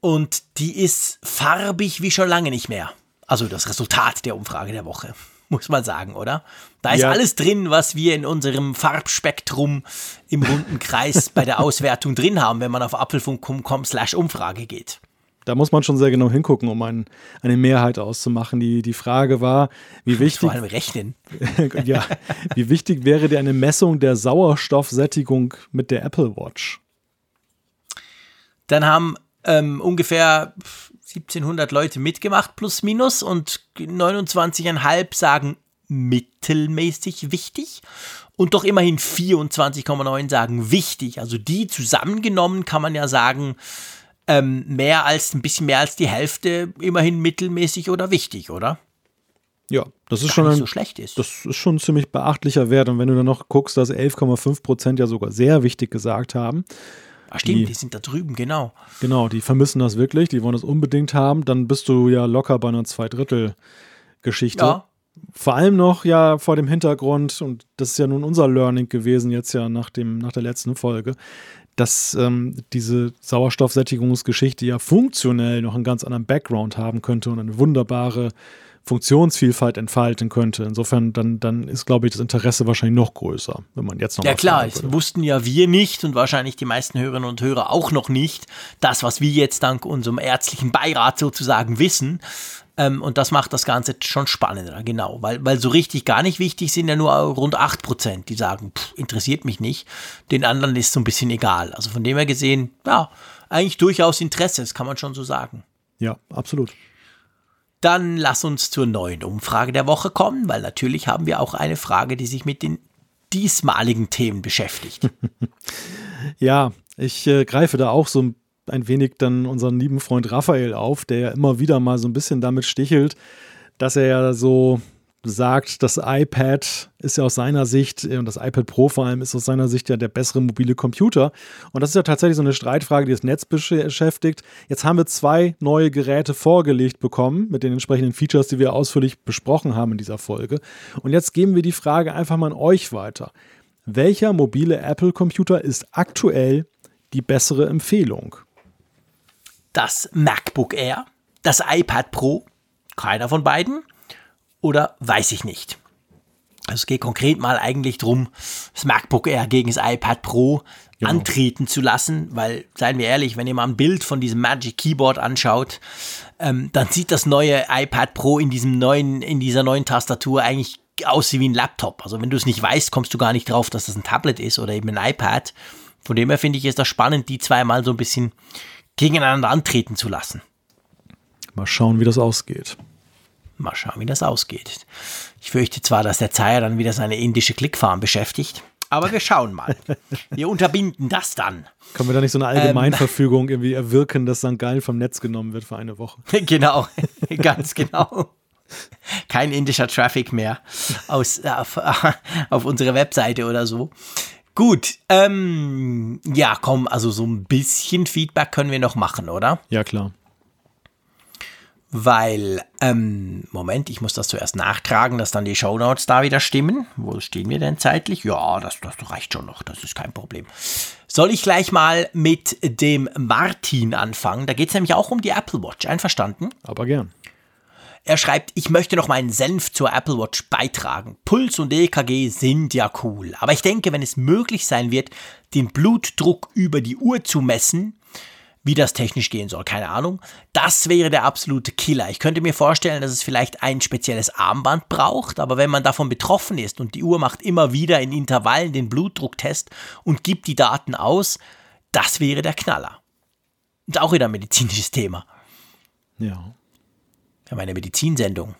Und die ist farbig wie schon lange nicht mehr. Also das Resultat der Umfrage der Woche muss man sagen, oder? Da ist ja. alles drin, was wir in unserem Farbspektrum im runden Kreis bei der Auswertung drin haben, wenn man auf apfelfunk.com slash Umfrage geht. Da muss man schon sehr genau hingucken, um ein, eine Mehrheit auszumachen. Die, die Frage war, wie wichtig. Vor allem rechnen. ja, wie wichtig wäre dir eine Messung der Sauerstoffsättigung mit der Apple Watch? Dann haben ähm, ungefähr 1700 Leute mitgemacht, plus minus, und 29,5 sagen mittelmäßig wichtig und doch immerhin 24,9 sagen wichtig. Also die zusammengenommen kann man ja sagen, ähm, mehr als ein bisschen mehr als die Hälfte immerhin mittelmäßig oder wichtig, oder? Ja, das ist schon ein, so schlecht ist. Das ist schon ein ziemlich beachtlicher Wert. Und wenn du dann noch guckst, dass 11,5 Prozent ja sogar sehr wichtig gesagt haben, Ach stimmt, die, die, sind da drüben, genau. Genau, die vermissen das wirklich, die wollen das unbedingt haben. Dann bist du ja locker bei einer Zweidrittel-Geschichte. Ja. Vor allem noch ja vor dem Hintergrund, und das ist ja nun unser Learning gewesen, jetzt ja nach, dem, nach der letzten Folge, dass ähm, diese Sauerstoffsättigungsgeschichte ja funktionell noch einen ganz anderen Background haben könnte und eine wunderbare Funktionsvielfalt entfalten könnte. Insofern, dann, dann ist, glaube ich, das Interesse wahrscheinlich noch größer, wenn man jetzt noch Ja klar, es wussten ja wir nicht und wahrscheinlich die meisten Hörerinnen und Hörer auch noch nicht, das, was wir jetzt dank unserem ärztlichen Beirat sozusagen wissen. Ähm, und das macht das Ganze schon spannender, genau. Weil, weil so richtig gar nicht wichtig sind ja nur rund 8 Prozent, die sagen, pff, interessiert mich nicht. Den anderen ist so ein bisschen egal. Also von dem her gesehen, ja, eigentlich durchaus Interesse, das kann man schon so sagen. Ja, absolut. Dann lass uns zur neuen Umfrage der Woche kommen, weil natürlich haben wir auch eine Frage, die sich mit den diesmaligen Themen beschäftigt. ja, ich äh, greife da auch so ein wenig dann unseren lieben Freund Raphael auf, der ja immer wieder mal so ein bisschen damit stichelt, dass er ja so sagt, das iPad ist ja aus seiner Sicht, und das iPad Pro vor allem ist aus seiner Sicht ja der bessere mobile Computer. Und das ist ja tatsächlich so eine Streitfrage, die das Netz beschäftigt. Jetzt haben wir zwei neue Geräte vorgelegt bekommen mit den entsprechenden Features, die wir ausführlich besprochen haben in dieser Folge. Und jetzt geben wir die Frage einfach mal an euch weiter. Welcher mobile Apple-Computer ist aktuell die bessere Empfehlung? Das MacBook Air, das iPad Pro, keiner von beiden oder weiß ich nicht. Also es geht konkret mal eigentlich darum, das MacBook Air gegen das iPad Pro genau. antreten zu lassen, weil, seien wir ehrlich, wenn ihr mal ein Bild von diesem Magic Keyboard anschaut, ähm, dann sieht das neue iPad Pro in diesem neuen, in dieser neuen Tastatur eigentlich aus wie ein Laptop. Also wenn du es nicht weißt, kommst du gar nicht drauf, dass das ein Tablet ist oder eben ein iPad. Von dem her finde ich es das spannend, die zweimal so ein bisschen gegeneinander antreten zu lassen. Mal schauen, wie das ausgeht. Mal schauen, wie das ausgeht. Ich fürchte zwar, dass der Zeier dann wieder seine indische Klickfarm beschäftigt, Aber wir schauen mal. Wir unterbinden das dann. Können wir da nicht so eine Allgemeinverfügung ähm, irgendwie erwirken, dass St. Gallen vom Netz genommen wird für eine Woche? genau, ganz genau. Kein indischer Traffic mehr aus, auf, auf unsere Webseite oder so. Gut, ähm, ja, komm, also so ein bisschen Feedback können wir noch machen, oder? Ja, klar. Weil, ähm, Moment, ich muss das zuerst nachtragen, dass dann die Shownotes da wieder stimmen. Wo stehen wir denn zeitlich? Ja, das, das reicht schon noch, das ist kein Problem. Soll ich gleich mal mit dem Martin anfangen? Da geht es nämlich auch um die Apple Watch, einverstanden? Aber gern. Er schreibt, ich möchte noch meinen Senf zur Apple Watch beitragen. Puls und EKG sind ja cool. Aber ich denke, wenn es möglich sein wird, den Blutdruck über die Uhr zu messen, wie das technisch gehen soll, keine Ahnung. Das wäre der absolute Killer. Ich könnte mir vorstellen, dass es vielleicht ein spezielles Armband braucht, aber wenn man davon betroffen ist und die Uhr macht immer wieder in Intervallen den Blutdrucktest und gibt die Daten aus, das wäre der Knaller. Und auch wieder ein medizinisches Thema. Ja. Wir haben eine Medizinsendung.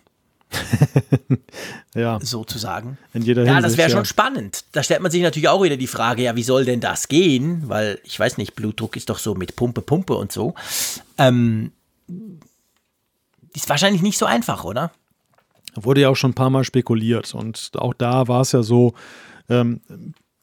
ja. Sozusagen. In jeder ja, Hinsicht, das wäre ja. schon spannend. Da stellt man sich natürlich auch wieder die Frage, ja, wie soll denn das gehen? Weil, ich weiß nicht, Blutdruck ist doch so mit Pumpe, Pumpe und so. Ähm, ist wahrscheinlich nicht so einfach, oder? Wurde ja auch schon ein paar Mal spekuliert. Und auch da war es ja so, ähm,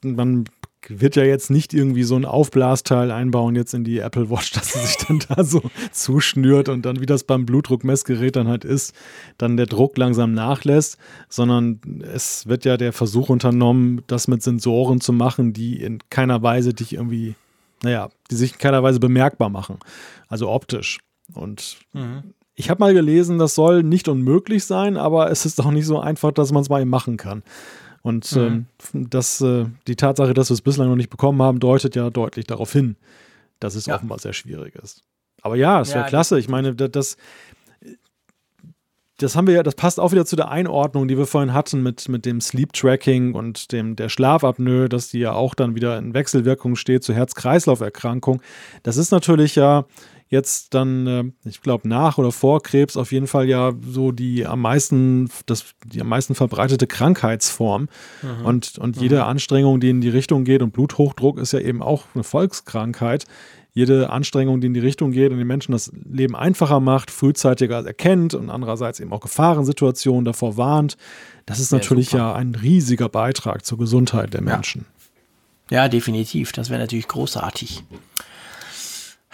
man wird ja jetzt nicht irgendwie so ein Aufblasteil einbauen jetzt in die Apple Watch, dass sie sich dann da so zuschnürt und dann, wie das beim Blutdruckmessgerät dann halt ist, dann der Druck langsam nachlässt, sondern es wird ja der Versuch unternommen, das mit Sensoren zu machen, die in keiner Weise dich irgendwie, naja, die sich in keiner Weise bemerkbar machen, also optisch. Und mhm. ich habe mal gelesen, das soll nicht unmöglich sein, aber es ist auch nicht so einfach, dass man es mal eben machen kann. Und mhm. ähm, das, äh, die Tatsache, dass wir es bislang noch nicht bekommen haben, deutet ja deutlich darauf hin, dass es ja. offenbar sehr schwierig ist. Aber ja, es wäre ja, klasse. Ich meine, das, das haben wir ja, das passt auch wieder zu der Einordnung, die wir vorhin hatten mit, mit dem Sleep Tracking und dem, der Schlafapnoe, dass die ja auch dann wieder in Wechselwirkung steht zu Herz-Kreislauf-Erkrankung. Das ist natürlich ja jetzt dann, äh, ich glaube, nach oder vor Krebs auf jeden Fall ja so die am meisten, das, die am meisten verbreitete Krankheitsform. Mhm. Und, und jede mhm. Anstrengung, die in die Richtung geht, und Bluthochdruck ist ja eben auch eine Volkskrankheit, jede Anstrengung, die in die Richtung geht und den Menschen das Leben einfacher macht, frühzeitiger erkennt und andererseits eben auch Gefahrensituationen davor warnt, das ist natürlich ja, ja ein riesiger Beitrag zur Gesundheit der Menschen. Ja, ja definitiv. Das wäre natürlich großartig.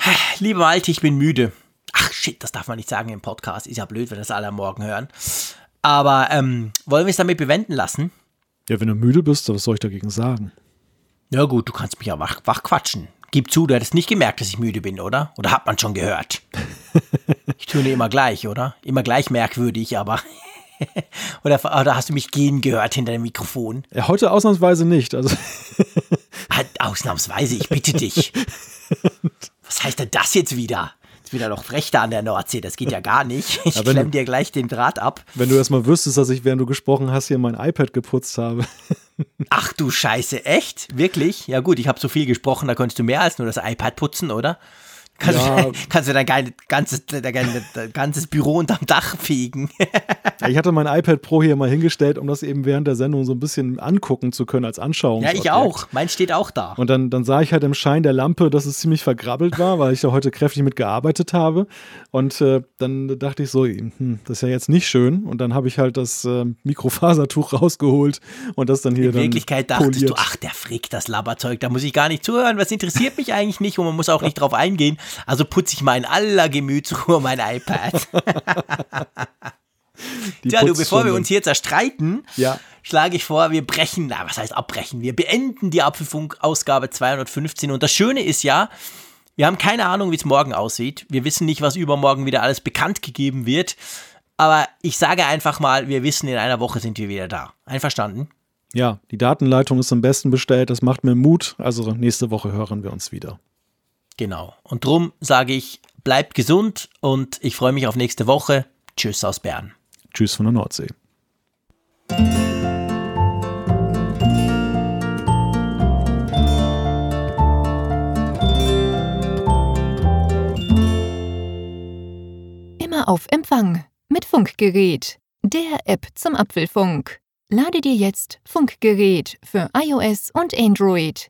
Lieber Malte, ich bin müde. Ach shit, das darf man nicht sagen im Podcast. Ist ja blöd, wenn das alle am Morgen hören. Aber ähm, wollen wir es damit bewenden lassen? Ja, wenn du müde bist, was soll ich dagegen sagen? Ja gut, du kannst mich ja wach, wach quatschen. Gib zu, du hättest nicht gemerkt, dass ich müde bin, oder? Oder hat man schon gehört? ich tue immer gleich, oder? Immer gleich merkwürdig, aber. oder, oder, hast du mich gehen gehört hinter dem Mikrofon? Ja, heute ausnahmsweise nicht. Also ausnahmsweise, ich bitte dich. Was heißt denn das jetzt wieder? Jetzt wieder noch Rechte an der Nordsee, das geht ja gar nicht. Ich ja, klemm dir gleich den Draht ab. Wenn du erstmal wüsstest, dass ich, während du gesprochen hast, hier mein iPad geputzt habe. Ach du Scheiße, echt? Wirklich? Ja gut, ich habe so viel gesprochen, da könntest du mehr als nur das iPad putzen, oder? Kannst, ja. du, kannst du dein ganzes, dein ganzes Büro unterm Dach fegen. ich hatte mein iPad Pro hier mal hingestellt, um das eben während der Sendung so ein bisschen angucken zu können als Anschauung. Ja, ich auch. Mein steht auch da. Und dann, dann sah ich halt im Schein der Lampe, dass es ziemlich vergrabbelt war, weil ich da heute kräftig mit gearbeitet habe. Und äh, dann dachte ich so, hm, das ist ja jetzt nicht schön. Und dann habe ich halt das äh, Mikrofasertuch rausgeholt und das dann hier In dann Wirklichkeit dachtest poliert. du, ach, der Frick, das Labberzeug, da muss ich gar nicht zuhören. Was interessiert mich eigentlich nicht? Und man muss auch nicht drauf eingehen. Also putze ich mal in aller Gemütsruhe mein iPad. Tja, du, bevor wir uns hier zerstreiten, ja. schlage ich vor, wir brechen, na, was heißt abbrechen? Wir beenden die Apfelfunk-Ausgabe 215. Und das Schöne ist ja, wir haben keine Ahnung, wie es morgen aussieht. Wir wissen nicht, was übermorgen wieder alles bekannt gegeben wird. Aber ich sage einfach mal, wir wissen, in einer Woche sind wir wieder da. Einverstanden? Ja, die Datenleitung ist am besten bestellt. Das macht mir Mut. Also nächste Woche hören wir uns wieder. Genau. Und drum sage ich, bleibt gesund und ich freue mich auf nächste Woche. Tschüss aus Bern. Tschüss von der Nordsee. Immer auf Empfang mit Funkgerät, der App zum Apfelfunk. Lade dir jetzt Funkgerät für iOS und Android